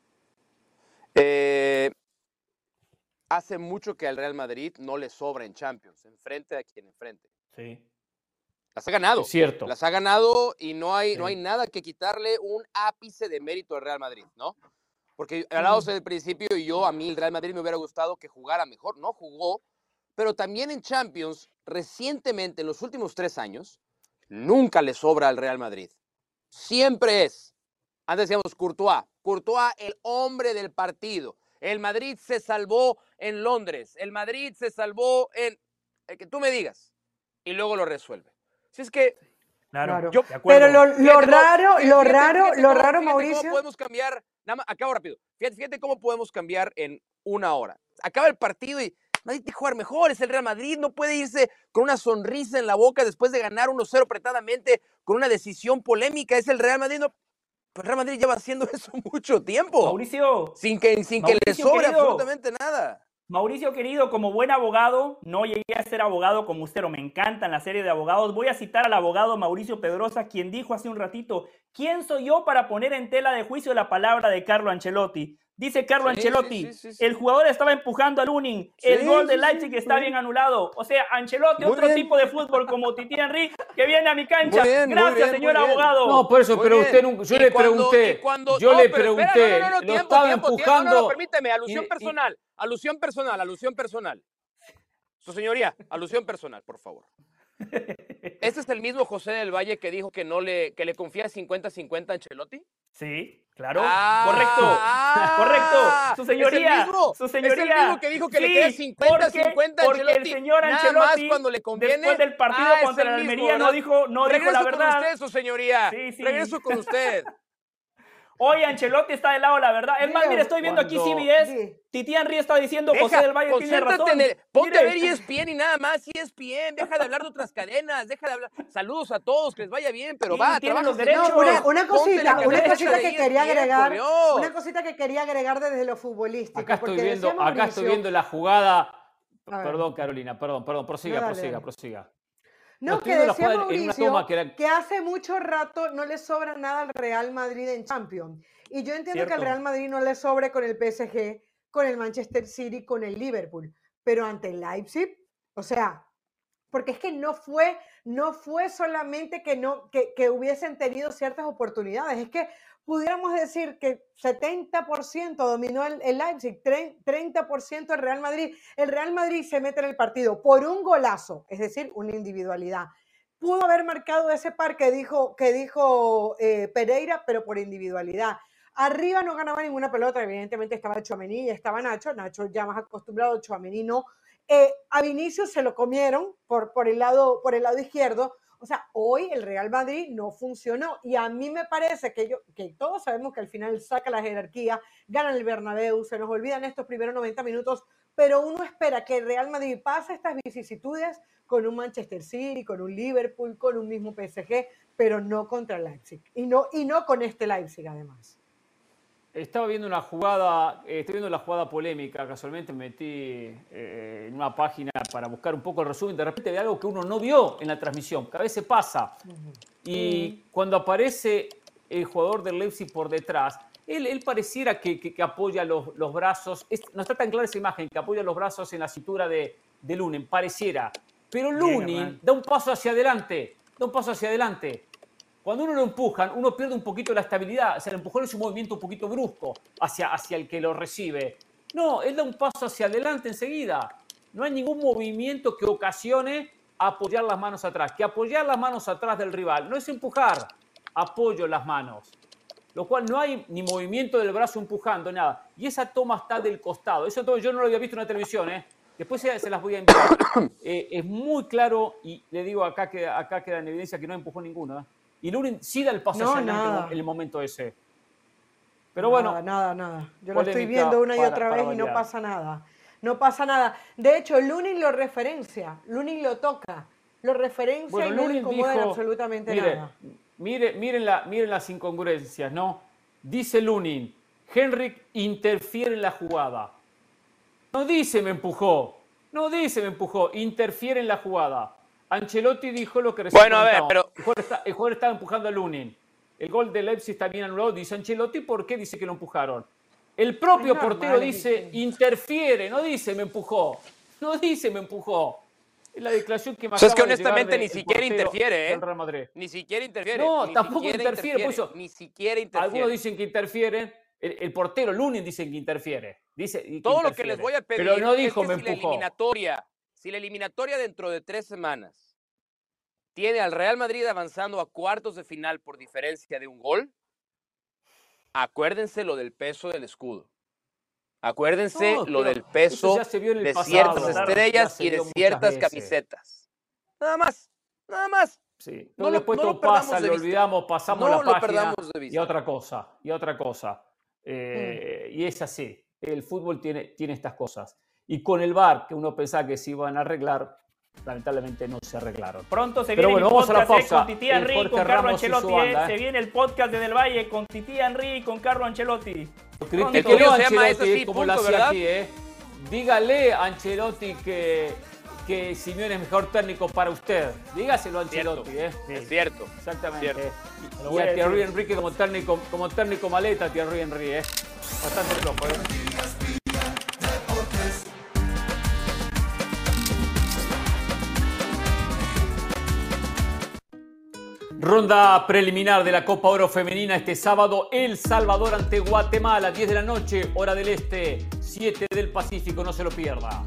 Speaker 4: Eh, hace mucho que al Real Madrid no le sobra en Champions, enfrente a quien enfrente.
Speaker 2: Sí.
Speaker 4: Las ha ganado.
Speaker 1: cierto.
Speaker 4: Las ha ganado y no hay, no hay nada que quitarle un ápice de mérito al Real Madrid, ¿no? Porque hablábamos el principio y yo, a mí el Real Madrid me hubiera gustado que jugara mejor. No jugó, pero también en Champions, recientemente, en los últimos tres años, nunca le sobra al Real Madrid. Siempre es. Antes decíamos Courtois. Courtois, el hombre del partido. El Madrid se salvó en Londres. El Madrid se salvó en. El que tú me digas. Y luego lo resuelve. Si es que.
Speaker 3: Claro, pero lo, raro, lo raro, lo raro, Mauricio.
Speaker 4: ¿Cómo podemos cambiar? Nada más, acabo rápido. Fíjate, cómo podemos cambiar en una hora. Acaba el partido y Madrid tiene que jugar mejor. Es el Real Madrid. No puede irse con una sonrisa en la boca después de ganar 1-0 apretadamente con una decisión polémica. Es el Real Madrid. No, el Real Madrid lleva haciendo eso mucho tiempo.
Speaker 2: Mauricio.
Speaker 4: Sin que, sin que le sobre absolutamente nada.
Speaker 2: Mauricio querido, como buen abogado, no llegué a ser abogado como usted, pero me encantan la serie de abogados. Voy a citar al abogado Mauricio Pedrosa, quien dijo hace un ratito, ¿quién soy yo para poner en tela de juicio la palabra de Carlo Ancelotti? Dice Carlo Ancelotti, el jugador estaba empujando al Lunin, el gol de Leipzig está bien anulado. O sea, Ancelotti, otro tipo de fútbol como Titi Henry, que viene a mi cancha. Gracias, señor abogado.
Speaker 1: No, por eso, pero usted nunca, yo le pregunté, yo le pregunté, lo estaba empujando.
Speaker 4: No, permíteme, alusión personal, alusión personal, alusión personal. Su señoría, alusión personal, por favor. ¿Este es el mismo José del Valle que dijo que no le, que le confía 50-50 a Ancelotti?
Speaker 2: Sí, claro. correcto. correcto. Su señoría. su señoría.
Speaker 4: Es el mismo que dijo que le queda 50-50
Speaker 2: a Ancelotti. el señor Ancelotti, Nada más
Speaker 4: cuando le conviene.
Speaker 2: Después del partido ah, contra el Almería no dijo, no dijo la verdad.
Speaker 4: con usted, su señoría. Sí, sí. Regreso con usted.
Speaker 2: Hoy Ancelotti está del lado de la verdad. Es más, mire, estoy viendo aquí CBS. Titi Henry está diciendo José del Valle tiene razón.
Speaker 4: ponte a ver ESPN y nada más ESPN. Deja de hablar de otras cadenas. Deja de hablar. Saludos a todos, que les vaya bien, pero va,
Speaker 2: trabaja los derechos.
Speaker 3: una, cosita, una cosita que quería agregar. Una cosita que quería agregar desde lo futbolístico.
Speaker 1: Acá estoy viendo, acá estoy viendo la jugada. Perdón, Carolina, perdón, perdón, prosiga, prosiga, prosiga.
Speaker 3: No, que decía Mauricio que, hace mucho rato no le sobra nada al Real Madrid en Champions. Y yo entiendo que al Real Madrid no le sobre con el PSG, con el Manchester City, con el Liverpool. Pero ante el Leipzig, o sea, porque es que no fue, no fue solamente que, no, que, que hubiesen tenido ciertas oportunidades, es que pudiéramos decir que 70% dominó el, Leipzig, 30% el Real Madrid. El Real Madrid se mete en el partido por un golazo, es decir, una individualidad. Pudo haber marcado ese par que dijo, que dijo eh, Pereira, pero por individualidad. Arriba no ganaba ninguna pelota, evidentemente estaba Chouameni y estaba Nacho, Nacho ya más acostumbrado, Chouameni no. Eh, a Vinicius se lo comieron por, por, el lado, por el lado izquierdo, o sea, hoy el Real Madrid no funcionó y a mí me parece que, yo, que todos sabemos que al final saca la jerarquía, gana el Bernabéu, se nos olvidan estos primeros 90 minutos pero uno espera que el Real Madrid pase estas vicisitudes con un Manchester City, con un Liverpool, con un mismo PSG, pero no contra el Leipzig. Y no, y no con este Leipzig, además.
Speaker 1: Estaba viendo una jugada, eh, estoy viendo la jugada polémica, casualmente me metí eh, en una página para buscar un poco el resumen, de repente ve algo que uno no vio en la transmisión, que a veces pasa. Y cuando aparece el jugador del Leipzig por detrás, él, pareciera que, apoya los, brazos, no está tan clara esa imagen, que apoya los brazos en la cintura de, de Lunin, pareciera. Pero Lunin da un paso hacia adelante, da un paso hacia adelante. Cuando uno lo empujan, uno pierde un poquito la estabilidad. O sea, el empujón es un movimiento un poquito brusco hacia, hacia el que lo recibe. No, él da un paso hacia adelante enseguida. No hay ningún movimiento que ocasione apoyar las manos atrás. Que apoyar las manos atrás del rival no es empujar, apoyo las manos. Lo cual no hay ni movimiento del brazo empujando, nada. Y esa toma está del costado. Eso todo yo no lo había visto en la televisión, ¿eh? Después se, las voy a enviar. Eh, es muy claro, y le digo acá que acá queda en evidencia que no empujó ninguno. ¿eh? Y Lurin sí da el paso hacia en el momento ese. Pero bueno.
Speaker 3: Nada, nada. Yo lo estoy viendo una y otra vez y no pasa nada. No pasa nada. De hecho, Lunin lo referencia. Lunin lo toca. Lo referencia y no le incomoda absolutamente nada.
Speaker 1: Mire, miren, la, miren las incongruencias, ¿no? Dice Lunin, Henrik interfiere en la jugada. No dice me empujó. No dice me empujó. Interfiere en la jugada. Ancelotti dijo lo que
Speaker 4: recién Bueno, a ver, pero.
Speaker 1: El jugador, estaba empujando a Lunin. El gol de Leipzig está bien anulado, dice Ancelotti. ¿Por qué dice que lo empujaron? El propio portero dice interfiere, no dice me empujó. No dice me empujó. Es la declaración que más.
Speaker 4: Es que honestamente ni siquiera interfiere, ¿eh? Ni siquiera interfiere.
Speaker 1: No, tampoco interfiere.
Speaker 4: ni siquiera interfiere.
Speaker 1: Algunos dicen que interfieren. El, portero Lunin dice que interfiere. Dice
Speaker 4: Todo lo que les voy a pedir Pero no dijo es que me si la eliminatoria si la eliminatoria dentro de tres semanas tiene al Real Madrid avanzando a cuartos de final por diferencia de un gol, acuérdense lo del peso del escudo. Acuérdense lo del peso de ciertas estrellas y de ciertas camisetas. Nada más, nada más.
Speaker 1: Sí, no después todo pasa, le olvidamos, pasamos la página y otra cosa, y otra cosa. Eh, y es así, el fútbol tiene, tiene estas cosas. Y con el VAR, que uno pensaba que se iban a arreglar, lamentablemente no se arreglaron.
Speaker 2: Pronto se viene el podcast con Titi Henry con Carlo Ancelotti. Eh. Se viene el podcast de Del Valle con Titi Henry y con Carlo Ancelotti.
Speaker 1: Criticó a Ancelotti, como lo hacía aquí, ¿eh? Dígale a Ancelotti que, que Simeone es mejor técnico para usted. Dígaselo a Ancelotti, ¿eh?
Speaker 4: Es cierto.
Speaker 1: Exactamente. Y, a Thierry Henry como técnico, como técnico maleta, Thierry Henry, ¿eh? Bastante flojo, Ronda preliminar de la Copa Oro Femenina este sábado, El Salvador ante Guatemala, 10 de la noche, hora del este, 7 del Pacífico, no se lo pierda.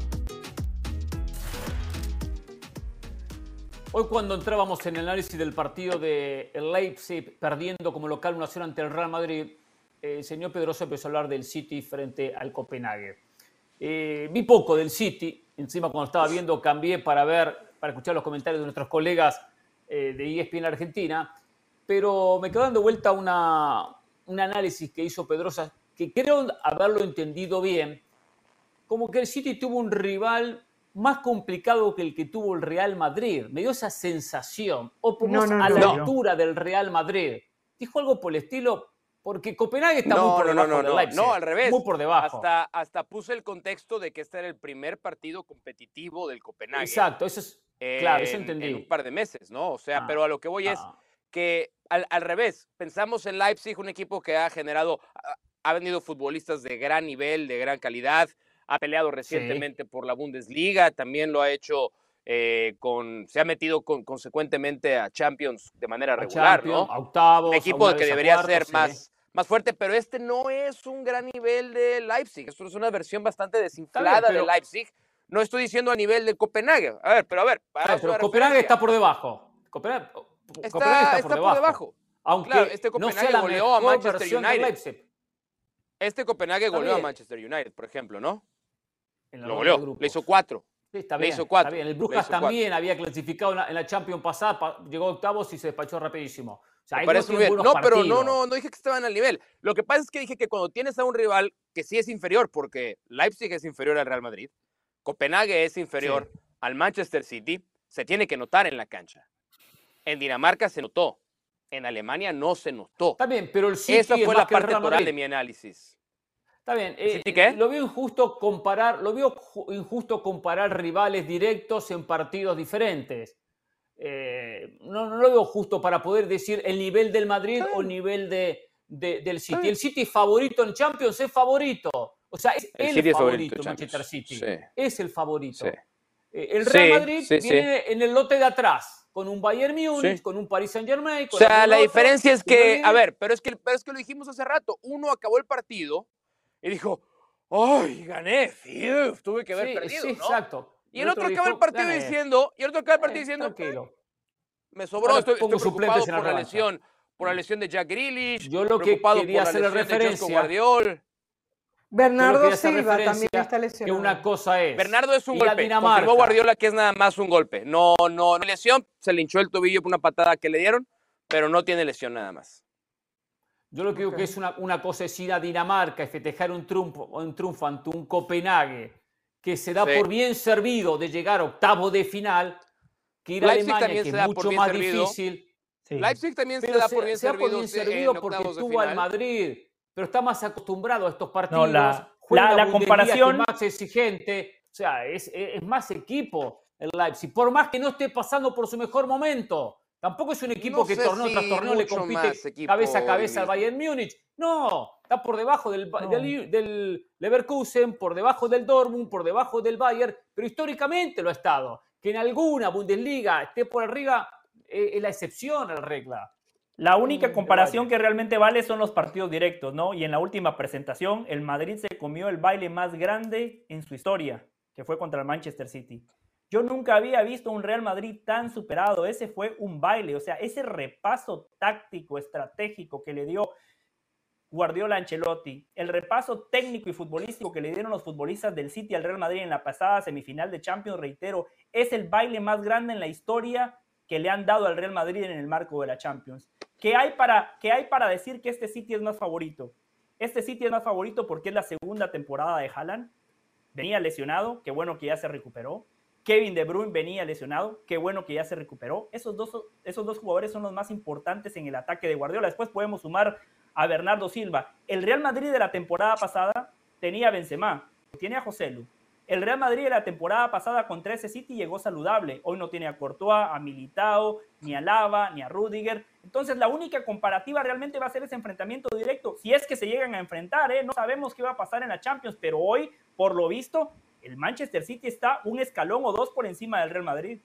Speaker 1: Hoy cuando entrábamos en el análisis del partido de Leipzig perdiendo como local una acción ante el Real Madrid, el señor Pedroso empezó a hablar del City frente al Copenhague. Eh, vi poco del City, encima cuando estaba viendo cambié para ver, para escuchar los comentarios de nuestros colegas eh, de ESPN Argentina, pero me quedó dando vuelta una, un análisis que hizo Pedrosa, que creo haberlo entendido bien, como que el City tuvo un rival más complicado que el que tuvo el Real Madrid. Me dio esa sensación, o por no, a la altura del Real Madrid. Dijo algo por el estilo, porque Copenhague está muy por debajo no, no,
Speaker 4: No, al revés.
Speaker 1: Muy por debajo.
Speaker 4: Hasta, hasta puse el contexto de que este era el primer partido competitivo del Copenhague.
Speaker 1: Exacto, eso es claro, eso entendí.
Speaker 4: En un par de meses, ¿no? O sea, ah, pero a lo que voy es ah. que al, al, revés, pensamos en Leipzig, un equipo que ha generado, ha venido futbolistas de gran nivel, de gran calidad, ha peleado recientemente por la Bundesliga, también lo ha hecho eh, con, se ha metido con, consecuentemente a Champions de manera regular, ¿no?
Speaker 1: octavos,
Speaker 4: un equipo que debería ser más, más fuerte, pero este no es un gran nivel de Leipzig, esto es una versión bastante desinflada de Leipzig no estoy diciendo a nivel de Copenhague. A ver, pero a ver.
Speaker 1: Para pero Copenhague está por debajo. Copenhague,
Speaker 4: está, por, debajo.
Speaker 1: Aunque
Speaker 4: este Copenhague goleó a Manchester United. Este Copenhague goleó a Manchester United, por ejemplo, ¿no? Lo goleó. Le hizo cuatro.
Speaker 1: Sí, está bien, hizo cuatro. El Brujas también había clasificado en la, Champions pasada, llegó a octavos y se despachó rapidísimo.
Speaker 4: No, pero no, no, no dije que estaban al nivel. Lo que pasa es que dije que cuando tienes a un rival que sí es inferior, porque Leipzig es inferior al Real Madrid, Copenhague es inferior al Manchester City, se tiene que notar en la cancha. En Dinamarca se notó, en Alemania no se notó.
Speaker 1: Está bien, pero el City
Speaker 4: Esa fue la parte total de mi análisis.
Speaker 1: Está bien. Eh, lo veo injusto comparar, lo veo injusto comparar rivales directos en partidos diferentes. Eh, no, no, lo veo justo para poder decir el nivel del Madrid o el nivel de, del City. El City favorito en Champions es favorito. O sea, es el, favorito, Manchester City. Es el favorito. Eh, el Real Madrid viene en el lote de atrás, con un Bayern Múnich, con un Paris Saint Germain.
Speaker 4: O sea, la diferencia es que, a ver, pero es que, pero es que lo dijimos hace rato. Uno acabó el partido y dijo, ¡ay, gané! tuve que haber perdido. Sí,
Speaker 1: exacto.
Speaker 4: Y el otro, acaba el partido diciendo, y el otro acaba el partido eh, diciendo, tranquilo. me sobró, estoy, estoy preocupado por la, lesión, por la lesión de Jack Grealish,
Speaker 1: Yo lo que quería hacer la referencia, de
Speaker 4: Guardiol.
Speaker 3: Bernardo Silva también está lesionado.
Speaker 1: Que una cosa es.
Speaker 4: Bernardo es un golpe. Confirmó Guardiola que es nada más un golpe. No, no, no lesión. Se le hinchó el tobillo por una patada que le dieron, pero no tiene lesión nada más.
Speaker 1: Yo lo que digo que es una, una cosa es ir a Dinamarca y festejar un triunfo, un triunfo ante un Copenhague que se da por bien servido de llegar a octavo de final, que ir a Alemania, que es mucho más difícil.
Speaker 4: Leipzig también se da por bien
Speaker 1: se
Speaker 4: servido, por
Speaker 1: bien servido porque estuvo al Madrid, pero está más acostumbrado a estos partidos. No,
Speaker 2: la, la, comparación
Speaker 1: más exigente, o sea, es, es más equipo el Leipzig, por más que no esté pasando por su mejor momento. Tampoco es un equipo que torneo tras torneo le compite cabeza a cabeza al Bayern Múnich. No, está por debajo del, del, Leverkusen, por debajo del Dortmund, por debajo del Bayern, pero históricamente lo ha estado. Que en alguna Bundesliga esté por arriba eh, es la excepción a la regla.
Speaker 2: La única comparación que realmente vale son los partidos directos, ¿no? Y en la última presentación, el Madrid se comió el baile más grande en su historia, que fue contra el Manchester City. Yo nunca había visto un Real Madrid tan superado. Ese fue un baile, o sea, ese repaso táctico, estratégico que le dio Guardiola Ancelotti, el repaso técnico y futbolístico que le dieron los futbolistas del City al Real Madrid en la pasada semifinal de Champions, reitero, es el baile más grande en la historia que le han dado al Real Madrid en el marco de la Champions. ¿Qué hay para, hay para decir que este City es más favorito? Este City es más favorito porque es la segunda temporada de Haaland. Venía lesionado, qué bueno que ya se recuperó. Kevin De Bruyne venía lesionado, qué bueno que ya se recuperó. Esos dos, esos dos jugadores son los más importantes en el ataque de Guardiola. Después podemos sumar a Bernardo Silva. El Real Madrid de la temporada pasada tenía a Benzema, tiene a José Lu. El Real Madrid de la temporada pasada contra ese City llegó saludable. Hoy no tiene a Courtois, a Militao, ni a Lava, ni a Rudiger. Entonces la única comparativa realmente va a ser ese enfrentamiento directo. Si es que se llegan a enfrentar, ¿eh? no sabemos qué va a pasar en la Champions, pero hoy, por lo visto, el Manchester City está un escalón o dos por encima del Real Madrid.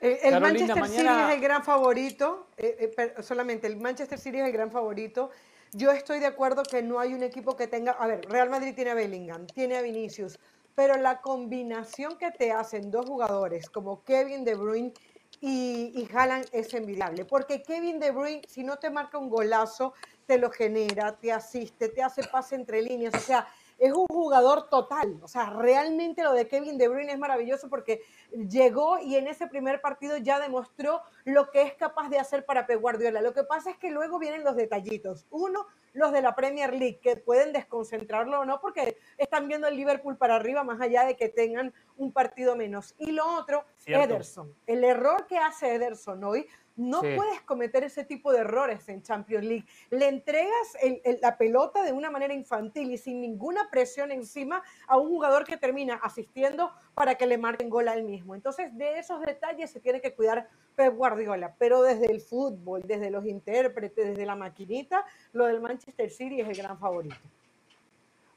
Speaker 3: Eh, el Manchester City es el gran favorito, eh, eh, solamente el Manchester City es el gran favorito. Yo estoy de acuerdo que no hay un equipo que tenga, a ver, Real Madrid tiene a Bellingham, tiene a Vinicius, pero la combinación que te hacen dos jugadores como Kevin De Bruyne y, y es envidiable, porque Kevin De Bruyne, si no te marca un golazo, te lo genera, te asiste, te hace pase entre líneas, o sea, es un jugador total. O sea, realmente lo de Kevin De Bruyne es maravilloso porque llegó y en ese primer partido ya demostró lo que es capaz de hacer para Pep Guardiola. Lo que pasa es que luego vienen los detallitos. Uno, los de la Premier League, que pueden desconcentrarlo o no, porque están viendo el Liverpool para arriba, más allá de que tengan un partido menos. Y lo otro, Ederson. El error que hace Ederson hoy no puedes cometer ese tipo de errores en Champions League. Le entregas la pelota de una manera infantil y sin ninguna presión encima a un jugador que termina asistiendo para que le marquen gol al mismo. Entonces, de esos detalles se tiene que cuidar Pep Guardiola. Pero desde el fútbol, desde los intérpretes, desde la maquinita, lo del Manchester City es el gran favorito.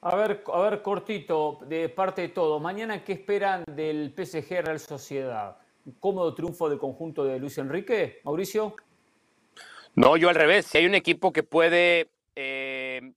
Speaker 1: A ver, a ver, cortito, de parte de todo. Mañana, ¿qué esperan del PSG Real Sociedad? Cómodo triunfo del conjunto de Luis Enrique, Mauricio?
Speaker 4: No, yo al revés. Si hay un equipo que puede eh,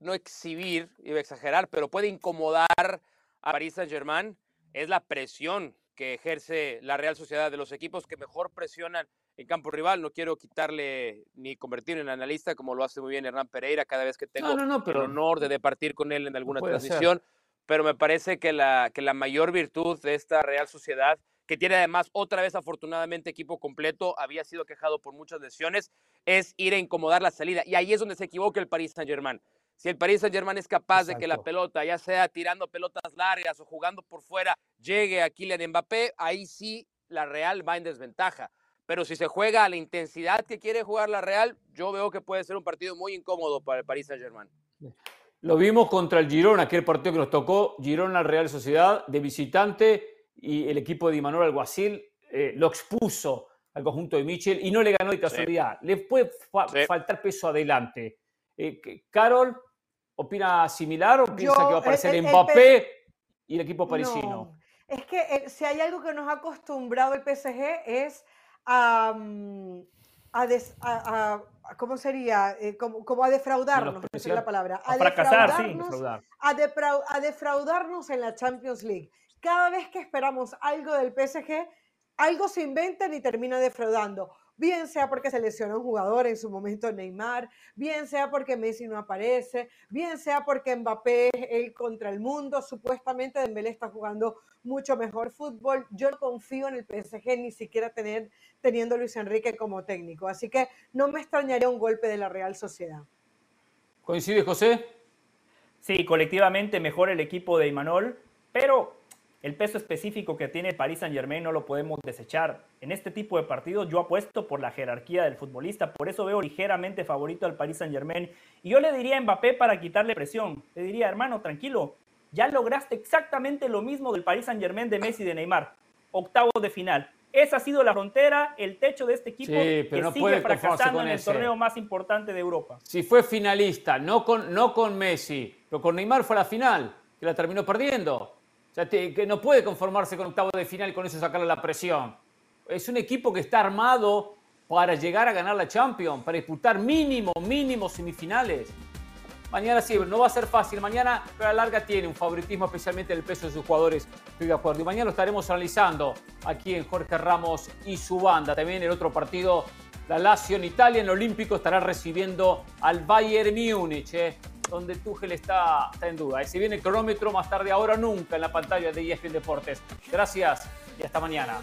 Speaker 4: no exhibir, iba a exagerar, pero puede incomodar a Paris Saint-Germain, es la presión que ejerce la Real Sociedad de los equipos que mejor presionan en campo rival. No quiero quitarle ni convertirlo en analista como lo hace muy bien Hernán Pereira cada vez que tengo el honor de departir con él en alguna transición. pero me parece que la, que la mayor virtud de esta Real Sociedad, que tiene además otra vez afortunadamente equipo completo, había sido quejado por muchas lesiones, es ir a incomodar la salida. Y ahí es donde se equivoca el Paris Saint-Germain. Si el Paris Saint-Germain es capaz de que la pelota, ya sea tirando pelotas largas o jugando por fuera, llegue a Kylian Mbappé, ahí sí la Real va en desventaja. Pero si se juega a la intensidad que quiere jugar la Real, yo veo que puede ser un partido muy incómodo para el Paris Saint-Germain.
Speaker 1: Lo vimos contra el Girona, aquel partido que nos tocó, Girona Real Sociedad de visitante y el equipo de Imanol Alguacil eh, lo expuso al conjunto de Michel y no le ganó de casualidad. Le puede faltar peso adelante. Eh, Carol, ¿opina similar o piensa que va a aparecer Mbappé y el equipo parisino?
Speaker 3: Es que eh, si hay algo que nos ha acostumbrado el PSG es a, mm, a, ¿cómo sería? Eh, como, a defraudarnos, no sé la palabra.
Speaker 2: A, fracasar, sí, defraudar.
Speaker 3: A, defraudarnos en la Champions League. Cada vez que esperamos algo del PSG, algo se inventa y termina defraudando bien sea porque se lesiona un jugador en su momento Neymar, bien sea porque Messi no aparece, bien sea porque Mbappé es el contra el mundo, supuestamente Dembélé está jugando mucho mejor fútbol. Yo no confío en el PSG ni siquiera tener, teniendo a Luis Enrique como técnico, así que no me extrañaría un golpe de la Real Sociedad.
Speaker 1: ¿Coincide José?
Speaker 2: Sí, colectivamente mejor el equipo de Imanol, pero el peso específico que tiene Paris Saint Germain no lo podemos desechar. En este tipo de partidos yo apuesto por la jerarquía del futbolista, por eso veo ligeramente favorito al Paris Saint Germain. Y yo le diría a Mbappé para quitarle presión, le diría, hermano, tranquilo, ya lograste exactamente lo mismo del Paris Saint Germain de Messi y de Neymar, octavos de final. Esa ha sido la frontera, el techo de este equipo que no sigue fracasando en el torneo más importante de Europa.
Speaker 1: Si fue finalista, no con, no con Messi, pero con Neymar fue la final, que la terminó perdiendo que no puede conformarse con octavo de final y con eso sacarle la presión. Es un equipo que está armado para llegar a ganar la Champions, para disputar mínimo, mínimo semifinales. Mañana sí, no va a ser fácil. Mañana, pero a la larga tiene un favoritismo, especialmente el peso de sus jugadores. Estoy de acuerdo. Y mañana lo estaremos analizando aquí en Jorge Ramos y su banda. También el otro partido, la Lazio en Italia, en Olímpico, estará recibiendo al Bayern Múnich. Eh donde Tuchel está, está en duda. Y si viene el cronómetro más tarde, ahora nunca, en la pantalla de ESPN Deportes. Gracias y hasta mañana.